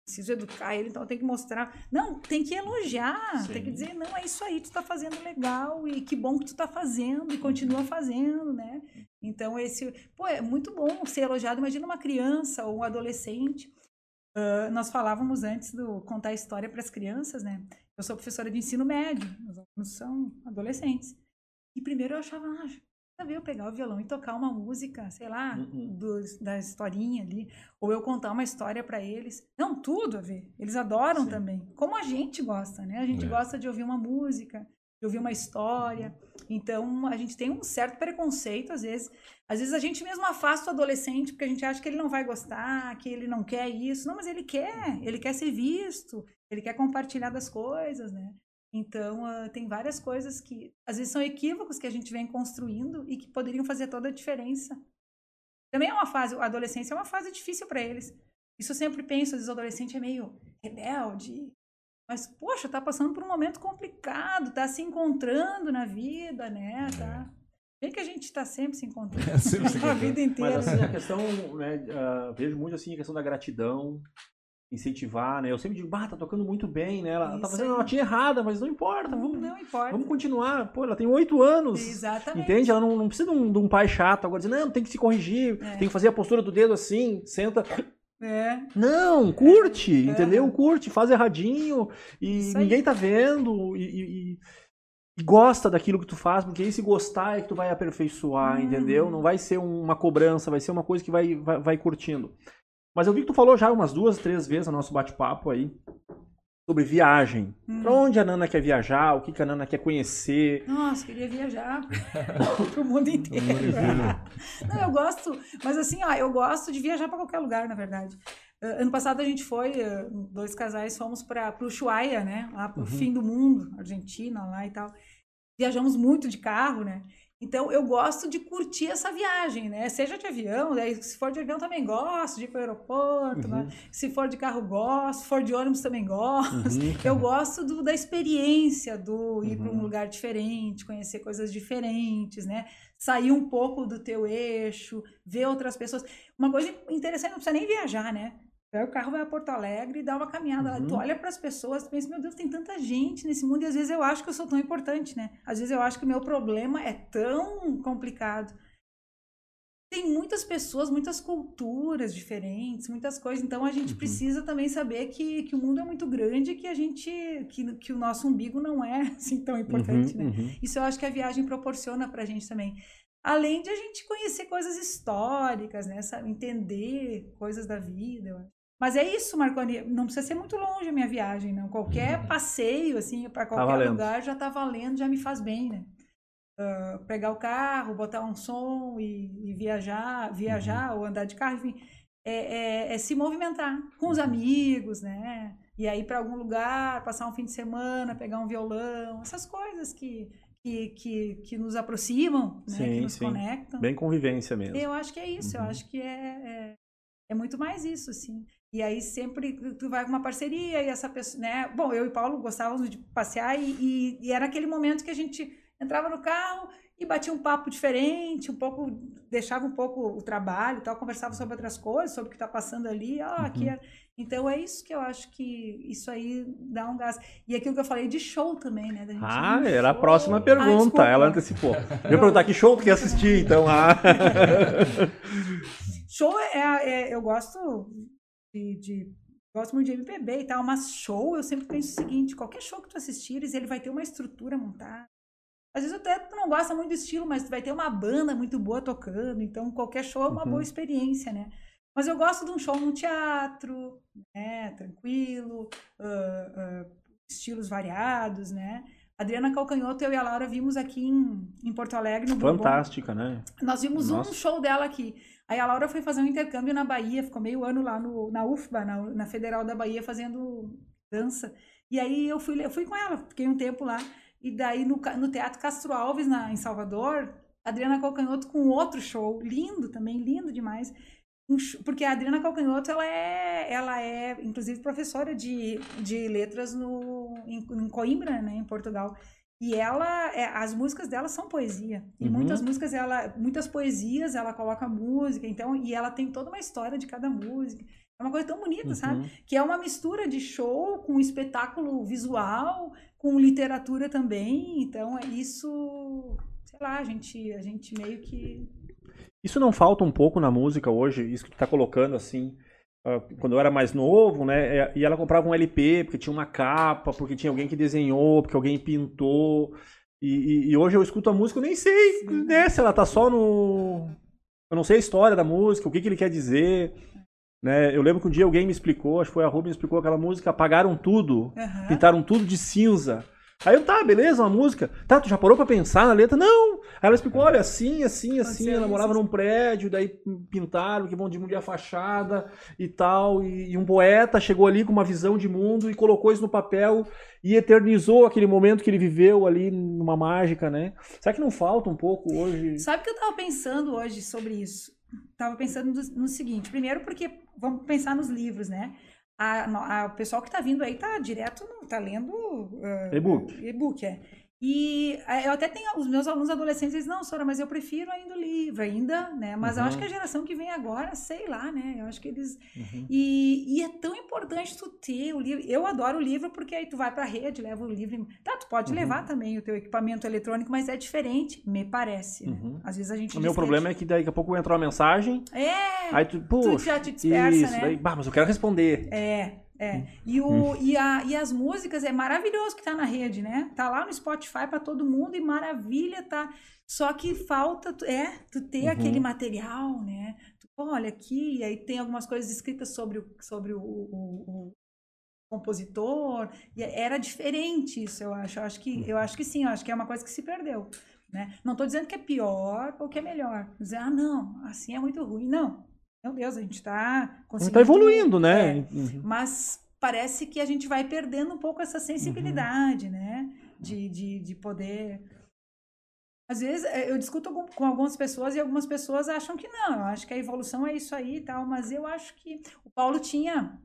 preciso educar ele, então tem que mostrar. Não, tem que elogiar, Sim. tem que dizer, não, é isso aí, tu tá fazendo legal e que bom que tu tá fazendo e continua fazendo, né? Então esse, pô, é muito bom ser elogiado. Imagina uma criança ou um adolescente. Uh, nós falávamos antes do contar história para as crianças, né? Eu sou professora de ensino médio, os alunos são adolescentes. E primeiro eu achava, ah, eu pegar o violão e tocar uma música, sei lá, uhum. do, da historinha ali, ou eu contar uma história para eles. Não, tudo a ver. Eles adoram Sim. também. Como a gente gosta, né? A gente é. gosta de ouvir uma música, de ouvir uma história. Então, a gente tem um certo preconceito às vezes. Às vezes a gente mesmo afasta o adolescente porque a gente acha que ele não vai gostar, que ele não quer isso. Não, mas ele quer, ele quer ser visto, ele quer compartilhar das coisas, né? Então, uh, tem várias coisas que às vezes são equívocos que a gente vem construindo e que poderiam fazer toda a diferença. Também é uma fase, a adolescência é uma fase difícil para eles. Isso eu sempre penso, às vezes o adolescente é meio rebelde, mas poxa, tá passando por um momento complicado, tá se encontrando na vida, né? Tá Bem que a gente está sempre se encontrando é, sempre se a vida inteira. Mas assim, a questão, né, uh, vejo muito assim a questão da gratidão, incentivar, né? Eu sempre digo, bah, tá tocando muito bem, né? Ela Isso tá fazendo uma notinha errada, mas não importa, vamos, não importa. vamos continuar. Pô, ela tem oito anos. Exatamente. Entende? Ela não, não precisa de um, de um, pai chato agora dizendo, não, tem que se corrigir, é. tem que fazer a postura do dedo assim, senta. É. Não, curte, é. entendeu? Curte, faz erradinho e ninguém tá vendo e, e, e, gosta daquilo que tu faz, porque aí se gostar é que tu vai aperfeiçoar, hum. entendeu? Não vai ser uma cobrança, vai ser uma coisa que vai, vai, vai curtindo. Mas eu vi que tu falou já umas duas, três vezes no nosso bate-papo aí sobre viagem. Hum. Pra onde a Nana quer viajar? O que, que a Nana quer conhecer? Nossa, queria viajar pro mundo inteiro. Não, eu gosto, mas assim, ó, eu gosto de viajar para qualquer lugar, na verdade. Uh, ano passado a gente foi, uh, dois casais fomos para o Ushuaia, né? Lá pro uhum. fim do mundo, Argentina lá e tal. Viajamos muito de carro, né? Então, eu gosto de curtir essa viagem, né? Seja de avião, daí, se for de avião também gosto de ir para o aeroporto, né? uhum. né? Se for de carro, gosto. Se for de ônibus, também gosto. Uhum. Eu gosto do, da experiência, do ir uhum. para um lugar diferente, conhecer coisas diferentes, né? Sair um pouco do teu eixo, ver outras pessoas. Uma coisa interessante, não precisa nem viajar, né? Pega o carro, vai a Porto Alegre e dá uma caminhada uhum. lá. Tu olha para as pessoas, tu pensa, meu Deus, tem tanta gente nesse mundo e às vezes eu acho que eu sou tão importante, né? Às vezes eu acho que o meu problema é tão complicado. Tem muitas pessoas, muitas culturas diferentes, muitas coisas. Então a gente uhum. precisa também saber que, que o mundo é muito grande e que a gente que, que o nosso umbigo não é assim tão importante, uhum, né? Uhum. Isso eu acho que a viagem proporciona para a gente também. Além de a gente conhecer coisas históricas, né? Sabe? Entender coisas da vida. Eu. Mas é isso, Marconi. Não precisa ser muito longe a minha viagem, não. Qualquer passeio, assim, para qualquer valendo. lugar já tá valendo, já me faz bem, né? Ah, pegar o carro, botar um som e, e viajar, viajar ou andar de carro, enfim, é, é- é se movimentar com os amigos, né? E aí para algum lugar, passar um fim de semana, pegar um violão, essas coisas que, que, que, que nos aproximam, né? Sim, que nos sim. conectam. Bem convivência mesmo. Eu acho que é isso, eu Uhum. acho que é, é, é muito mais isso, assim. E aí sempre tu- vai com uma parceria e essa pessoa, né? Bom, eu e Paulo gostávamos de passear e, e- e era aquele momento que a gente entrava no carro e batia um papo diferente, um pouco, deixava um pouco o trabalho e tal, conversava sobre outras coisas, sobre o que está passando ali, ó, aqui Uhum. Então é isso que eu acho que isso aí dá um gás. E aquilo que eu falei de show também, né? Ah, era a show. próxima Ah, pergunta. desculpa. Ela antecipou. Eu ia perguntar que show tu quer assistir, então. Ah. Show é, é- eu gosto de, de- gosto muito de MPB e tal, mas show eu sempre penso o seguinte, qualquer show que tu assistires, ele vai ter uma estrutura montada. Às vezes até tu não gosta muito do estilo, mas tu vai ter uma banda muito boa tocando, então qualquer show é uma Uhum. boa experiência, né? Mas eu gosto de um show num teatro, né, tranquilo, ah, ah, estilos variados, né? Adriana Calcanhoto, eu e a Laura vimos aqui em, em Porto Alegre, no Bourbon. Fantástica, né? Nós vimos Nossa. um show dela aqui. Aí a Laura foi fazer um intercâmbio na Bahia, ficou meio ano lá no, na UFBA, na, na Federal da Bahia, fazendo dança. E aí eu fui, eu fui com ela, fiquei um tempo lá. E daí no, no Teatro Castro Alves, na, em Salvador, Adriana Calcanhoto com outro show, lindo também, lindo demais. Um sh- porque a Adriana Calcanhoto, ela é, ela é inclusive, professora de, de letras no, em, em Coimbra, né, em Portugal. E ela, é, as músicas dela são poesia. E Uhum. muitas músicas, ela, muitas poesias, ela coloca música, então, e ela tem toda uma história de cada música. É uma coisa tão bonita, sabe? Uhum. Que é uma mistura de show com espetáculo visual, com literatura também. Então, é isso, sei lá, a gente, a gente meio que Isso não falta um pouco na música hoje, isso que tu tá colocando assim. Ah, Quando eu era mais novo, né? é, E ela comprava um LP, porque tinha uma capa, porque tinha alguém que desenhou, porque alguém pintou. E, e- e hoje eu escuto a música, eu nem sei Sim. né, se ela tá só no. Eu não sei a história da música, o que, que ele quer dizer. Né? Eu lembro que um dia alguém me explicou, acho que foi a Rubens me explicou aquela música, apagaram tudo, Aham. pintaram tudo de cinza. Aí eu, tá, beleza, uma música. Tá, tu já parou pra pensar na letra? Não! Aí ela explicou, olha, assim, assim, assim, ela morava num prédio, daí pintaram que vão diminuir a fachada e tal. E, e um poeta chegou ali com uma visão de mundo e colocou isso no papel e eternizou aquele momento que ele viveu ali numa mágica, né? Será que não falta um pouco hoje? Sabe o que eu tava pensando hoje sobre isso? Tava pensando no seguinte, primeiro porque vamos pensar nos livros, né? A, a- o pessoal que tá vindo aí tá direto, no- tá lendo ah, E-book. E-book, é. E ah, eu até tenho os meus alunos adolescentes, eles não, Sora, mas eu prefiro ainda o livro, ainda, né? Mas eu Uhum. acho que a geração que vem agora, sei lá, né? Eu acho que eles Uhum. e, e é tão importante tu ter o livro. Eu adoro o livro porque aí tu vai pra rede, leva o livro. Tá, tu pode Uhum. levar também o teu equipamento eletrônico, mas é diferente, me parece. né? Uhum. Às vezes a gente O meu problema é que daqui a pouco vai entrar uma mensagem, é aí tu, tu puxa, já te dispersa, isso, né? daí, bah, mas eu quero responder. É, é. E, o, e, a, e as músicas é maravilhoso que tá na rede, né? Tá lá no Spotify pra todo mundo e maravilha, tá? Só que falta, tu- é, tu ter Uhum. aquele material, né? Tu, olha aqui, e aí tem algumas coisas escritas sobre o, sobre o, o- o compositor. E era diferente isso, eu acho. Eu acho que, eu acho que sim, eu acho que é uma coisa que se perdeu. Né? Não tô dizendo que é pior ou que é melhor. Dizer, ah, não, assim é muito ruim. Não. Meu Deus, a gente tá Não conseguindo. tá evoluindo, né? É, Uhum. mas parece que a gente vai perdendo um pouco essa sensibilidade, né? De, de, de poder. Às vezes eh, eu discuto com, algumas pessoas e algumas pessoas acham que não. Eu acho que a evolução é isso aí e tal, mas eu acho que o Paulo tinha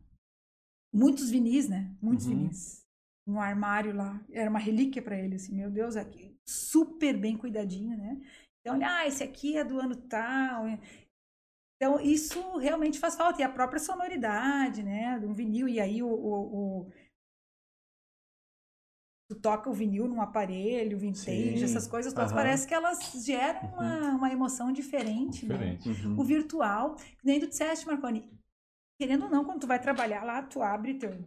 muitos vinis, né? Muitos Uhum. vinis. Um armário lá. Era uma relíquia para ele, assim, meu Deus, aqui, super bem cuidadinho, né? Então, ele, ah, esse aqui é do ano tal. Então, isso realmente faz falta. E a própria sonoridade, né? De um vinil. E aí, o, o- o- tu toca o vinil num aparelho, vintage, Sim, essas coisas todas. aham. Parece que elas geram uma, uma emoção diferente. né? Diferente. Uhum. O virtual, nem tu disseste, Marconi, querendo ou não, quando tu vai trabalhar lá, tu abre teu,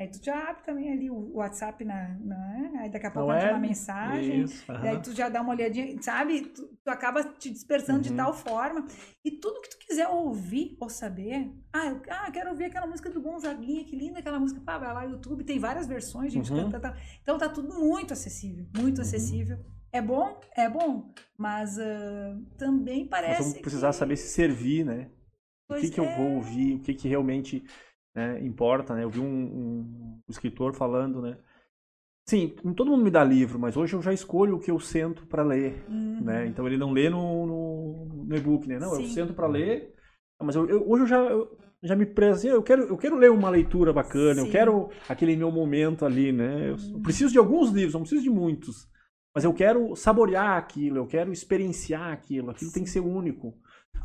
Aí tu já abre também ali o WhatsApp na, na aí daqui a pouco entra é? uma mensagem. Isso, aham. Daí tu já dá uma olhadinha, sabe? Tu, tu acaba te dispersando de Uhum. tal forma. E tudo que tu quiser ouvir ou saber, ah, eu ah, quero ouvir aquela música do Gonzaguinha, que linda aquela música. Pá, vai lá no YouTube, tem várias versões, gente Uhum. Tá. Então tá tudo muito acessível, muito Uhum. acessível. É bom? É bom. Mas ah, também Nós parece. vamos precisar que- saber se servir, né? O que, Pois que eu é. vou ouvir, o que, que realmente né, importa, né? Eu vi um, um escritor falando, né? Sim, todo mundo me dá livro, mas hoje eu já escolho o que eu sento para ler, Uhum. né? Então ele não lê no, no, no e-book, né? Não, eu Sim. sento para ler, mas eu, eu- hoje eu já, eu já me prezo, eu quero, eu quero ler uma leitura bacana, eu Sim. quero aquele meu momento ali, né? Eu Uhum. preciso de alguns livros, não preciso de muitos, mas eu quero saborear aquilo, eu quero experienciar aquilo, aquilo tem que ser único.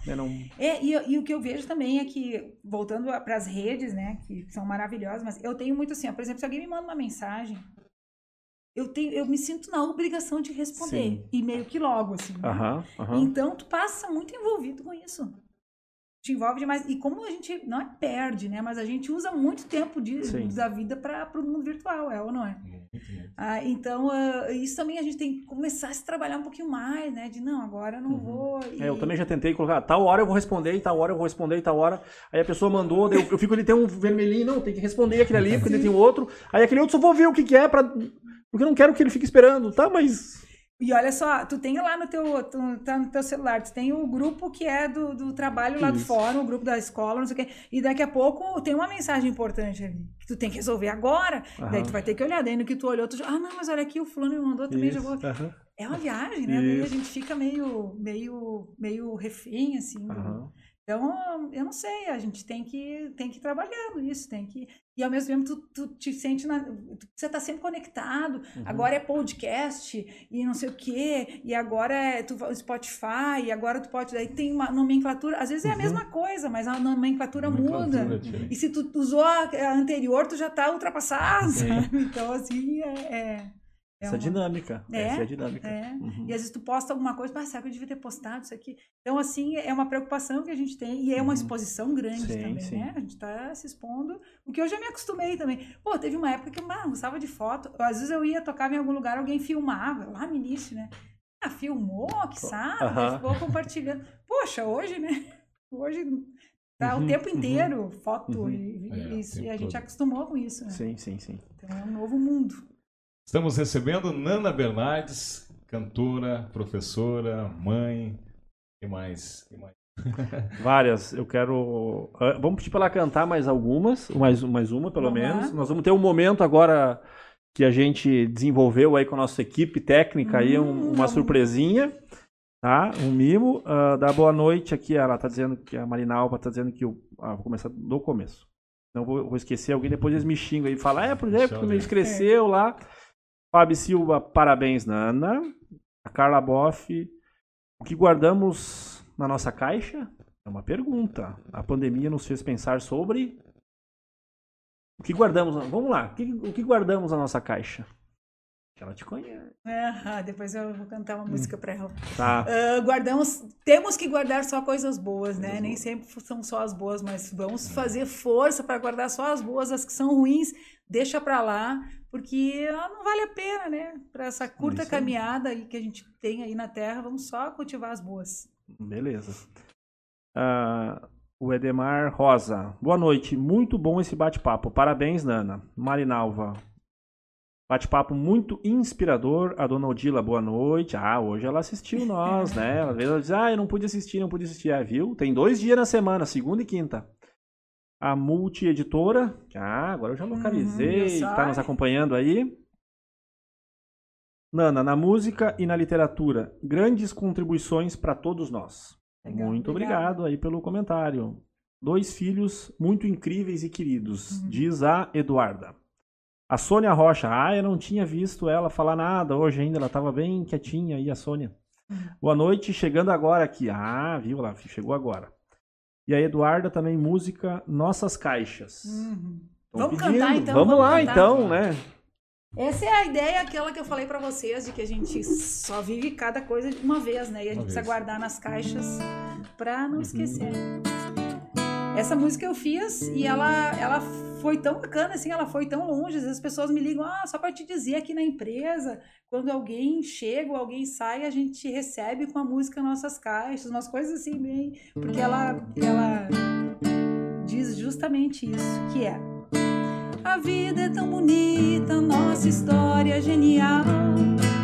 Né? Não, É, e, e o que eu vejo também é que, voltando para as redes, né, que são maravilhosas, mas eu tenho muito assim, ó, por exemplo, se alguém me manda uma mensagem, eu, tenho, eu me sinto na obrigação de responder. Sim. E meio que logo, assim. né? Aham, aham. Então, tu passa muito envolvido com isso. Te envolve demais. E como a gente, não é perde, né, mas a gente usa muito tempo de, Sim. da vida para o mundo virtual, é ou não é? Muito, muito. Ah, então, ah, isso também a gente tem que começar a se trabalhar um pouquinho mais, né? De não, agora eu não Uhum. vou. É, eu e- também já tentei colocar, tal hora eu vou responder, e tal hora eu vou responder, e tal hora. Aí a pessoa mandou, eu, eu fico ali, tem um vermelhinho, não, tem que responder aquele ali, porque tem outro. Aí aquele outro só vou ver o que, que é, pra, porque eu não quero que ele fique esperando, tá? Mas. E olha só, tu tem lá no teu, tu, tá no teu celular, tu tem o grupo que é do, do trabalho lá do Isso. fórum, o grupo da escola, não sei o quê. E daqui a pouco tem uma mensagem importante ali, que tu tem que resolver agora. Daí tu vai ter que olhar, daí no que tu olhou, tu já, ah, não, mas olha aqui, o fulano me mandou, também já vou. É uma viagem, né? Daí a gente fica meio, meio, meio refém, assim. do- aham. Então, eu não sei, a gente tem que, tem que ir trabalhando isso, tem que... E ao mesmo tempo, tu, tu te sente... Na, tu- você tá sempre conectado, Uhum. agora é podcast, e não sei o quê, e agora é tu, Spotify, e agora tu pode... Daí tem uma nomenclatura, às vezes é a Uhum. mesma coisa, mas a nomenclatura, muda. Nomenclatura diferente. E se tu usou a, anterior, tu já tá ultrapassado? Então, assim, é... é, é Essa uma- dinâmica. É, Essa é a dinâmica. é. Uhum. E às vezes tu posta alguma coisa, mas será que eu devia ter postado isso aqui? Então, assim, é uma preocupação que a gente tem e é uma Uhum. exposição grande Sim, também, sim. né? A gente tá se expondo, o que eu já me acostumei também. Pô, teve uma época que eu ah, gostava de foto. Às vezes eu ia tocar em algum lugar, alguém filmava, lá no início, né? Ah, filmou, que sabe? Aham. Ficou compartilhando. Poxa, hoje, né? Hoje tá Uhum, o tempo uhum. inteiro foto Uhum. e, e É, isso, e a gente todo. acostumou com isso, né? Sim, sim, sim. Então é um novo mundo. Estamos recebendo Nana Bernardes, cantora, professora, mãe. que mais? que mais? Várias. Eu quero. ah, Vamos pedir para ela cantar mais algumas, mais, mais uma pelo Vamos lá. menos. Nós vamos ter um momento agora que a gente desenvolveu aí com a nossa equipe técnica aí, um- Hum, uma surpresinha, tá? Um mimo. Ah, dá boa noite aqui. Ela tá dizendo que a Marinalva tá dizendo que o. Ah, vou começar do começo. Não vou, vou esquecer alguém, depois eles me xingam aí e falam, é, por exemplo, que me esqueceu lá. Fábio Silva, parabéns, Nana. A Carla Boff, o que guardamos na nossa caixa? É uma pergunta. A pandemia nos fez pensar sobre. O que guardamos? Vamos lá. O que, o que guardamos na nossa caixa? Que ela te conhece. Ah, depois eu vou cantar Hum. uma música pra ela. Tá. Ah, guardamos, temos que guardar só coisas boas, né? Coisas Nem boas. sempre são só as boas, mas vamos fazer força para guardar só as boas, as que são ruins, deixa pra lá, porque não vale a pena, né? Para essa curta Isso aí. caminhada aí que a gente tem aí na Terra, vamos só cultivar as boas. Beleza. Ah, o Edemar Rosa. Boa noite. Muito bom esse bate-papo. Parabéns, Nana. Marinalva. Bate-papo muito inspirador. A dona Odila, boa noite. Ah, hoje ela assistiu nós, né? Às vezes ela diz, ah, eu não pude assistir, não pude assistir. Ah, viu? Tem dois dias na semana, segunda e quinta. A multi-editora. Ah, agora eu já localizei. viu só? tá nos acompanhando aí. Nana, na música e na literatura, grandes contribuições para todos nós. Legal, muito obrigada. obrigado aí pelo comentário. Dois filhos muito incríveis e queridos, Uhum. diz a Eduarda. A Sônia Rocha, ah, eu não tinha visto ela falar nada hoje ainda, ela estava bem quietinha aí, a Sônia. Uhum. Boa noite, chegando agora aqui. Ah, viu lá, chegou agora. E a Eduarda também, música Nossas Caixas. Uhum. Vamos cantar, então, Vamos, vamos lá cantar. então, né? Essa é a ideia, aquela que eu falei pra vocês, de que a gente só vive cada coisa de uma vez, né? E a gente Uma precisa vez. guardar nas caixas pra Uhum. não esquecer. Essa música eu fiz e ela, ela foi tão bacana, assim, ela foi tão longe. Às vezes as pessoas me ligam, ah, só para te dizer aqui na empresa, quando alguém chega ou alguém sai, a gente recebe com a música nossas caixas, umas coisas assim, bem. Porque ela, ela diz justamente isso, que é. A vida é tão bonita, nossa história é genial.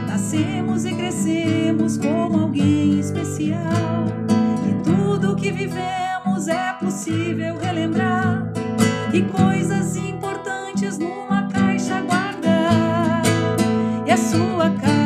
Nascemos e crescemos como alguém especial. E tudo que vivemos é possível relembrar. E coisas numa caixa guardar. E a sua caixa,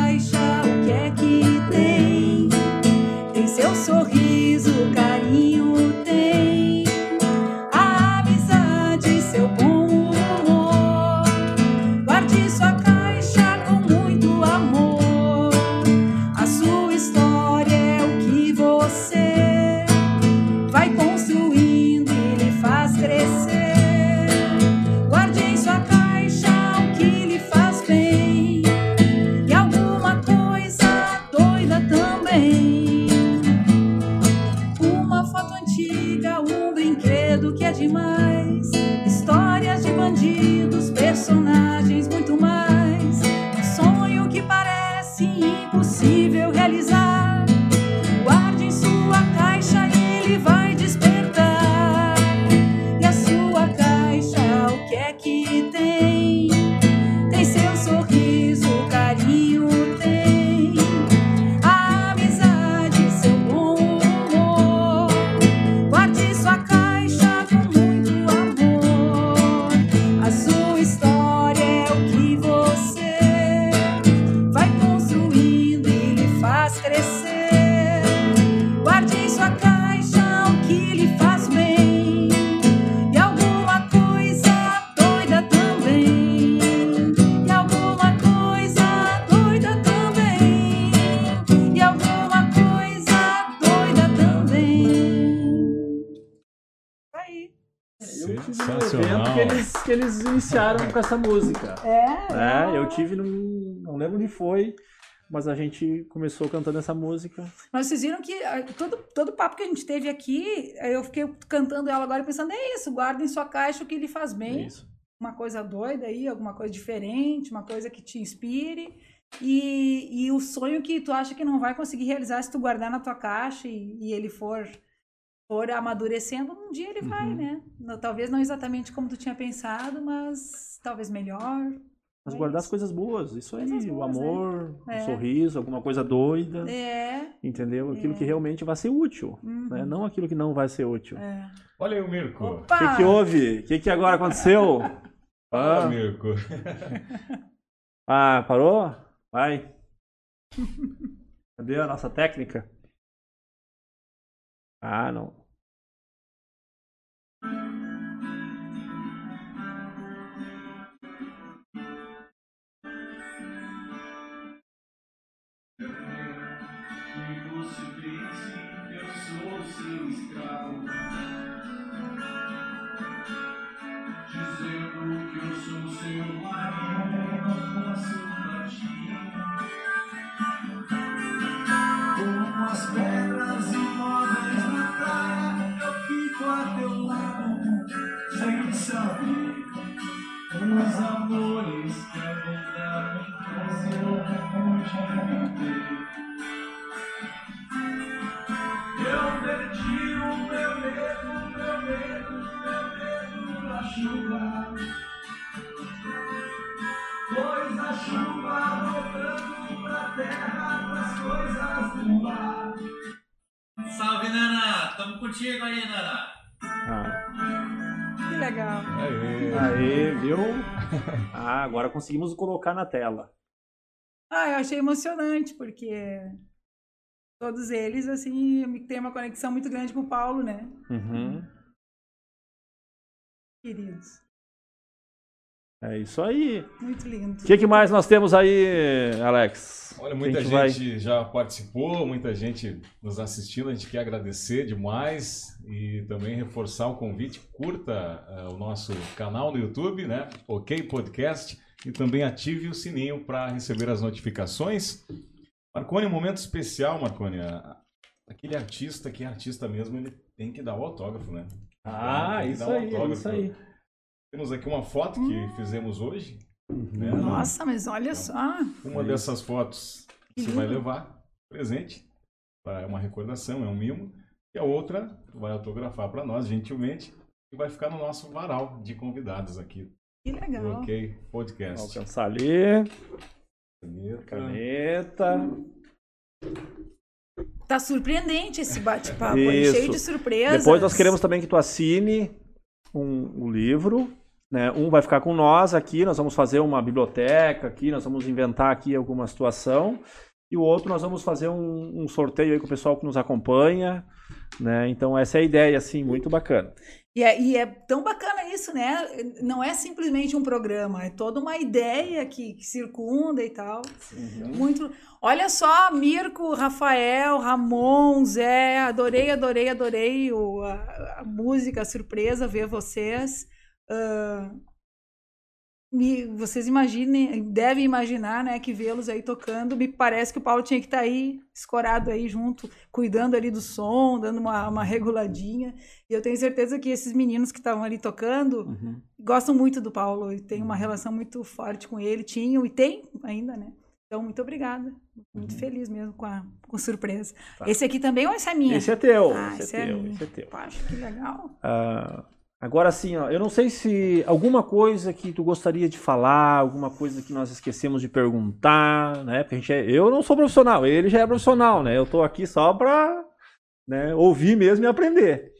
realizar. Iniciaram com essa música. É, É, eu tive num. Não lembro onde foi, mas a gente começou cantando essa música. Mas vocês viram que ah, todo, todo papo que a gente teve aqui, eu fiquei cantando ela agora e pensando, é isso, guarda em sua caixa o que lhe faz É bem. isso. Uma coisa doida aí, alguma coisa diferente, uma coisa que te inspire. E, e o sonho que tu acha que não vai conseguir realizar se tu guardar na tua caixa e, e ele for, for amadurecendo, um dia ele vai, Uhum. né? Não- Talvez não exatamente como tu tinha pensado, mas talvez melhor. Mas É guardar as isso. coisas boas, isso aí, Coisas o boas, né? amor, É. o sorriso, alguma coisa doida, É. entendeu? Aquilo É. que realmente vai ser útil, uhum, né? Não aquilo que não vai ser útil. O é. Olha aí o Mirko. Opa! que, que houve? O que, que agora aconteceu? Ah, Mirko. ah, parou? Vai. Cadê a nossa técnica? Ah, não. E você pense que eu sou seu escravo, chuva. Pois a chuva voltando pra terra das coisas do mar. Salve, Nana! Tamo contigo aí, Nana! Ah. Que legal. Aê. Aê, viu? Ah, agora conseguimos colocar na tela. Ah, eu achei emocionante, porque todos eles, assim, têm uma conexão muito grande com o Paulo, né? Uhum. Queridos. É isso aí. Muito lindo. O que, que mais nós temos aí, Alex? Olha, muita gente, vai- já participou, muita gente nos assistindo. A gente quer agradecer demais e também reforçar o convite. Curta eh, o nosso canal no YouTube, né? OK Podcast. E também ative o sininho para receber as notificações. Marconi, um momento especial, Marconi. Aquele artista que é artista mesmo, ele tem que dar o autógrafo, né? Ah, que isso um aí, é autógrafo. isso aí. Temos aqui uma foto que fizemos hoje. né? Nossa, mas olha só. Uma dessas fotos você vai levar presente para uma recordação, é um mimo. E a outra tu vai autografar para nós, gentilmente, e vai ficar no nosso varal de convidados aqui Que legal. OK Podcast. Alcançar ali, Caneta. caneta. Tá surpreendente esse bate-papo, cheio de surpresas. Depois nós queremos também que tu assine um, um livro. Né? Um vai ficar com nós aqui, nós vamos fazer uma biblioteca aqui, nós vamos inventar aqui alguma situação. E o outro nós vamos fazer um, um sorteio aí com o pessoal que nos acompanha. Né? Então essa é a ideia, assim, muito bacana. E é, e é tão bacana isso, né? Não é simplesmente um programa, é toda uma ideia que, que circunda e tal. Muito. Olha só, Mirko, Rafael, Ramon, Zé, adorei, adorei, adorei o, a, a música, a surpresa ver vocês. Ah, me- vocês imaginem, devem imaginar, né, que vê-los aí tocando. Me parece que o Paulo tinha que estar aí, escorado aí junto, cuidando ali do som, dando uma, uma reguladinha. E eu tenho certeza que esses meninos que estavam ali tocando Uhum. gostam muito do Paulo e tem uma relação muito forte com ele, tinham e tem ainda, né? Então, muito obrigada. Muito feliz mesmo com a, com surpresa. Tá. Esse aqui também ou essa é minha? Esse é teu, Ah, esse, esse é é teu, esse é teu. Poxa, que legal. Ah, agora sim, ó, eu não sei se alguma coisa que tu gostaria de falar, alguma coisa que nós esquecemos de perguntar, né? Porque a gente é, eu não sou profissional, ele já é profissional, né? Eu tô aqui só pra né, ouvir mesmo e aprender.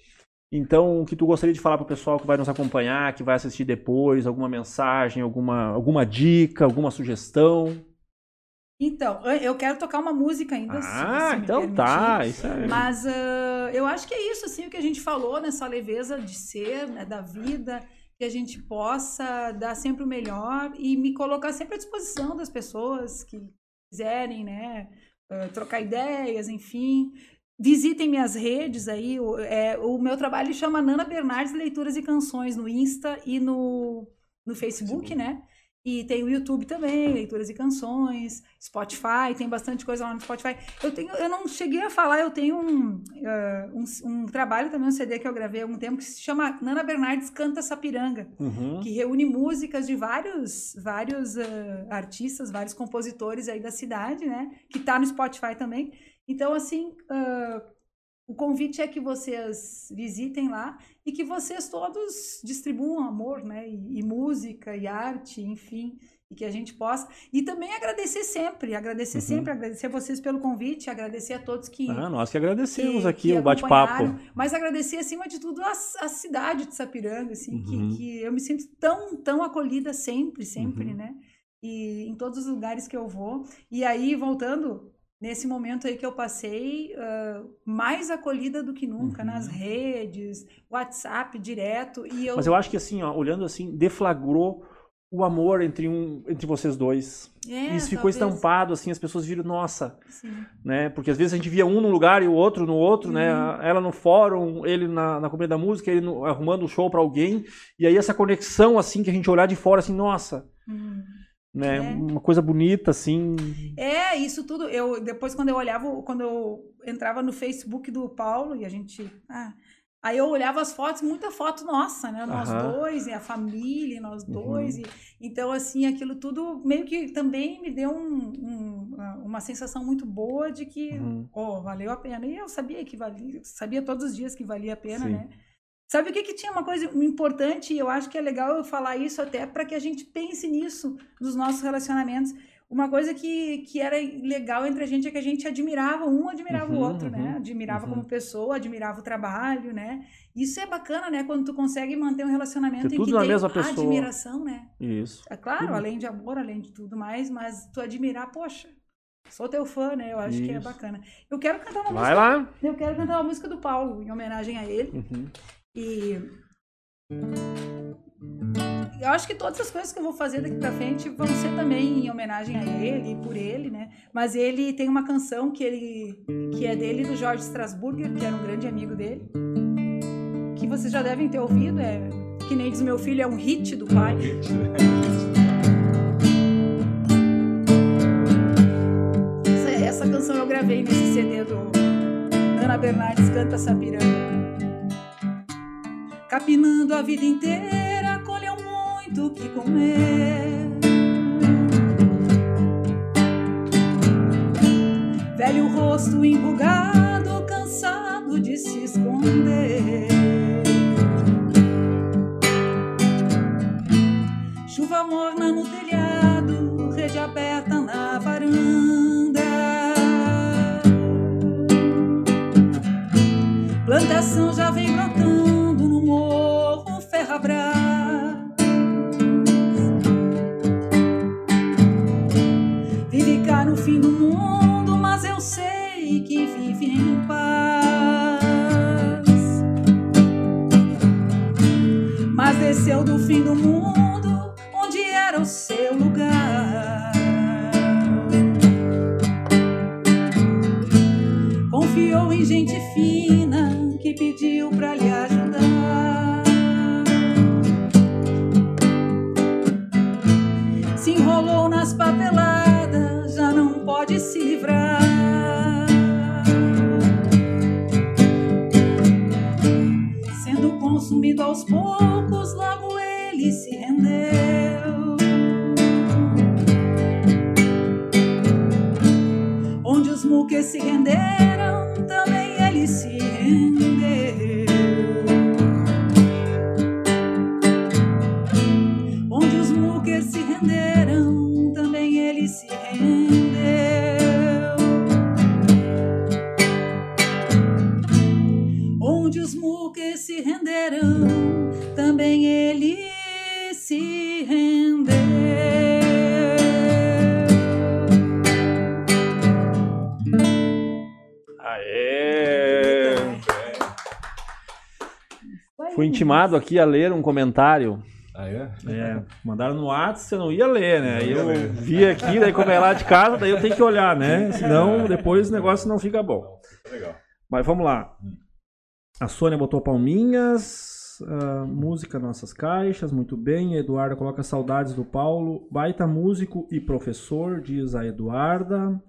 Então, o que tu gostaria de falar pro pessoal que vai nos acompanhar, que vai assistir depois, alguma mensagem, alguma, alguma dica, alguma sugestão? Então, eu- quero tocar uma música ainda. Ah, me então permitir. tá, isso é. Mas ah, eu acho que é isso, assim, o que a gente falou nessa leveza de ser, né, da vida, que a gente possa dar sempre o melhor e me colocar sempre à disposição das pessoas que quiserem, né, ah, trocar ideias, enfim. Visitem minhas redes aí, o, é, o meu trabalho chama Nana Bernardes Leituras e Canções no Insta e no, no Facebook, Facebook. né? E tem o YouTube também, Leituras e Canções, Spotify, tem bastante coisa lá no Spotify. Eu tenho, eu não cheguei a falar, eu tenho um, eh, um, um trabalho também, um CD que eu gravei há algum tempo, que se chama Nana Bernardes Canta Sapiranga, Uhum. que reúne músicas de vários, vários eh, artistas, vários compositores aí da cidade, né? Que tá no Spotify também. Então, assim, ah, o convite é que vocês visitem lá e que vocês todos distribuam amor, né? E, e música, e arte, enfim, e que a gente possa. E também agradecer sempre, agradecer Uhum. sempre, agradecer a vocês pelo convite, agradecer a todos que. Ah, nós que agradecemos que- aqui que o bate-papo. Mas agradecer, acima de tudo, a, a cidade de Sapiranga, assim, Uhum. que, que eu me sinto tão, tão acolhida sempre, sempre, Uhum. né? E em todos os lugares que eu vou. E aí, voltando, nesse momento aí que eu passei, ah, mais acolhida do que nunca, Uhum. nas redes, WhatsApp direto. E eu, Mas eu acho que assim, ó, olhando assim, deflagrou o amor entre um entre vocês dois. É, Isso ficou talvez, estampado assim, as pessoas viram, nossa, sim. né? Porque às vezes a gente via um num lugar e o outro no outro, né? Uhum. Ela no fórum, ele na, na companhia da música, ele no- arrumando um show pra alguém. E aí essa conexão assim que a gente olhar de fora assim, nossa, Hum. Né? É. Uma coisa bonita assim. É, isso tudo. Eu depois quando eu olhava, quando eu entrava no Facebook do Paulo e a gente, ah, aí eu olhava as fotos, muita foto nossa, né? Nós Aham. dois, e a família, nós Uhum. dois. E, então assim, aquilo tudo meio que também me deu um- um- uma sensação muito boa de que, Uhum. oh, valeu a pena. E eu sabia que valia, sabia todos os dias que valia a pena, Sim. né? Sabe o que, que tinha uma coisa importante, e eu acho que é legal eu falar isso até para que a gente pense nisso nos nossos relacionamentos. Uma coisa que, que era legal entre a gente é que a gente admirava um, admirava o Uhum, outro, né? uhum, Admirava uhum. como pessoa, admirava o trabalho, né? Isso é bacana, né? Quando tu consegue manter um relacionamento Ter em que na tem mesma pessoa. admiração, né? Isso. É claro, Tudo. além de amor, além de tudo mais, mas tu admirar, poxa, sou teu fã, né? Eu acho que é Isso. bacana. Eu quero cantar uma Vai música. lá. Eu quero cantar uma música do Paulo, em homenagem a ele. Uhum. E eu acho que todas as coisas que eu vou fazer daqui pra frente vão ser também em homenagem a ele e por ele, né? Mas ele tem uma canção que ele que é dele do Jorge Strasburger, que era um grande amigo dele, que vocês já devem ter ouvido, é que nem diz meu filho, é um hit do pai. Essa, essa canção eu gravei nesse CD do Ana Bernardes Canta Sapiranga. Capinando a vida inteira, colheu muito o que comer. Velho rosto enrugado, cansado de se esconder. Chuva morna no telhado, rede aberta na varanda. Plantação já vem no Ferrabras. Vive cá no fim do mundo, mas eu sei que vive em paz. Mas desceu do fim do mundo, onde era o seu lugar. Confiou em gente fina que pediu pra aos poucos, logo ele se rendeu. Onde os muques se renderam, também ele se intimado aqui a ler um comentário. Ah, é? É, mandaram no WhatsApp, você não ia ler, né? Aí eu ler. vi aqui, daí como é lá de casa, daí eu tenho que olhar, né? Senão depois o negócio não fica bom. Legal. Mas vamos lá. A Sônia botou palminhas. ah, música Nossas Caixas, muito bem. A Eduarda coloca saudades do Paulo. Baita músico e professor, diz a Eduarda.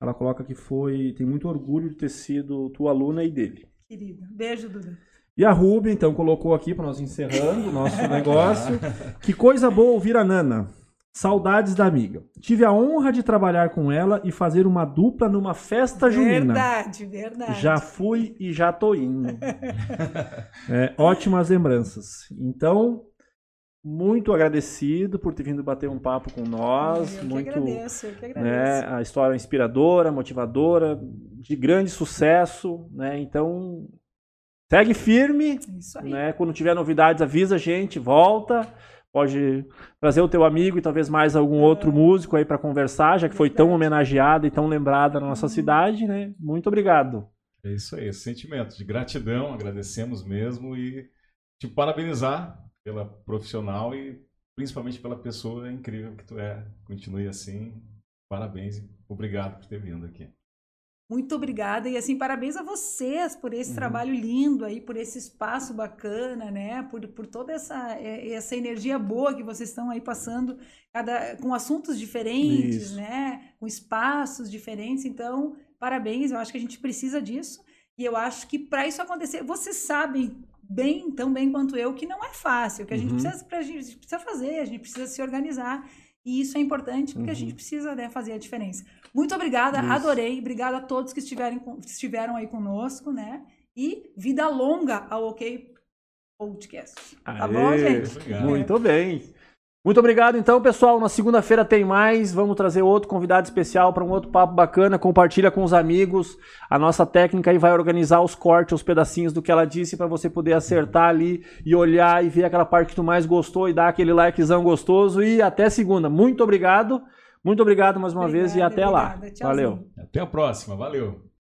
Ela coloca que foi. Tem muito orgulho de ter sido tua aluna e dele. Querida, beijo, Duda. E a Ruby, então, colocou aqui para nós encerrando o nosso negócio. Que coisa boa ouvir a Nana. Saudades da amiga. Tive a honra de trabalhar com ela e fazer uma dupla numa festa junina. Verdade, verdade. Já fui e já tô indo. É, ótimas lembranças. Então, muito agradecido por ter vindo bater um papo com nós. Eu que muito, agradeço, eu que né, agradeço. a história é inspiradora, motivadora, de grande sucesso, né? Então, segue firme, Isso aí. né? Quando tiver novidades, avisa a gente, volta. Pode trazer o teu amigo e talvez mais algum outro músico aí para conversar, já que foi tão homenageada e tão lembrada na nossa cidade, né? Muito obrigado. É isso aí, esse sentimento de gratidão, agradecemos mesmo e te parabenizar pela profissional e principalmente pela pessoa incrível que tu é. Continue assim. Parabéns e obrigado por ter vindo aqui. Muito obrigada e assim parabéns a vocês por esse trabalho lindo aí, por esse espaço bacana, né? Por, por toda essa eh, essa energia boa que vocês estão aí passando, cada com assuntos diferentes, Isso. né? Com espaços diferentes. Então, parabéns. Eu acho que a gente precisa disso e eu acho que para isso acontecer, vocês sabem bem, tão bem quanto eu, que não é fácil, que a gente Uhum. precisa, gente, a gente precisa fazer, a gente precisa se organizar. E isso é importante porque a Uhum. gente precisa né, fazer a diferença. Muito obrigada, Isso. adorei. Obrigada a todos que estiverem, estiveram aí conosco, né? E vida longa ao OK Podcast. Tá bom, Aê, gente? Obrigado. Muito bem. Muito obrigado, então, pessoal. Na segunda-feira tem mais. Vamos trazer outro convidado especial para um outro papo bacana. Compartilha com os amigos. A nossa técnica aí vai organizar os cortes, os pedacinhos do que ela disse para você poder acertar ali e olhar e ver aquela parte que tu mais gostou e dar aquele likezão gostoso. E até segunda. Muito obrigado. Muito obrigado mais uma vez e Obrigada, até lá. obrigada. Tchauzinho. Valeu. Até a próxima. Valeu.